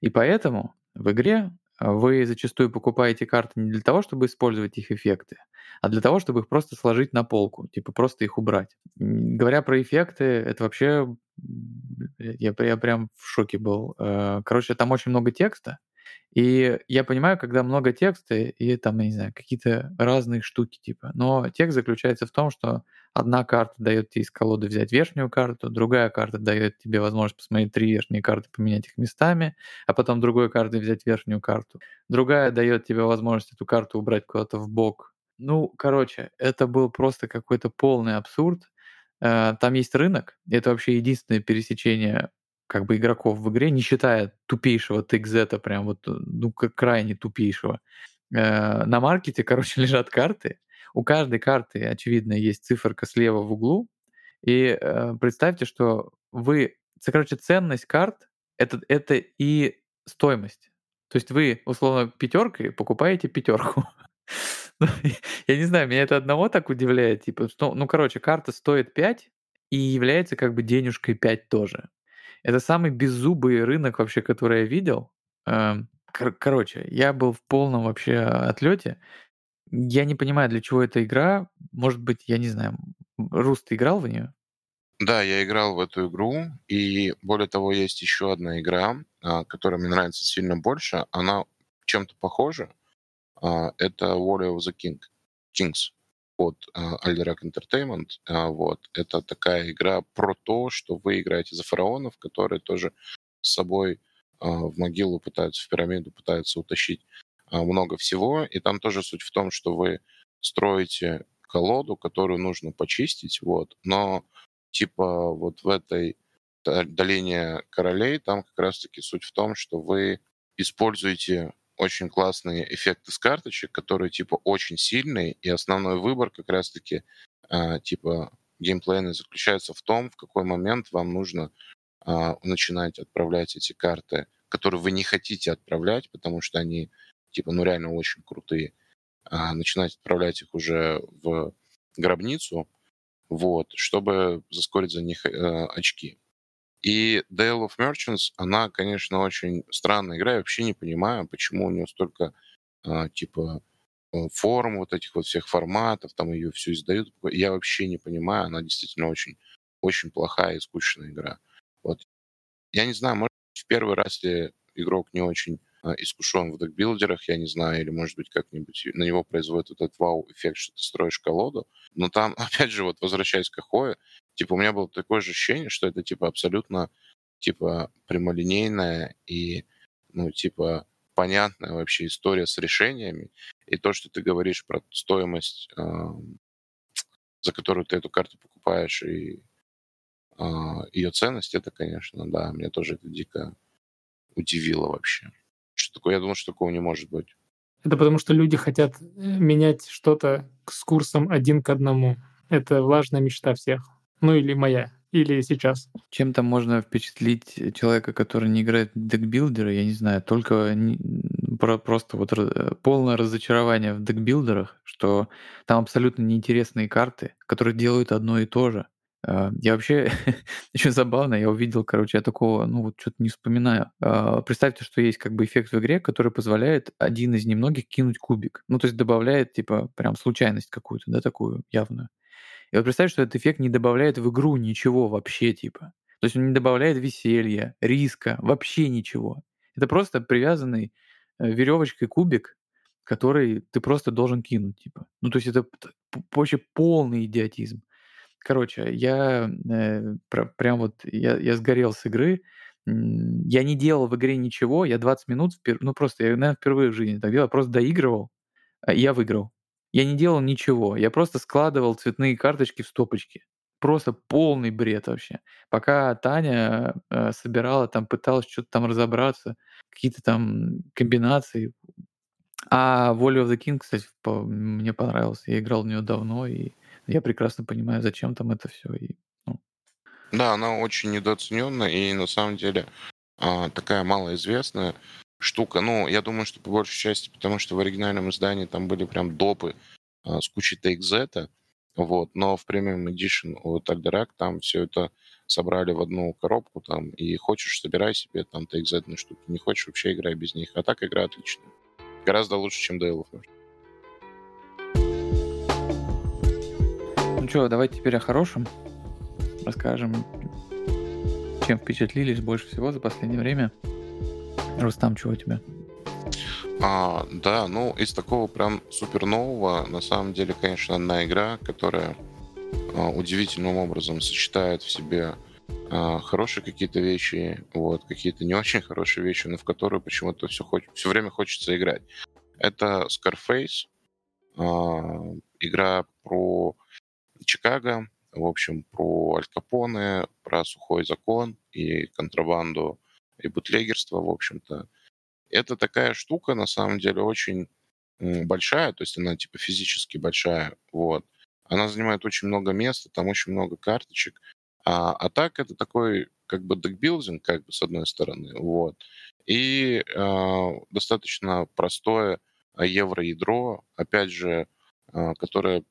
и поэтому в игре вы зачастую покупаете карты не для того, чтобы использовать их эффекты, а для того, чтобы их просто сложить на полку, типа просто их убрать. Говоря про эффекты, это вообще... Я, я прям в шоке был. Э, короче, там очень много текста, и я понимаю, когда много текста и там, я не знаю, какие-то разные штуки типа. Но текст заключается в том, что одна карта дает тебе из колоды взять верхнюю карту, другая карта дает тебе возможность посмотреть три верхние карты, поменять их местами, а потом другой картой взять верхнюю карту. Другая дает тебе возможность эту карту убрать куда-то в бок. Ну, короче, это был просто какой-то полный абсурд. Э, там есть рынок, это вообще единственное пересечение как бы игроков в игре, не считая тупейшего TXZ, прям вот, э, ну, крайне тупейшего. Э, на маркете, <laughs> короче, лежат карты. У каждой карты, очевидно, есть циферка слева в углу. И представьте, что вы, короче, ценность карт это, это и стоимость. То есть вы, условно, пятеркой покупаете пятерку. <laughs> Ну, я не знаю, меня это одного так удивляет. Типа, что, ну, короче, карта стоит 5 и является как бы денежкой 5 тоже. Это самый беззубый рынок вообще, который я видел. Эм, кор- короче, я был в полном вообще отлете. Я не понимаю, для чего эта игра. Может быть, я не знаю, Рус, ты играл в нее? Да, я играл в эту игру, и более того, есть еще одна игра, а, которая мне нравится сильно больше. Она чем-то похожа. А, это Warrior of the King, Kings от Alderac Entertainment. А, вот. Это такая игра про то, что вы играете за фараонов, которые тоже с собой в могилу пытаются, в пирамиду пытаются утащить много всего. И там тоже суть в том, что вы строите колоду, которую нужно почистить, вот, но типа вот в этой долине королей там как раз-таки суть в том, что вы используете очень классные эффекты с карточек, которые типа очень сильные, и основной выбор как раз-таки э, типа геймплейный заключается в том, в какой момент вам нужно э, начинать отправлять эти карты, которые вы не хотите отправлять, потому что они типа ну реально очень крутые, э, начинать отправлять их уже в гробницу, вот, чтобы заскорить за них э, очки. И Dale of Merchants, она, конечно, очень странная игра. Я вообще не понимаю, почему у нее столько, э, типа, э, форм, вот этих вот всех форматов, там ее все издают. Я вообще не понимаю, она действительно очень, очень плохая и скучная игра. Вот. Я не знаю, может, в первый раз ли игрок не очень а, искушен в декбилдерах, я не знаю, или, может быть, как-нибудь на него производит этот вау-эффект, что ты строишь колоду. Но там, <laughs> опять же, вот возвращаясь к Ахое, типа, у меня было такое же ощущение, что это, типа, абсолютно, типа, прямолинейная и, ну, типа, понятная вообще история с решениями. И то, что ты говоришь про стоимость, э, за которую ты эту карту покупаешь, и э, а, ее ценность, это, конечно, да, мне тоже это дико удивило вообще. Что такое? Я думал, что такого не может быть. Это потому, что люди хотят э, менять что-то с курсом один к одному. Это важная мечта всех. Ну или моя, или сейчас. Чем-то можно впечатлить человека, который не играет в декбилдеры, я не знаю, только не, про, просто вот полное разочарование в декбилдерах, что там абсолютно неинтересные карты, которые делают одно и то же. А, я вообще, <laughs> еще забавно, я увидел, короче, я такого, ну вот что-то не вспоминаю. А, представьте, что есть как бы эффект в игре, который позволяет один из немногих кинуть кубик. Ну, то есть добавляет, типа, прям случайность какую-то, да, такую явную. И вот представьте, что этот эффект не добавляет в игру ничего вообще, типа. То есть он не добавляет веселья, риска, вообще ничего. Это просто привязанный э, веревочкой кубик, который ты просто должен кинуть, типа. Ну, то есть это вообще полный идиотизм. Короче, я э, прям вот я, я сгорел с игры. Я не делал в игре ничего, я 20 минут, впер... ну просто, я, наверное, впервые в жизни так делал, просто доигрывал, и я выиграл. Я не делал ничего, я просто складывал цветные карточки в стопочки. Просто полный бред вообще. Пока Таня э, собирала, там пыталась что-то там разобраться, какие-то там комбинации. А Volley of the King, кстати, по, мне понравился. Я играл в нее давно, и я прекрасно понимаю, зачем там это все. И, ну. Да, она очень недооцененная и на самом деле а, такая малоизвестная штука. Ну, я думаю, что по большей части, потому что в оригинальном издании там были прям допы а, с кучей TXZ, вот, но в Premium Edition от Alderac там все это собрали в одну коробку там, и хочешь, собирай себе там TXZ штуки, не хочешь, вообще играй без них. А так игра отличная. Гораздо лучше, чем Dale of что, давайте теперь о хорошем расскажем. Чем впечатлились больше всего за последнее время? Рустам, чего у тебя? А, да, ну, из такого прям супер нового, на самом деле, конечно, одна игра, которая а, удивительным образом сочетает в себе а, хорошие какие-то вещи, вот, какие-то не очень хорошие вещи, но в которые почему-то все, хоч... все время хочется играть. Это Scarface, а, игра про Чикаго, в общем, про Аль Капоне, про сухой закон и контрабанду и бутлегерство, в общем-то. Это такая штука, на самом деле, очень большая, то есть она типа физически большая, вот. Она занимает очень много места, там очень много карточек. А, а так это такой как бы декбилдинг, как бы с одной стороны, вот. и э, достаточно простое евроядро, опять же, э, которое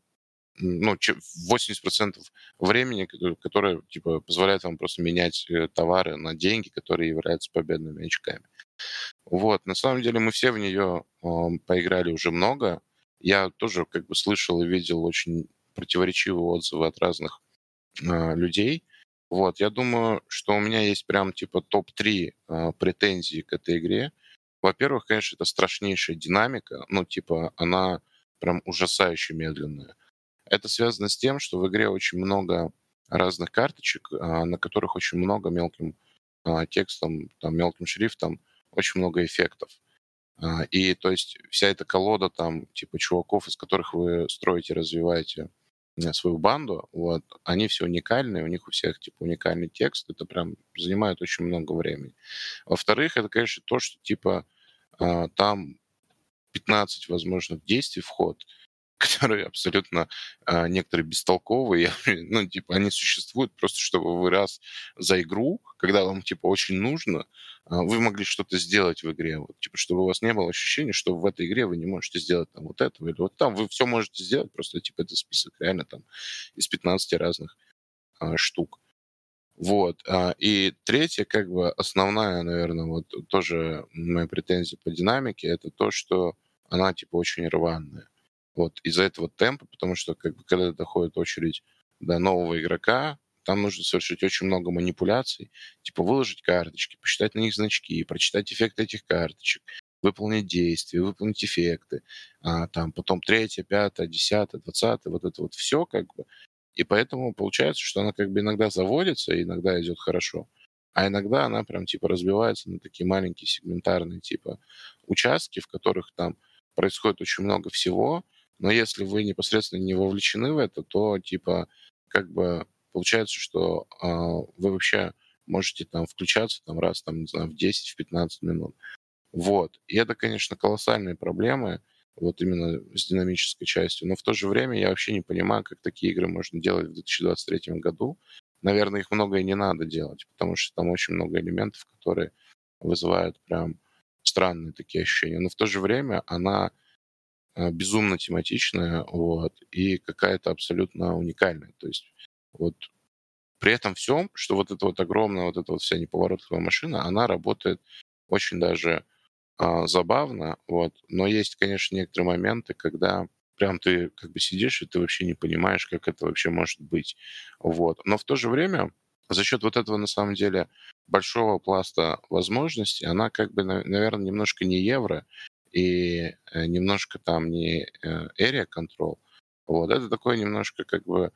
ну, 80% времени, которое типа, позволяет вам просто менять э, товары на деньги, которые являются победными очками. Вот, на самом деле мы все в нее э, поиграли уже много. Я тоже как бы слышал и видел очень противоречивые отзывы от разных э, людей. Вот, я думаю, что у меня есть прям типа топ-3 э, претензий к этой игре. Во-первых, конечно, это страшнейшая динамика. Ну, типа, она прям ужасающе медленная. Это связано с тем, что в игре очень много разных карточек, а, на которых очень много мелким а, текстом, там, мелким шрифтом, очень много эффектов. А, и то есть вся эта колода там, типа чуваков, из которых вы строите, развиваете э, свою банду, вот, они все уникальные, у них у всех типа уникальный текст, это прям занимает очень много времени. Во-вторых, это, конечно, то, что типа там 15 возможных действий в ход, которые абсолютно а, некоторые бестолковые, <laughs> ну, типа, они существуют просто, чтобы вы раз за игру, когда вам, типа, очень нужно, а, вы могли что-то сделать в игре, вот, типа, чтобы у вас не было ощущения, что в этой игре вы не можете сделать там вот этого или вот там, вы все можете сделать, просто, типа, это список реально там из 15 разных а, штук. Вот. И третье, как бы основная, наверное, вот тоже моя претензия по динамике, это то, что она, типа, очень рваная. Вот из-за этого темпа, потому что как бы, когда доходит очередь до нового игрока, там нужно совершить очень много манипуляций, типа выложить карточки, посчитать на них значки, прочитать эффекты этих карточек, выполнить действия, выполнить эффекты, а, там потом третье, пятое, десятое, двадцатое, вот это вот все как бы. И поэтому получается, что она как бы иногда заводится, иногда идет хорошо, а иногда она прям типа разбивается на такие маленькие сегментарные типа участки, в которых там происходит очень много всего, но если вы непосредственно не вовлечены в это, то типа как бы получается, что э, вы вообще можете там включаться там раз там, не знаю, в 10-15 в минут. Вот. И это, конечно, колоссальные проблемы, вот именно с динамической частью. Но в то же время я вообще не понимаю, как такие игры можно делать в 2023 году. Наверное, их много и не надо делать, потому что там очень много элементов, которые вызывают прям странные такие ощущения. Но в то же время она безумно тематичная, вот, и какая-то абсолютно уникальная. То есть вот при этом всем, что вот эта вот огромная, вот эта вот вся неповоротливая машина, она работает очень даже а, забавно, вот, но есть, конечно, некоторые моменты, когда прям ты как бы сидишь, и ты вообще не понимаешь, как это вообще может быть, вот. Но в то же время за счет вот этого, на самом деле, большого пласта возможностей, она как бы, наверное, немножко не евро, и э, немножко там не э, area control. Вот, это такой немножко как бы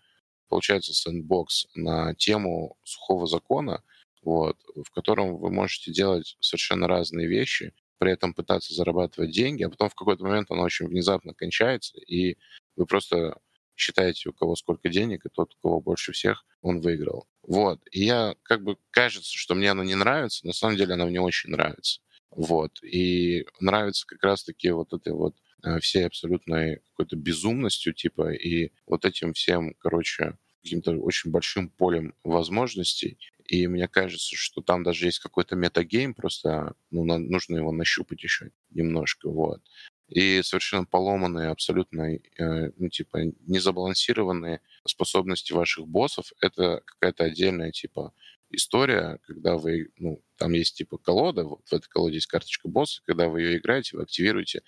получается сэндбокс на тему сухого закона, вот, в котором вы можете делать совершенно разные вещи, при этом пытаться зарабатывать деньги, а потом в какой-то момент оно очень внезапно кончается, и вы просто считаете, у кого сколько денег, и тот, у кого больше всех, он выиграл. Вот. И я, как бы, кажется, что мне она не нравится, на самом деле она мне очень нравится. Вот. И нравится как раз-таки вот этой вот э, всей абсолютной какой-то безумностью, типа, и вот этим всем, короче, каким-то очень большим полем возможностей. И мне кажется, что там даже есть какой-то метагейм, просто ну, нужно его нащупать еще немножко. Вот. И совершенно поломанные, абсолютно, э, ну, типа, незабалансированные способности ваших боссов — это какая-то отдельная, типа, история, когда вы, ну, там есть типа колода, вот в этой колоде есть карточка босса, когда вы ее играете, вы активируете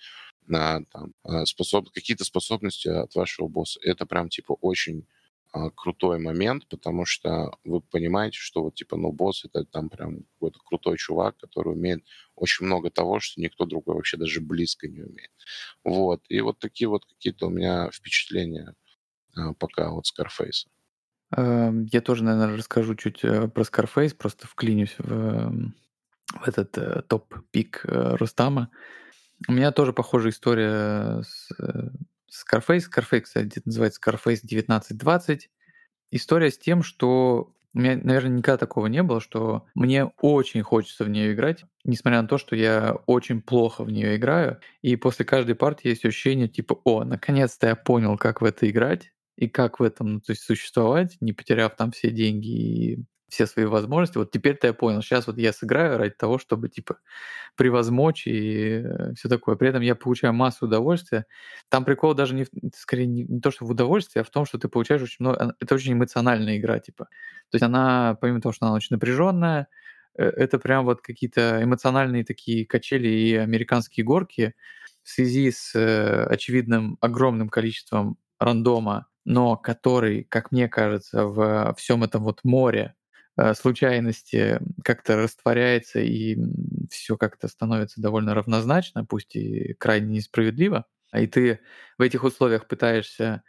на там, а, способ... какие-то способности от вашего босса. Это прям типа очень а, крутой момент, потому что вы понимаете, что вот типа, ну, босс это там прям какой-то крутой чувак, который умеет очень много того, что никто другой вообще даже близко не умеет. Вот. И вот такие вот какие-то у меня впечатления а, пока от Scarface. Эм, я тоже, наверное, расскажу чуть э, про Scarface, просто вклинюсь в, эм, в этот э, топ-пик э, Рустама. У меня тоже похожая история с Scarface. Scarface, кстати, называется Scarface 1920. История с тем, что у меня, наверное, никогда такого не было, что мне очень хочется в нее играть, несмотря на то, что я очень плохо в нее играю. И после каждой партии есть ощущение типа, о, наконец-то я понял, как в это играть и как в этом, ну, то есть существовать, не потеряв там все деньги и все свои возможности. Вот теперь-то я понял. Сейчас вот я сыграю ради того, чтобы, типа, превозмочь и э, все такое. При этом я получаю массу удовольствия. Там прикол даже не, скорее, не, не то, что в удовольствии, а в том, что ты получаешь очень много... Это очень эмоциональная игра, типа. То есть она, помимо того, что она очень напряженная, э, это прям вот какие-то эмоциональные такие качели и американские горки в связи с э, очевидным огромным количеством рандома, но который, как мне кажется, в всем этом вот море Э, случайности как-то растворяется и все как-то становится довольно равнозначно, пусть и крайне несправедливо. И ты в этих условиях пытаешься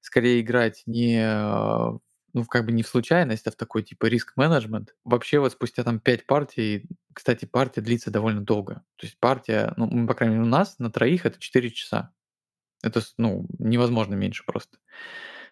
скорее играть не э, ну, как бы не в случайность, а в такой типа риск-менеджмент. Вообще вот спустя там пять партий, кстати, партия длится довольно долго. То есть партия, ну, по крайней мере, у нас на троих это 4 часа. Это, ну, невозможно меньше просто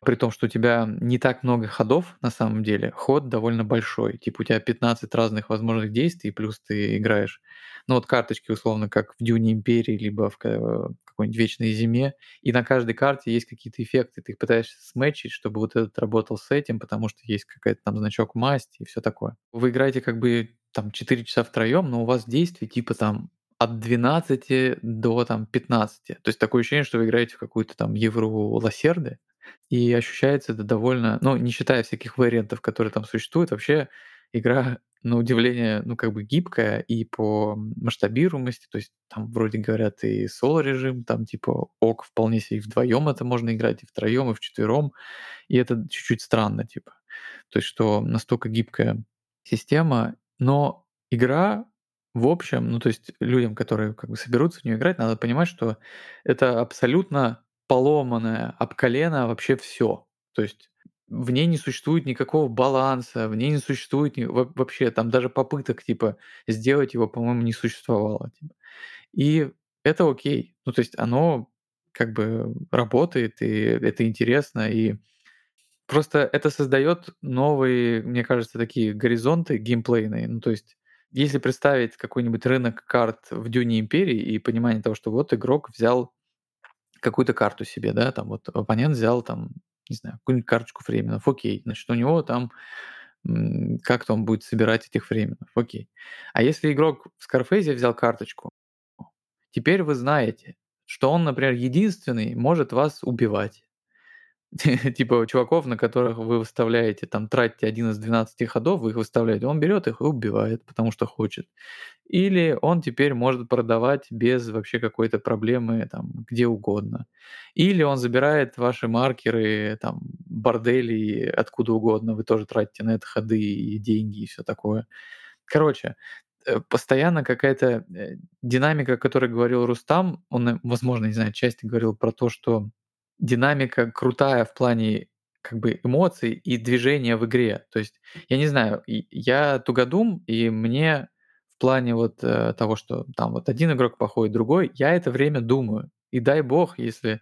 при том, что у тебя не так много ходов на самом деле, ход довольно большой. Типа у тебя 15 разных возможных действий, плюс ты играешь, ну вот карточки условно, как в Дюне Империи, либо в какой-нибудь Вечной Зиме, и на каждой карте есть какие-то эффекты, ты их пытаешься сметчить, чтобы вот этот работал с этим, потому что есть какая-то там значок масти и все такое. Вы играете как бы там 4 часа втроем, но у вас действий типа там от 12 до там 15. То есть такое ощущение, что вы играете в какую-то там евро лосерды, и ощущается это довольно, ну, не считая всяких вариантов, которые там существуют, вообще игра, на удивление, ну, как бы гибкая и по масштабируемости, то есть там вроде говорят и соло-режим, там типа ок, вполне себе и вдвоем это можно играть, и втроем, и вчетвером, и это чуть-чуть странно, типа. То есть что настолько гибкая система, но игра в общем, ну, то есть людям, которые как бы соберутся в нее играть, надо понимать, что это абсолютно поломанная об колено вообще все. То есть в ней не существует никакого баланса, в ней не существует ни, вообще там даже попыток типа сделать его, по-моему, не существовало. Типа. И это окей. Ну, то есть оно как бы работает, и это интересно, и просто это создает новые, мне кажется, такие горизонты геймплейные. Ну, то есть если представить какой-нибудь рынок карт в Дюне Империи и понимание того, что вот игрок взял какую-то карту себе, да, там вот оппонент взял там, не знаю, какую-нибудь карточку фременов, окей, значит, у него там как-то он будет собирать этих фременов, окей. А если игрок в Скарфейзе взял карточку, теперь вы знаете, что он, например, единственный может вас убивать. <laughs> типа чуваков, на которых вы выставляете, там, тратите один из 12 ходов, вы их выставляете, он берет их и убивает, потому что хочет. Или он теперь может продавать без вообще какой-то проблемы там где угодно. Или он забирает ваши маркеры, там, бордели откуда угодно, вы тоже тратите на это ходы и деньги и все такое. Короче, э, постоянно какая-то э, динамика, о которой говорил Рустам, он, возможно, не знаю, части говорил про то, что динамика крутая в плане как бы эмоций и движения в игре. То есть, я не знаю, я тугодум, и мне в плане вот э, того, что там вот один игрок походит, другой, я это время думаю. И дай бог, если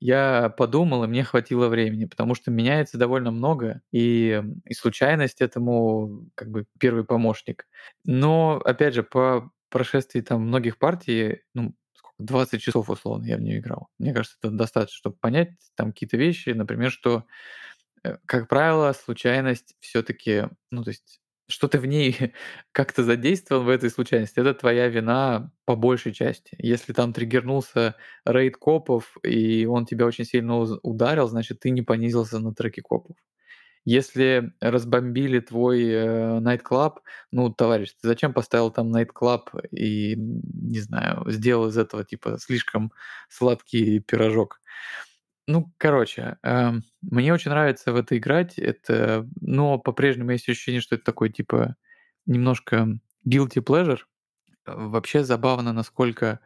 я подумал, и мне хватило времени, потому что меняется довольно много, и, и случайность этому как бы первый помощник. Но, опять же, по прошествии там многих партий, ну, 20 часов условно я в нее играл. Мне кажется, это достаточно, чтобы понять там какие-то вещи, например, что, э, как правило, случайность все-таки, ну то есть что ты в ней <laughs> как-то задействовал в этой случайности, это твоя вина по большей части. Если там триггернулся рейд копов, и он тебя очень сильно ударил, значит, ты не понизился на треке копов. Если разбомбили твой э, найт-клаб, ну, товарищ, ты зачем поставил там найт-клаб и, не знаю, сделал из этого, типа, слишком сладкий пирожок? Ну, короче, э, мне очень нравится в это играть, это, но по-прежнему есть ощущение, что это такой, типа, немножко guilty pleasure. Вообще забавно, насколько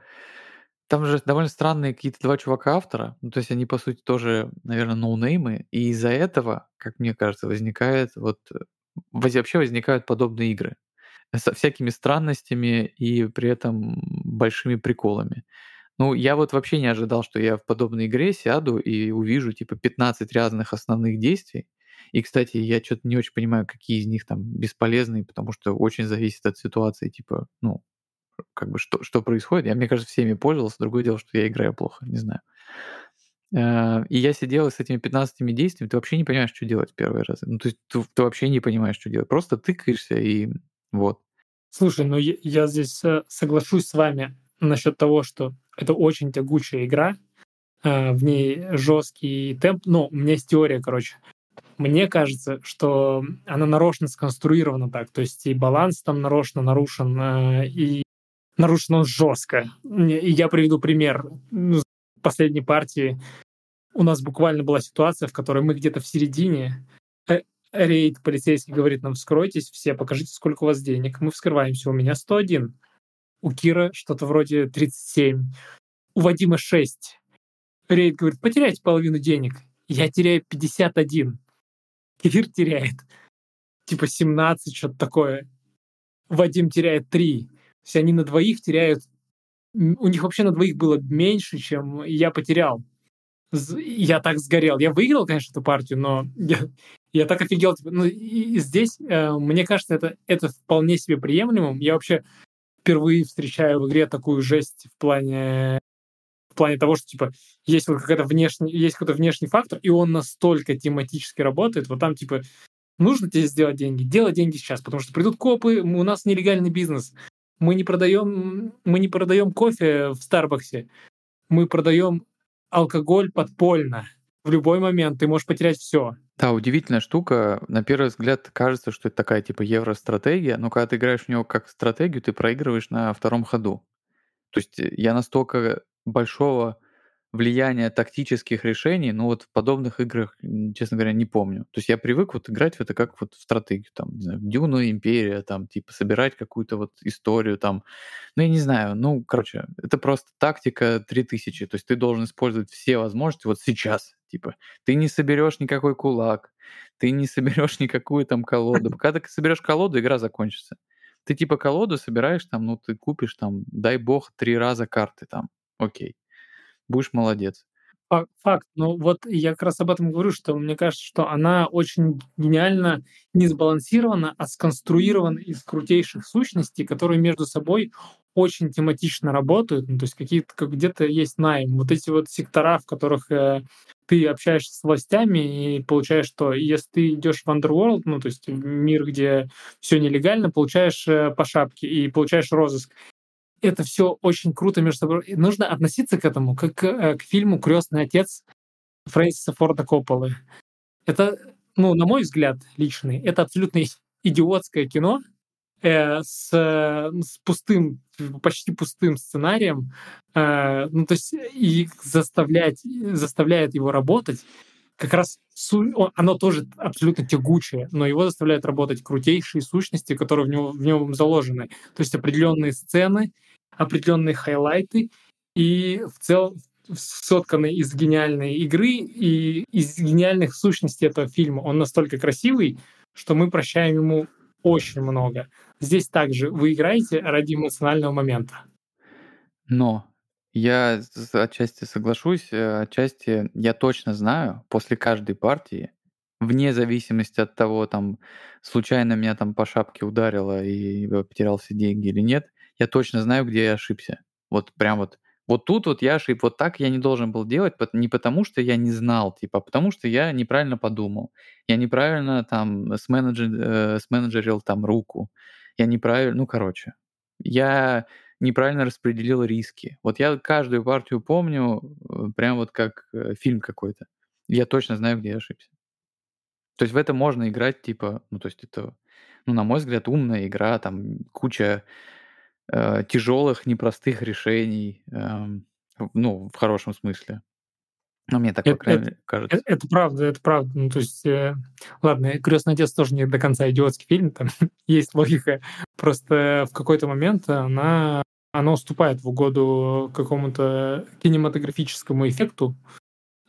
там же довольно странные какие-то два чувака-автора, ну, то есть они, по сути, тоже, наверное, ноунеймы, и из-за этого, как мне кажется, возникает вот... Э, вообще возникают подобные игры со всякими странностями и при этом большими приколами. Ну, я вот вообще не ожидал, что я в подобной игре сяду и увижу, типа, 15 разных основных действий. И, кстати, я что-то не очень понимаю, какие из них там бесполезные, потому что очень зависит от ситуации, типа, ну, как бы что, что происходит. Я, мне кажется, всеми пользовался. Другое дело, что я играю плохо, не знаю. Э, и я сидел с этими 15 действиями, ты вообще не понимаешь, что делать первый раз. Ну, то есть ты, ты вообще не понимаешь, что делать. Просто тыкаешься и вот. Слушай, ну я, я здесь э, соглашусь с вами насчет того, что это очень тягучая игра, э, в ней жесткий темп. Ну, у меня есть теория, короче. Мне кажется, что она нарочно сконструирована так, то есть и баланс там нарочно нарушен, и нарушен он жестко. И я приведу пример. Ну, последней партии у нас буквально была ситуация, в которой мы где-то в середине, э, рейд полицейский говорит нам, вскройтесь все, покажите, сколько у вас денег. Мы вскрываемся, у меня 101, у Кира что-то вроде 37, у Вадима 6. Рейд говорит, потеряйте половину денег. Я теряю 51. Кир теряет типа 17, что-то такое. Вадим теряет 3. Есть они на двоих теряют у них вообще на двоих было меньше, чем я потерял. Я так сгорел. Я выиграл, конечно, эту партию, но <laughs> я, я так офигел. Типа, ну, и здесь, э, мне кажется, это, это вполне себе приемлемым. Я вообще впервые встречаю в игре такую жесть в плане в плане того, что типа есть вот какая-то внешний, есть какой-то внешний фактор, и он настолько тематически работает, вот там типа нужно тебе сделать деньги, делай деньги сейчас, потому что придут копы, у нас нелегальный бизнес, мы не продаем, мы не продаем кофе в Старбаксе, мы продаем алкоголь подпольно. В любой момент ты можешь потерять все. Да, удивительная штука. На первый взгляд кажется, что это такая типа евростратегия, но когда ты играешь в него как стратегию, ты проигрываешь на втором ходу. То есть я настолько большого влияние тактических решений, ну вот в подобных играх, честно говоря, не помню. То есть я привык вот играть в это как вот в стратегию, там, не знаю, Дюна, Империя, там, типа, собирать какую-то вот историю, там, ну, я не знаю, ну, короче, это просто тактика 3000, то есть ты должен использовать все возможности вот сейчас, типа, ты не соберешь никакой кулак, ты не соберешь <laughs> никакую там колоду. Пока ты соберешь колоду, игра закончится. Ты типа колоду собираешь, там, ну, ты купишь там, дай бог, три раза карты там, окей будешь молодец. Факт. Ну вот я как раз об этом говорю, что мне кажется, что она очень гениально не сбалансирована, а сконструирована из крутейших сущностей, которые между собой очень тематично работают. Ну, то есть какие-то как где-то есть найм. Вот эти вот сектора, в которых э, ты общаешься с властями и получаешь что? Если ты идешь в Underworld, ну то есть мир, где все нелегально, получаешь э, по шапке и получаешь розыск это все очень круто между собой. И нужно относиться к этому как к, э, фильму «Крестный отец» Фрэнсиса Форда Копполы. Это, ну, на мой взгляд, личный, это абсолютно идиотское кино э, с, с пустым, почти пустым сценарием, э, ну, то есть и заставлять, заставляет его работать, как раз оно тоже абсолютно тягучее, но его заставляют работать крутейшие сущности, которые в, него, в нем заложены. То есть определенные сцены, определенные хайлайты, и в целом сотканный из гениальной игры и из гениальных сущностей этого фильма. Он настолько красивый, что мы прощаем ему очень много. Здесь также вы играете ради эмоционального момента. Но я отчасти соглашусь, э, отчасти я точно знаю, после каждой партии, вне зависимости от того, там, случайно меня там по шапке ударило и потерял все деньги или нет, я точно знаю, где я ошибся. Вот прям вот. Вот тут вот я ошиб, вот так я не должен был делать, не потому что я не знал, типа, а потому что я неправильно подумал. Я неправильно там сменеджер, э, сменеджерил там руку. Я неправильно, ну, короче. Я неправильно распределил риски. Вот я каждую партию помню, э, прям вот как э, фильм какой-то. Я точно знаю, где я ошибся. То есть в это можно играть, типа, ну, то есть это, ну, на мой взгляд, умная игра, там куча э, тяжелых, непростых решений, эм, ну, в хорошем смысле. Ну, мне так, по Это, крайней это, мере, кажется. это, это правда, это правда. Ну, то есть, э, ладно, «Крестный отец» тоже не до конца идиотский фильм, там <laughs> есть логика. Просто в какой-то момент она, она уступает в угоду какому-то кинематографическому эффекту,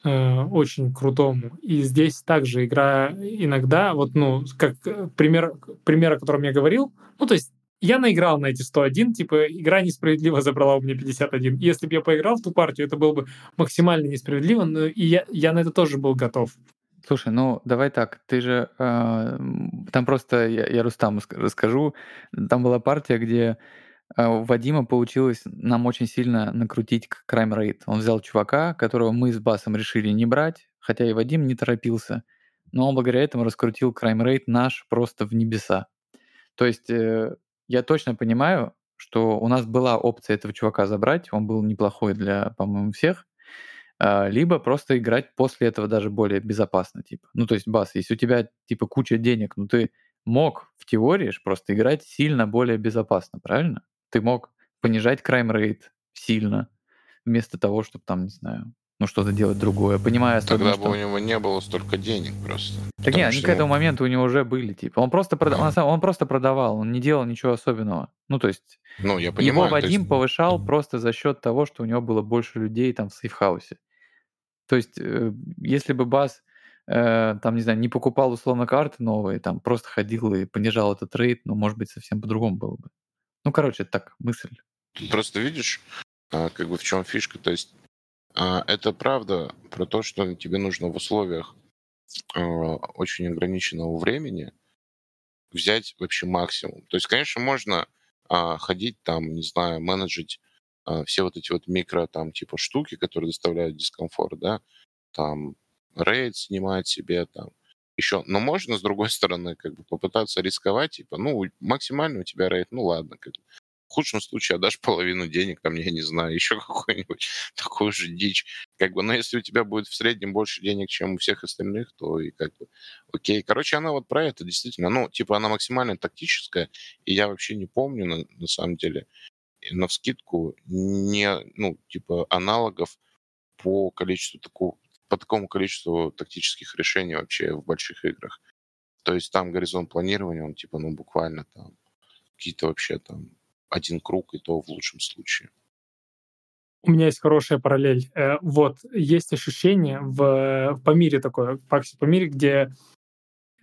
э, очень крутому. И здесь также игра иногда, вот, ну, как пример, пример, о котором я говорил, ну, то есть я наиграл на эти 101, типа, игра несправедливо забрала у меня 51. Если бы я поиграл в ту партию, это было бы максимально несправедливо, но и я, я на это тоже был готов. Слушай, ну давай так, ты же э, там просто я, я Рустаму расскажу, там была партия, где а, у Вадима получилось нам очень сильно накрутить crime rate. Он взял чувака, которого мы с Басом решили не брать, хотя и Вадим не торопился, но он благодаря этому раскрутил crime rate наш просто в небеса. То есть э, я точно понимаю, что у нас была опция этого чувака забрать, он был неплохой для, по-моему, всех, а, либо просто играть после этого даже более безопасно, типа. Ну, то есть, Бас, если у тебя, типа, куча денег, ну, ты мог в теории просто играть сильно более безопасно, правильно? Ты мог понижать crime rate сильно, вместо того, чтобы там, не знаю, ну что-то делать другое, понимая Тогда бы что... у него не было столько денег просто. Так нет, они к этому моменту у него уже были, типа. Он просто, прод... он, он просто продавал, он не делал ничего особенного. Ну, то есть, ну, я понимаю, его Вадим есть... повышал просто за счет того, что у него было больше людей там в сейфхаусе. То есть, э, если бы Бас э, там, не знаю, не покупал условно карты новые, там просто ходил и понижал этот рейд, ну, может быть, совсем по-другому было бы. Ну, короче, так, мысль. Просто видишь, а, как бы в чем фишка. То есть а, это правда про то, что тебе нужно в условиях а, очень ограниченного времени взять вообще максимум. То есть, конечно, можно ходить там, не знаю, менеджить все вот эти вот микро там типа штуки, которые доставляют дискомфорт, да, там рейд снимать себе, там еще. Но можно, с другой стороны, как бы попытаться рисковать, типа, ну, максимально у тебя рейд, ну ладно, как бы худшем случае отдашь половину денег, там, я не знаю, <laughs> еще какой-нибудь такую же дичь. Как бы, но если у тебя будет в среднем больше денег, чем у всех остальных, то и как бы окей. Короче, она вот про это действительно, ну, типа, она максимально тактическая, и я вообще не помню, на, на самом деле, на вскидку не, ну, типа, аналогов по количеству такого, по такому количеству тактических решений вообще в больших играх. То есть там горизонт планирования, он типа, ну, буквально там какие-то вообще там один круг, и то в лучшем случае. У меня есть хорошая параллель. Э, вот, есть ощущение в, в Памире такое, в Паксе Памире, где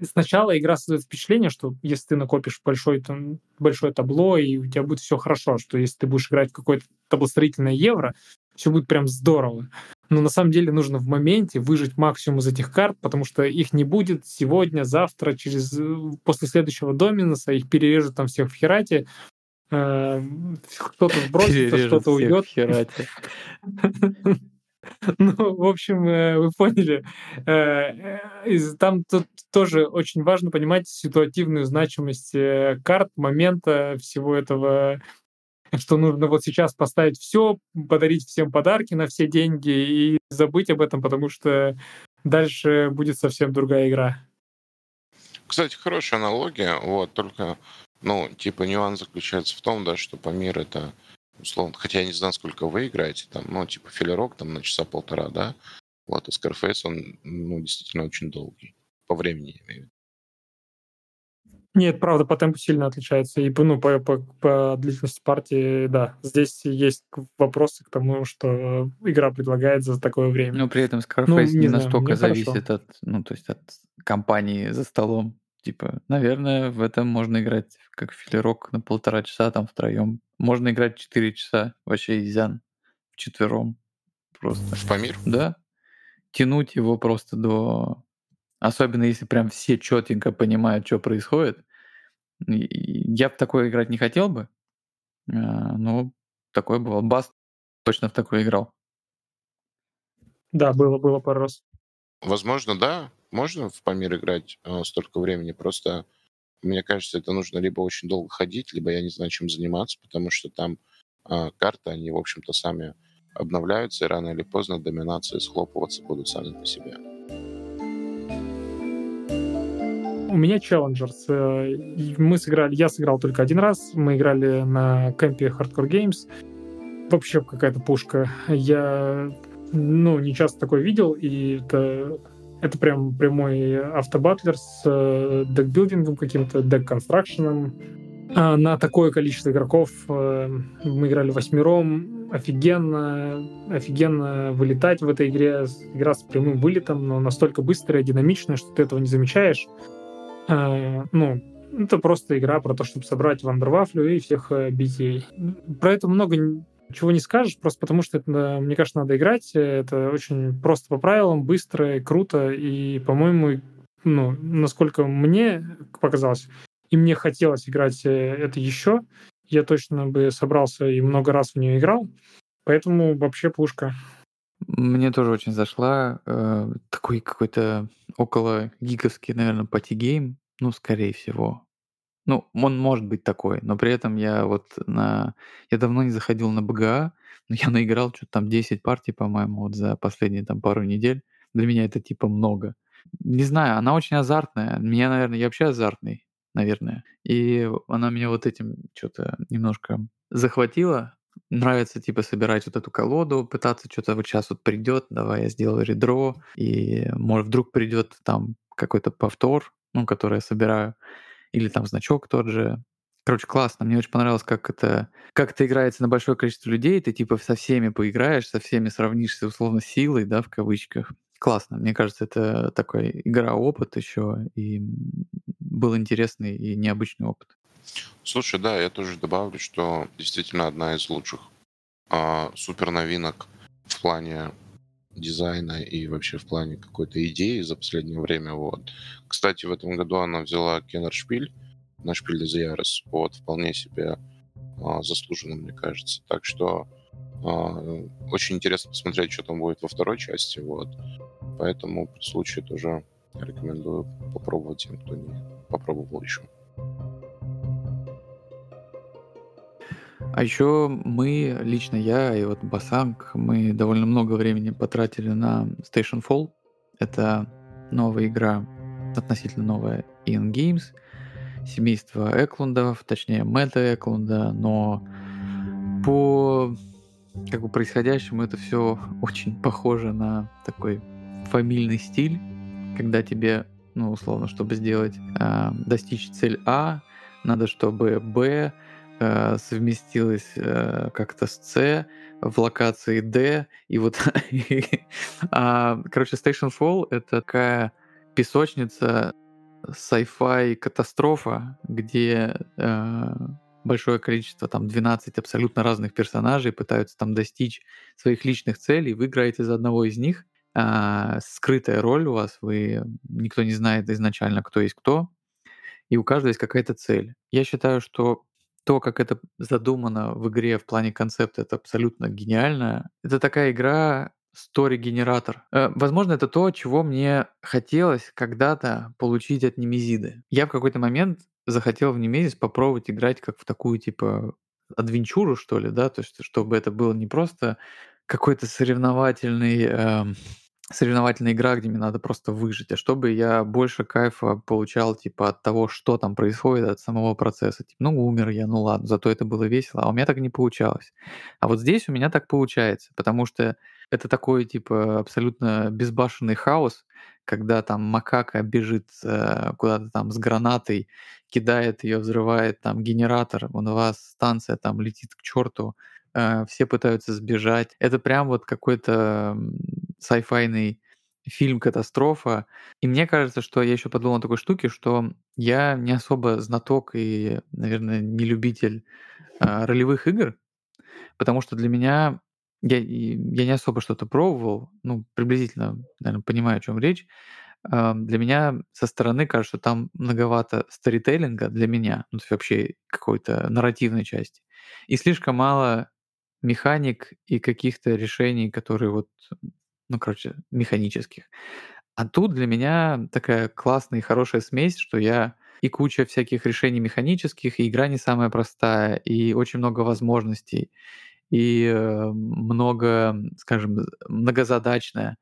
сначала игра создает впечатление, что если ты накопишь большое, там, большое табло, и у тебя будет все хорошо, что если ты будешь играть в какое-то таблостроительное евро, все будет прям здорово. Но на самом деле нужно в моменте выжить максимум из этих карт, потому что их не будет сегодня, завтра, через э, после следующего доминуса, их перережут там всех в херате, кто-то сбросится, что-то уйдет. <laughs> Ну, в общем, э, вы поняли. Э, э, там тут тоже очень важно понимать ситуативную значимость карт, момента всего этого, что нужно вот сейчас поставить все, подарить всем подарки на все деньги и забыть об этом, потому что дальше будет совсем другая игра. Кстати, хорошая аналогия, вот, только ну, типа, нюанс заключается в том, да, что Памир это условно, хотя я не знаю, сколько вы играете, там, ну, типа, филерок там на часа полтора, да, вот, а Scarface, он, ну, действительно очень долгий, по времени, я имею в виду. Нет, правда, по темпу сильно отличается. И ну, по, по, по длительности партии, да. Здесь есть вопросы к тому, что игра предлагает за такое время. Но при этом Scarface ну, не, не знаю, настолько зависит хорошо. от, ну, то есть от компании за столом. Типа, наверное, в этом можно играть как филерок на полтора часа там втроем. Можно играть 4 часа, вообще изян, вчетвером. Просто. В Памир? Да. Тянуть его просто до... Особенно если прям все четенько понимают, что происходит. Я в такое играть не хотел бы, а, но такое бывало. Бас точно в такое играл. Да, было, было пару раз. Возможно, да можно в Памир играть э, столько времени, просто мне кажется, это нужно либо очень долго ходить, либо я не знаю, чем заниматься, потому что там э, карты, они, в общем-то, сами обновляются, и рано или поздно доминации схлопываться будут сами по себе. У меня Challengers. Э, мы сыграли, я сыграл только один раз. Мы играли на кемпе Hardcore Games. Вообще какая-то пушка. Я ну, не часто такое видел, и это это прям прямой автобатлер с э, декбилдингом каким-то, дек-констракшеном. А на такое количество игроков э, мы играли восьмером. Офигенно, офигенно вылетать в этой игре. Игра с прямым вылетом, но настолько быстрая, динамичная, что ты этого не замечаешь. А, ну, это просто игра про то, чтобы собрать вандервафлю и всех э, бить ей. Про это много чего не скажешь, просто потому что это, мне кажется, надо играть. Это очень просто по правилам, быстро и круто. И, по-моему, ну, насколько мне показалось, и мне хотелось играть э, это еще, я точно бы собрался и много раз в нее играл. Поэтому вообще пушка. Мне тоже очень зашла. Э, такой какой-то около гиковский, наверное, party game. Ну, скорее всего. Ну, он может быть такой, но при этом я вот на... Я давно не заходил на BGA, но я наиграл что-то там 10 партий, по-моему, вот за последние там пару недель. Для меня это типа много. Не знаю, она очень азартная. Меня, наверное, я вообще азартный, наверное. И она меня вот этим что-то немножко захватила. Нравится, типа, собирать вот эту колоду, пытаться что-то вот сейчас вот придет, давай я сделаю редро, и может вдруг придет там какой-то повтор, ну, который я собираю или там значок тот же. Короче, классно. Мне очень понравилось, как это, как это играется на большое количество людей. Ты типа со всеми поиграешь, со всеми сравнишься условно силой, да, в кавычках. Классно. Мне кажется, это такой игра-опыт еще, и был интересный и необычный опыт. Слушай, да, я тоже добавлю, что действительно одна из лучших а, супер новинок в плане дизайна и вообще в плане какой-то идеи за последнее время. Вот. Кстати, в этом году она взяла Кеннер Шпиль на Шпиль де Ярос. Вот, вполне себе а, заслуженно, мне кажется. Так что а, очень интересно посмотреть, что там будет во второй части. Вот. Поэтому при случае тоже рекомендую попробовать тем, кто не попробовал еще. А еще мы, лично я и вот Басанг, мы довольно много времени потратили на Station Fall. Это новая игра, относительно новая Ian Games, семейство Эклундов, точнее Мэтта Эклунда, но по как бы происходящему это все очень похоже на такой фамильный стиль, когда тебе, ну, условно, чтобы сделать, э, достичь цель А, надо, чтобы Б э, совместилось э, как-то с C в локации D, и вот, <laughs> а, короче, Station Fall — это такая песочница sci-fi катастрофа, где э, большое количество, там 12 абсолютно разных персонажей пытаются там достичь своих личных целей, вы играете за одного из них, а, скрытая роль у вас, вы никто не знает изначально, кто есть кто, и у каждого есть какая-то цель. Я считаю, что то, как это задумано в игре в плане концепта, это абсолютно гениально. Это такая игра story-генератор. Э, возможно, это то, чего мне хотелось когда-то получить от Немезиды. Я в какой-то момент захотел в Немезис попробовать играть как в такую, типа, адвенчуру, что ли, да, то есть чтобы это было не просто какой-то соревновательный эм, соревновательная игра, где мне надо просто выжить, а чтобы я больше кайфа получал, типа, от того, что там происходит, от самого процесса. Типа, ну, умер я, ну ладно, зато это было весело, а у меня так не получалось. А вот здесь у меня так получается, потому что это такой, типа, абсолютно безбашенный хаос, когда там макака бежит э, куда-то там с гранатой, кидает ее, взрывает там генератор, у вас станция там летит к черту, э, все пытаются сбежать. Это прям вот какой-то sci-fi фильм-катастрофа. И мне кажется, что я еще подумал о такой штуке, что я не особо знаток и, наверное, не любитель э, ролевых игр, потому что для меня я, я не особо что-то пробовал, ну, приблизительно, наверное, понимаю, о чем речь. Э, для меня со стороны кажется, что там многовато сторителлинга для меня, ну, то есть вообще какой-то нарративной части, и слишком мало механик и каких-то решений, которые вот, ну, короче, механических. А тут для меня такая классная и хорошая смесь, что я и куча всяких решений механических, и игра не самая простая, и очень много возможностей, и э, много, скажем, многозадачная.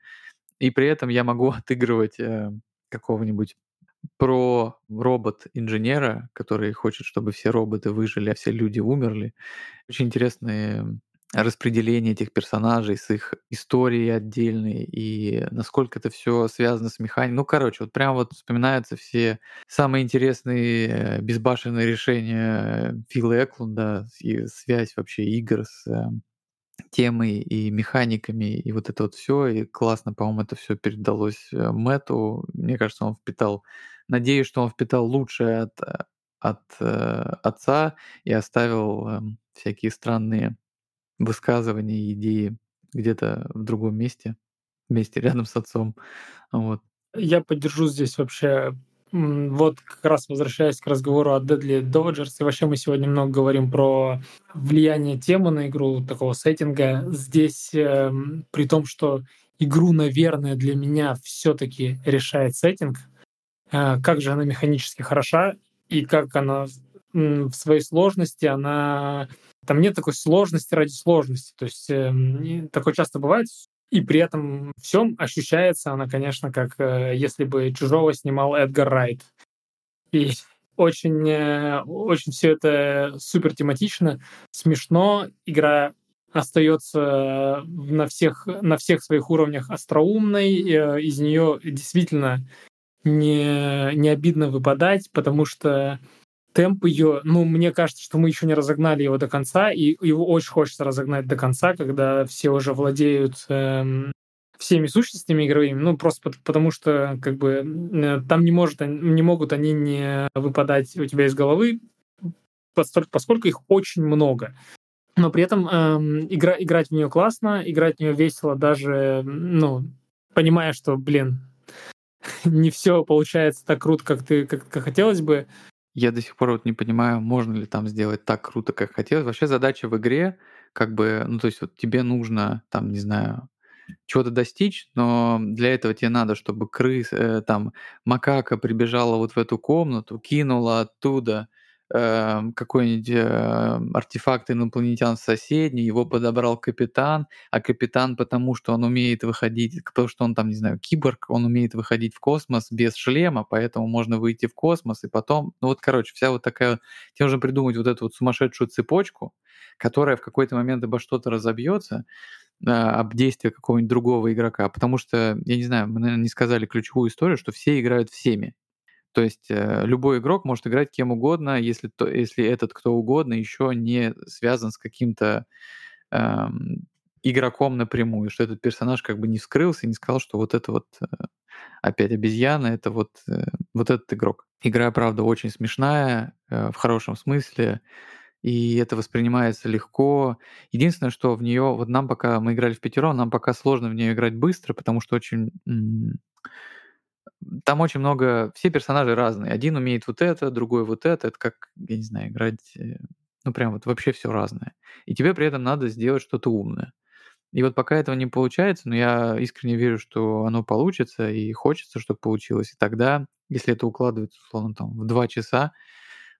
И при этом я могу <laughs> отыгрывать э, какого-нибудь про робот-инженера, который хочет, чтобы все роботы выжили, а все люди умерли. Очень интересные распределение этих персонажей с их историей отдельной и насколько это все связано с механикой. Ну, короче, вот прям вот вспоминаются все самые интересные э, безбашенные решения Фила Эклунда и связь вообще игр с э, темой и механиками, и вот это вот все, и классно, по-моему, это все передалось э, Мэту. Мне кажется, он впитал, надеюсь, что он впитал лучшее от, от э, отца и оставил э, всякие странные высказывания идеи где-то в другом месте, месте рядом с отцом. Вот. Я поддержу здесь вообще вот как раз возвращаясь к разговору о Deadly Dodgers, и вообще мы сегодня много говорим про влияние темы на игру, такого сеттинга. Здесь, э, при том, что игру, наверное, для меня все таки решает сеттинг, э, как же она механически хороша, и как она в своей сложности, она... Там нет такой сложности ради сложности. То есть э, такое часто бывает, и при этом всем ощущается она, конечно, как э, если бы «Чужого» снимал Эдгар Райт. И <laughs> очень, э, очень все это супер тематично, смешно, игра остается на всех, на всех своих уровнях остроумной, э, из нее действительно не, не обидно выпадать, потому что темп ее, ну, мне кажется, что мы еще не разогнали его до конца, и его очень хочется разогнать до конца, когда все уже владеют эм, всеми сущностями игровыми, ну, просто потому что, как бы, э, там не, может, не могут они не выпадать у тебя из головы, поскольку их очень много. Но при этом эм, игра, играть в нее классно, играть в нее весело, даже, ну, понимая, что, блин, <laughs> не все получается так круто, как ты как, как хотелось бы, я до сих пор вот не понимаю, можно ли там сделать так круто, как хотелось. Вообще задача в игре, как бы, ну то есть вот тебе нужно, там, не знаю, чего-то достичь, но для этого тебе надо, чтобы крыс, э, там, макака прибежала вот в эту комнату, кинула оттуда Эм, какой-нибудь э, артефакт инопланетян соседний, его подобрал капитан, а капитан потому, что он умеет выходить, потому что он там, не знаю, киборг, он умеет выходить в космос без шлема, поэтому можно выйти в космос и потом, ну вот, короче, вся вот такая, тебе нужно придумать вот эту вот сумасшедшую цепочку, которая в какой-то момент обо что-то разобьется, э, об действие какого-нибудь другого игрока, потому что, я не знаю, мы, наверное, не сказали ключевую историю, что все играют всеми. То есть э, любой игрок может играть кем угодно, если, то, если этот кто угодно еще не связан с каким-то эм, игроком напрямую, что этот персонаж как бы не вскрылся и не сказал, что вот это вот э, опять обезьяна, это вот, э, вот этот игрок. Игра, правда, очень смешная, э, в хорошем смысле, и это воспринимается легко. Единственное, что в нее, вот нам пока мы играли в пятеро, нам пока сложно в нее играть быстро, потому что очень там очень много, все персонажи разные. Один умеет вот это, другой вот это. Это как, я не знаю, играть, э, ну прям вот вообще все разное. И тебе при этом надо сделать что-то умное. И вот пока этого не получается, но я искренне верю, что оно получится, и хочется, чтобы получилось. И тогда, если это укладывается, условно, там, в два часа,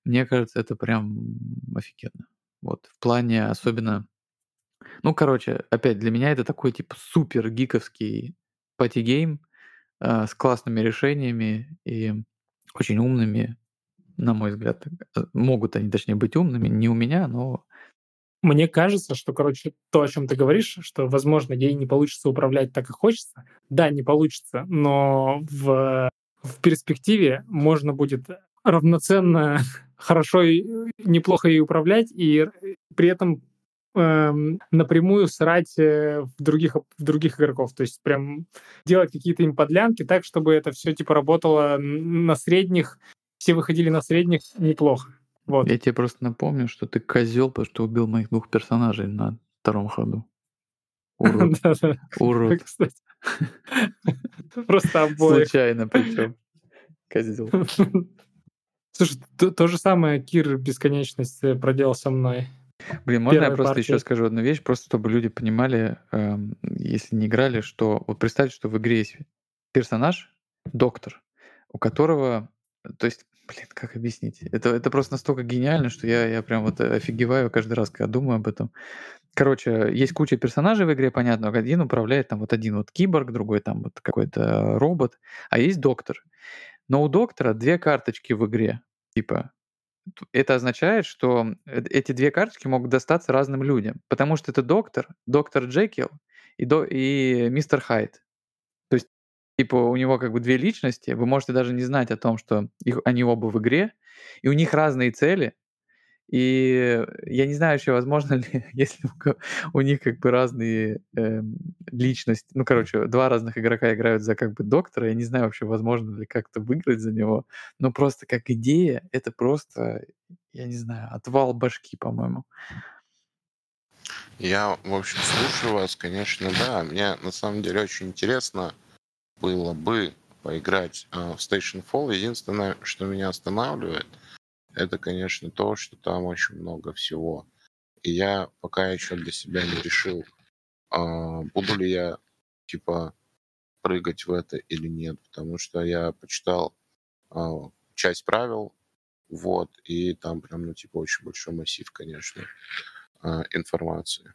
мне кажется, это прям офигенно. Вот, в плане особенно... Ну, короче, опять, для меня это такой, типа, супер гиковский party game, с классными решениями и очень умными, на мой взгляд. Э, могут они, точнее, быть умными, не у меня, но мне кажется, что, короче, то, о чем ты говоришь, что, возможно, ей не получится управлять так, как хочется. Да, не получится, но в, в перспективе можно будет равноценно <laughs> хорошо и неплохо ей управлять и при этом напрямую срать э, в других, в других игроков. То есть прям делать какие-то им подлянки так, чтобы это все типа работало на средних, все выходили на средних неплохо. Вот. Я тебе просто напомню, что ты козел, потому что убил моих двух персонажей на втором ходу. Урод. <laughs> Урод. <laughs> Просто обоих. Случайно причем. Козел. <laughs> Слушай, то, же самое Кир Бесконечность э, проделал со мной. Блин, можно я просто партии. еще скажу одну вещь, просто чтобы люди понимали, эм, если не играли, что вот представьте, что в игре есть персонаж, доктор, у которого, то есть, блин, как объяснить? Это, это просто настолько гениально, что я, я прям вот офигеваю каждый раз, когда думаю об этом. Короче, есть куча персонажей в игре, понятно, один управляет там вот один вот киборг, другой там вот какой-то робот, а есть доктор. Но у доктора две карточки в игре, типа это означает, что э, эти две карточки могут достаться разным людям, потому что это доктор, доктор Джекил и, до, и мистер Хайд. То есть, типа, у него как бы две личности, вы можете даже не знать о том, что их, они оба в игре, и у них разные цели, и я не знаю еще, возможно ли, <laughs> если у, них как бы разные э, личности, ну, короче, два разных игрока играют за как бы доктора, я не знаю вообще, возможно ли как-то выиграть за него, но просто как идея, это просто, я не знаю, отвал башки, по-моему. Я, в общем, слушаю вас, конечно, да. Мне на самом деле очень интересно было бы поиграть э, в Station Fall. Единственное, что меня останавливает, это, конечно, то, что там очень много всего. И я пока еще для себя не решил, э, буду ли я, типа, прыгать в это или нет, потому что я почитал э, часть правил, вот, и там прям, ну, типа, очень большой массив, конечно, э, информации.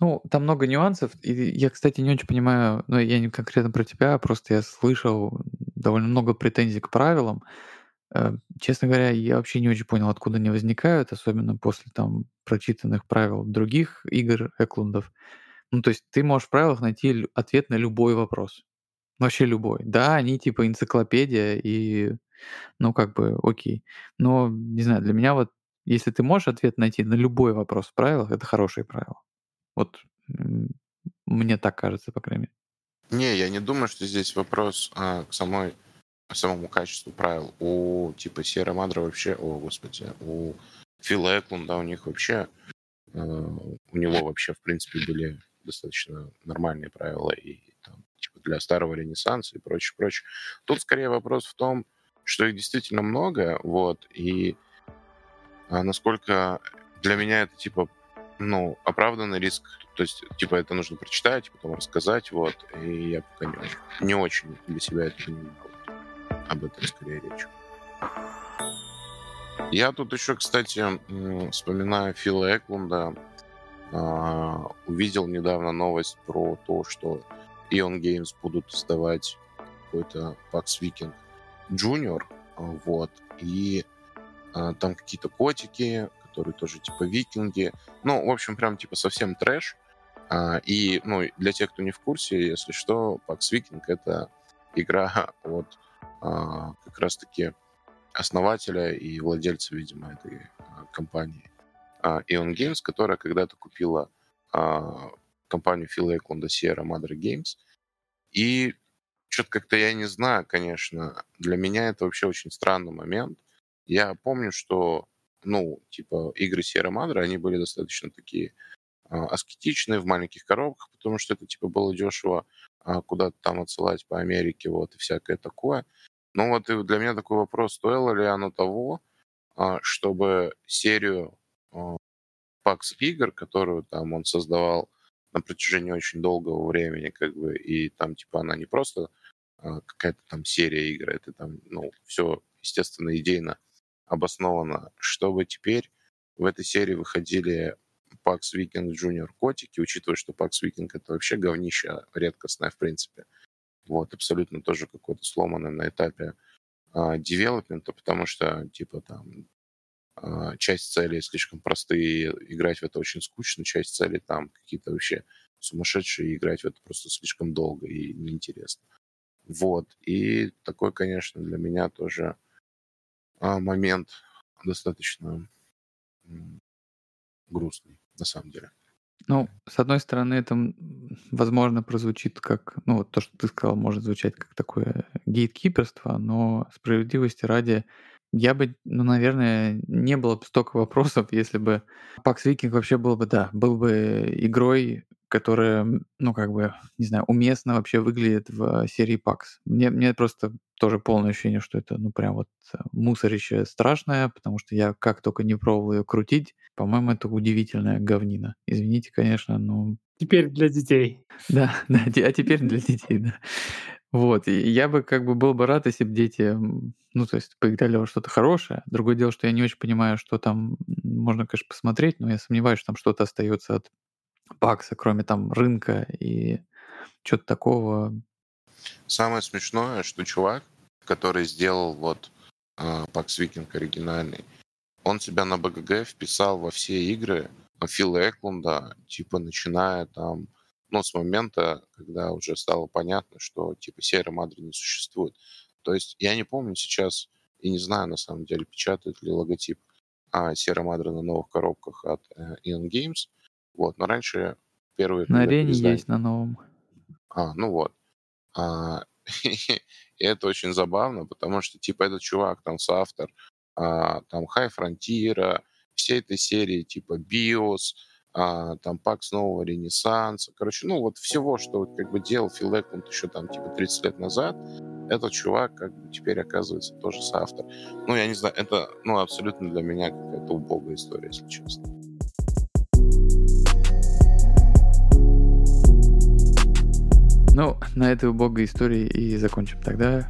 Ну, там много нюансов. И я, кстати, не очень понимаю, ну, я не конкретно про тебя, просто я слышал довольно много претензий к правилам. Э, честно говоря, я вообще не очень понял, откуда они возникают, особенно после там прочитанных правил других игр Эклундов. Ну, то есть ты можешь в правилах найти ответ на любой вопрос. Вообще любой. Да, они типа энциклопедия и, ну, как бы, окей. Но, не знаю, для меня вот, если ты можешь ответ найти на любой вопрос в правилах, это хорошие правила. Вот мне так кажется, по крайней мере. Не, я не думаю, что здесь вопрос а, к самой самому качеству правил. У типа Сьерра Мадра вообще, о господи, у Фила Эклунда у них вообще, э, у него вообще в принципе были достаточно нормальные правила и там, типа для старого Ренессанса и прочее, прочее. Тут скорее вопрос в том, что их действительно много, вот, и а насколько для меня это типа ну, оправданный риск. То есть, типа, это нужно прочитать, потом рассказать, вот. И я пока не, не очень для себя это понимаю. Об этом скорее речь. Я тут еще, кстати, вспоминаю Фила Эклунда. Uh, увидел недавно новость про то, что Ion Games будут создавать какой-то Pax Viking Junior, вот, и uh, там какие-то котики, которые тоже типа викинги. Ну, в общем, прям типа совсем трэш. А, и, ну, для тех, кто не в курсе, если что, Pax Viking — это игра <laughs> от а, как раз-таки основателя и владельца, видимо, этой а, компании а, Ion Games, которая когда-то купила а, компанию Фила Эклунда Sierra Madre Games. И что-то как-то я не знаю, конечно. Для меня это вообще очень странный момент. Я помню, что ну, типа, игры Sierra Madre, они были достаточно такие а, аскетичные в маленьких коробках, потому что это, типа, было дешево а, куда-то там отсылать по Америке, вот, и всякое такое. Но вот и для меня такой вопрос, стоило ли оно того, а, чтобы серию а, PAX игр, которую там он создавал на протяжении очень долгого времени, как бы, и там, типа, она не просто а, какая-то там серия игр, это там, ну, все, естественно, идейно обоснованно, чтобы теперь в этой серии выходили Pax Viking Junior котики, учитывая, что Pax Viking это вообще говнище редкостное в принципе. Вот, абсолютно тоже какое-то сломанное на этапе а, девелопмента, потому что, типа, там, а, часть целей слишком простые, играть в это очень скучно, часть целей там какие-то вообще сумасшедшие, играть в это просто слишком долго и неинтересно. Вот, и такой, конечно, для меня тоже а, момент достаточно грустный, на самом деле. Ну, с одной стороны, это, возможно, прозвучит как, ну, вот то, что ты сказал, может звучать как такое гейткиперство, но справедливости ради, я бы, ну, наверное, не было бы столько вопросов, <laughs> если бы Pax Viking вообще был бы, да, был бы игрой, которая, ну, как бы, не знаю, уместно вообще выглядит в серии PAX. Мне, мне просто тоже полное ощущение, что это, ну, прям вот э, мусорище страшное, потому что я как только не пробовал ее крутить, по-моему, это удивительная говнина. Извините, конечно, но... Теперь для детей. Да, <laughs> да, а теперь для детей, да. Вот, и я бы как бы был бы рад, если бы дети, ну, то есть поиграли во что-то хорошее. Другое дело, что я не очень понимаю, что там можно, конечно, посмотреть, но я сомневаюсь, что там что-то остается от Пакса, кроме там рынка и что-то такого. Самое смешное, что чувак, который сделал вот Пакс Викинг оригинальный, он себя на БГГ вписал во все игры Фила Эклунда, типа начиная там, ну, с момента, когда уже стало понятно, что типа серия Мадри не существует. То есть я не помню сейчас и не знаю на самом деле, печатает ли логотип а, Сера Мадра на новых коробках от э, Ion Games, вот, но раньше первые... На арене есть на новом. А, ну вот. А, <laughs> и это очень забавно, потому что, типа, этот чувак, там, соавтор, а, там, High Frontier, всей этой серии, типа, BIOS, а, там Пакс нового Ренессанса. Короче, ну вот всего, что как бы делал Фил Эклунд еще там типа 30 лет назад, этот чувак как бы теперь оказывается тоже соавтор. Ну, я не знаю, это ну, абсолютно для меня какая-то убогая история, если честно. Ну, на этой убогой истории и закончим тогда.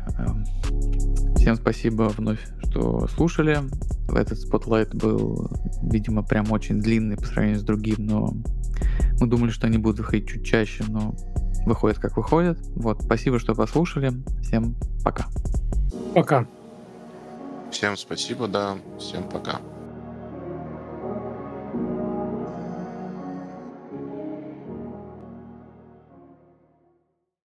Всем спасибо вновь, что слушали. Этот спотлайт был, видимо, прям очень длинный по сравнению с другим, но мы думали, что они будут выходить чуть чаще, но выходят как выходят. Вот, спасибо, что послушали. Всем пока. Пока. Всем спасибо, да. Всем пока.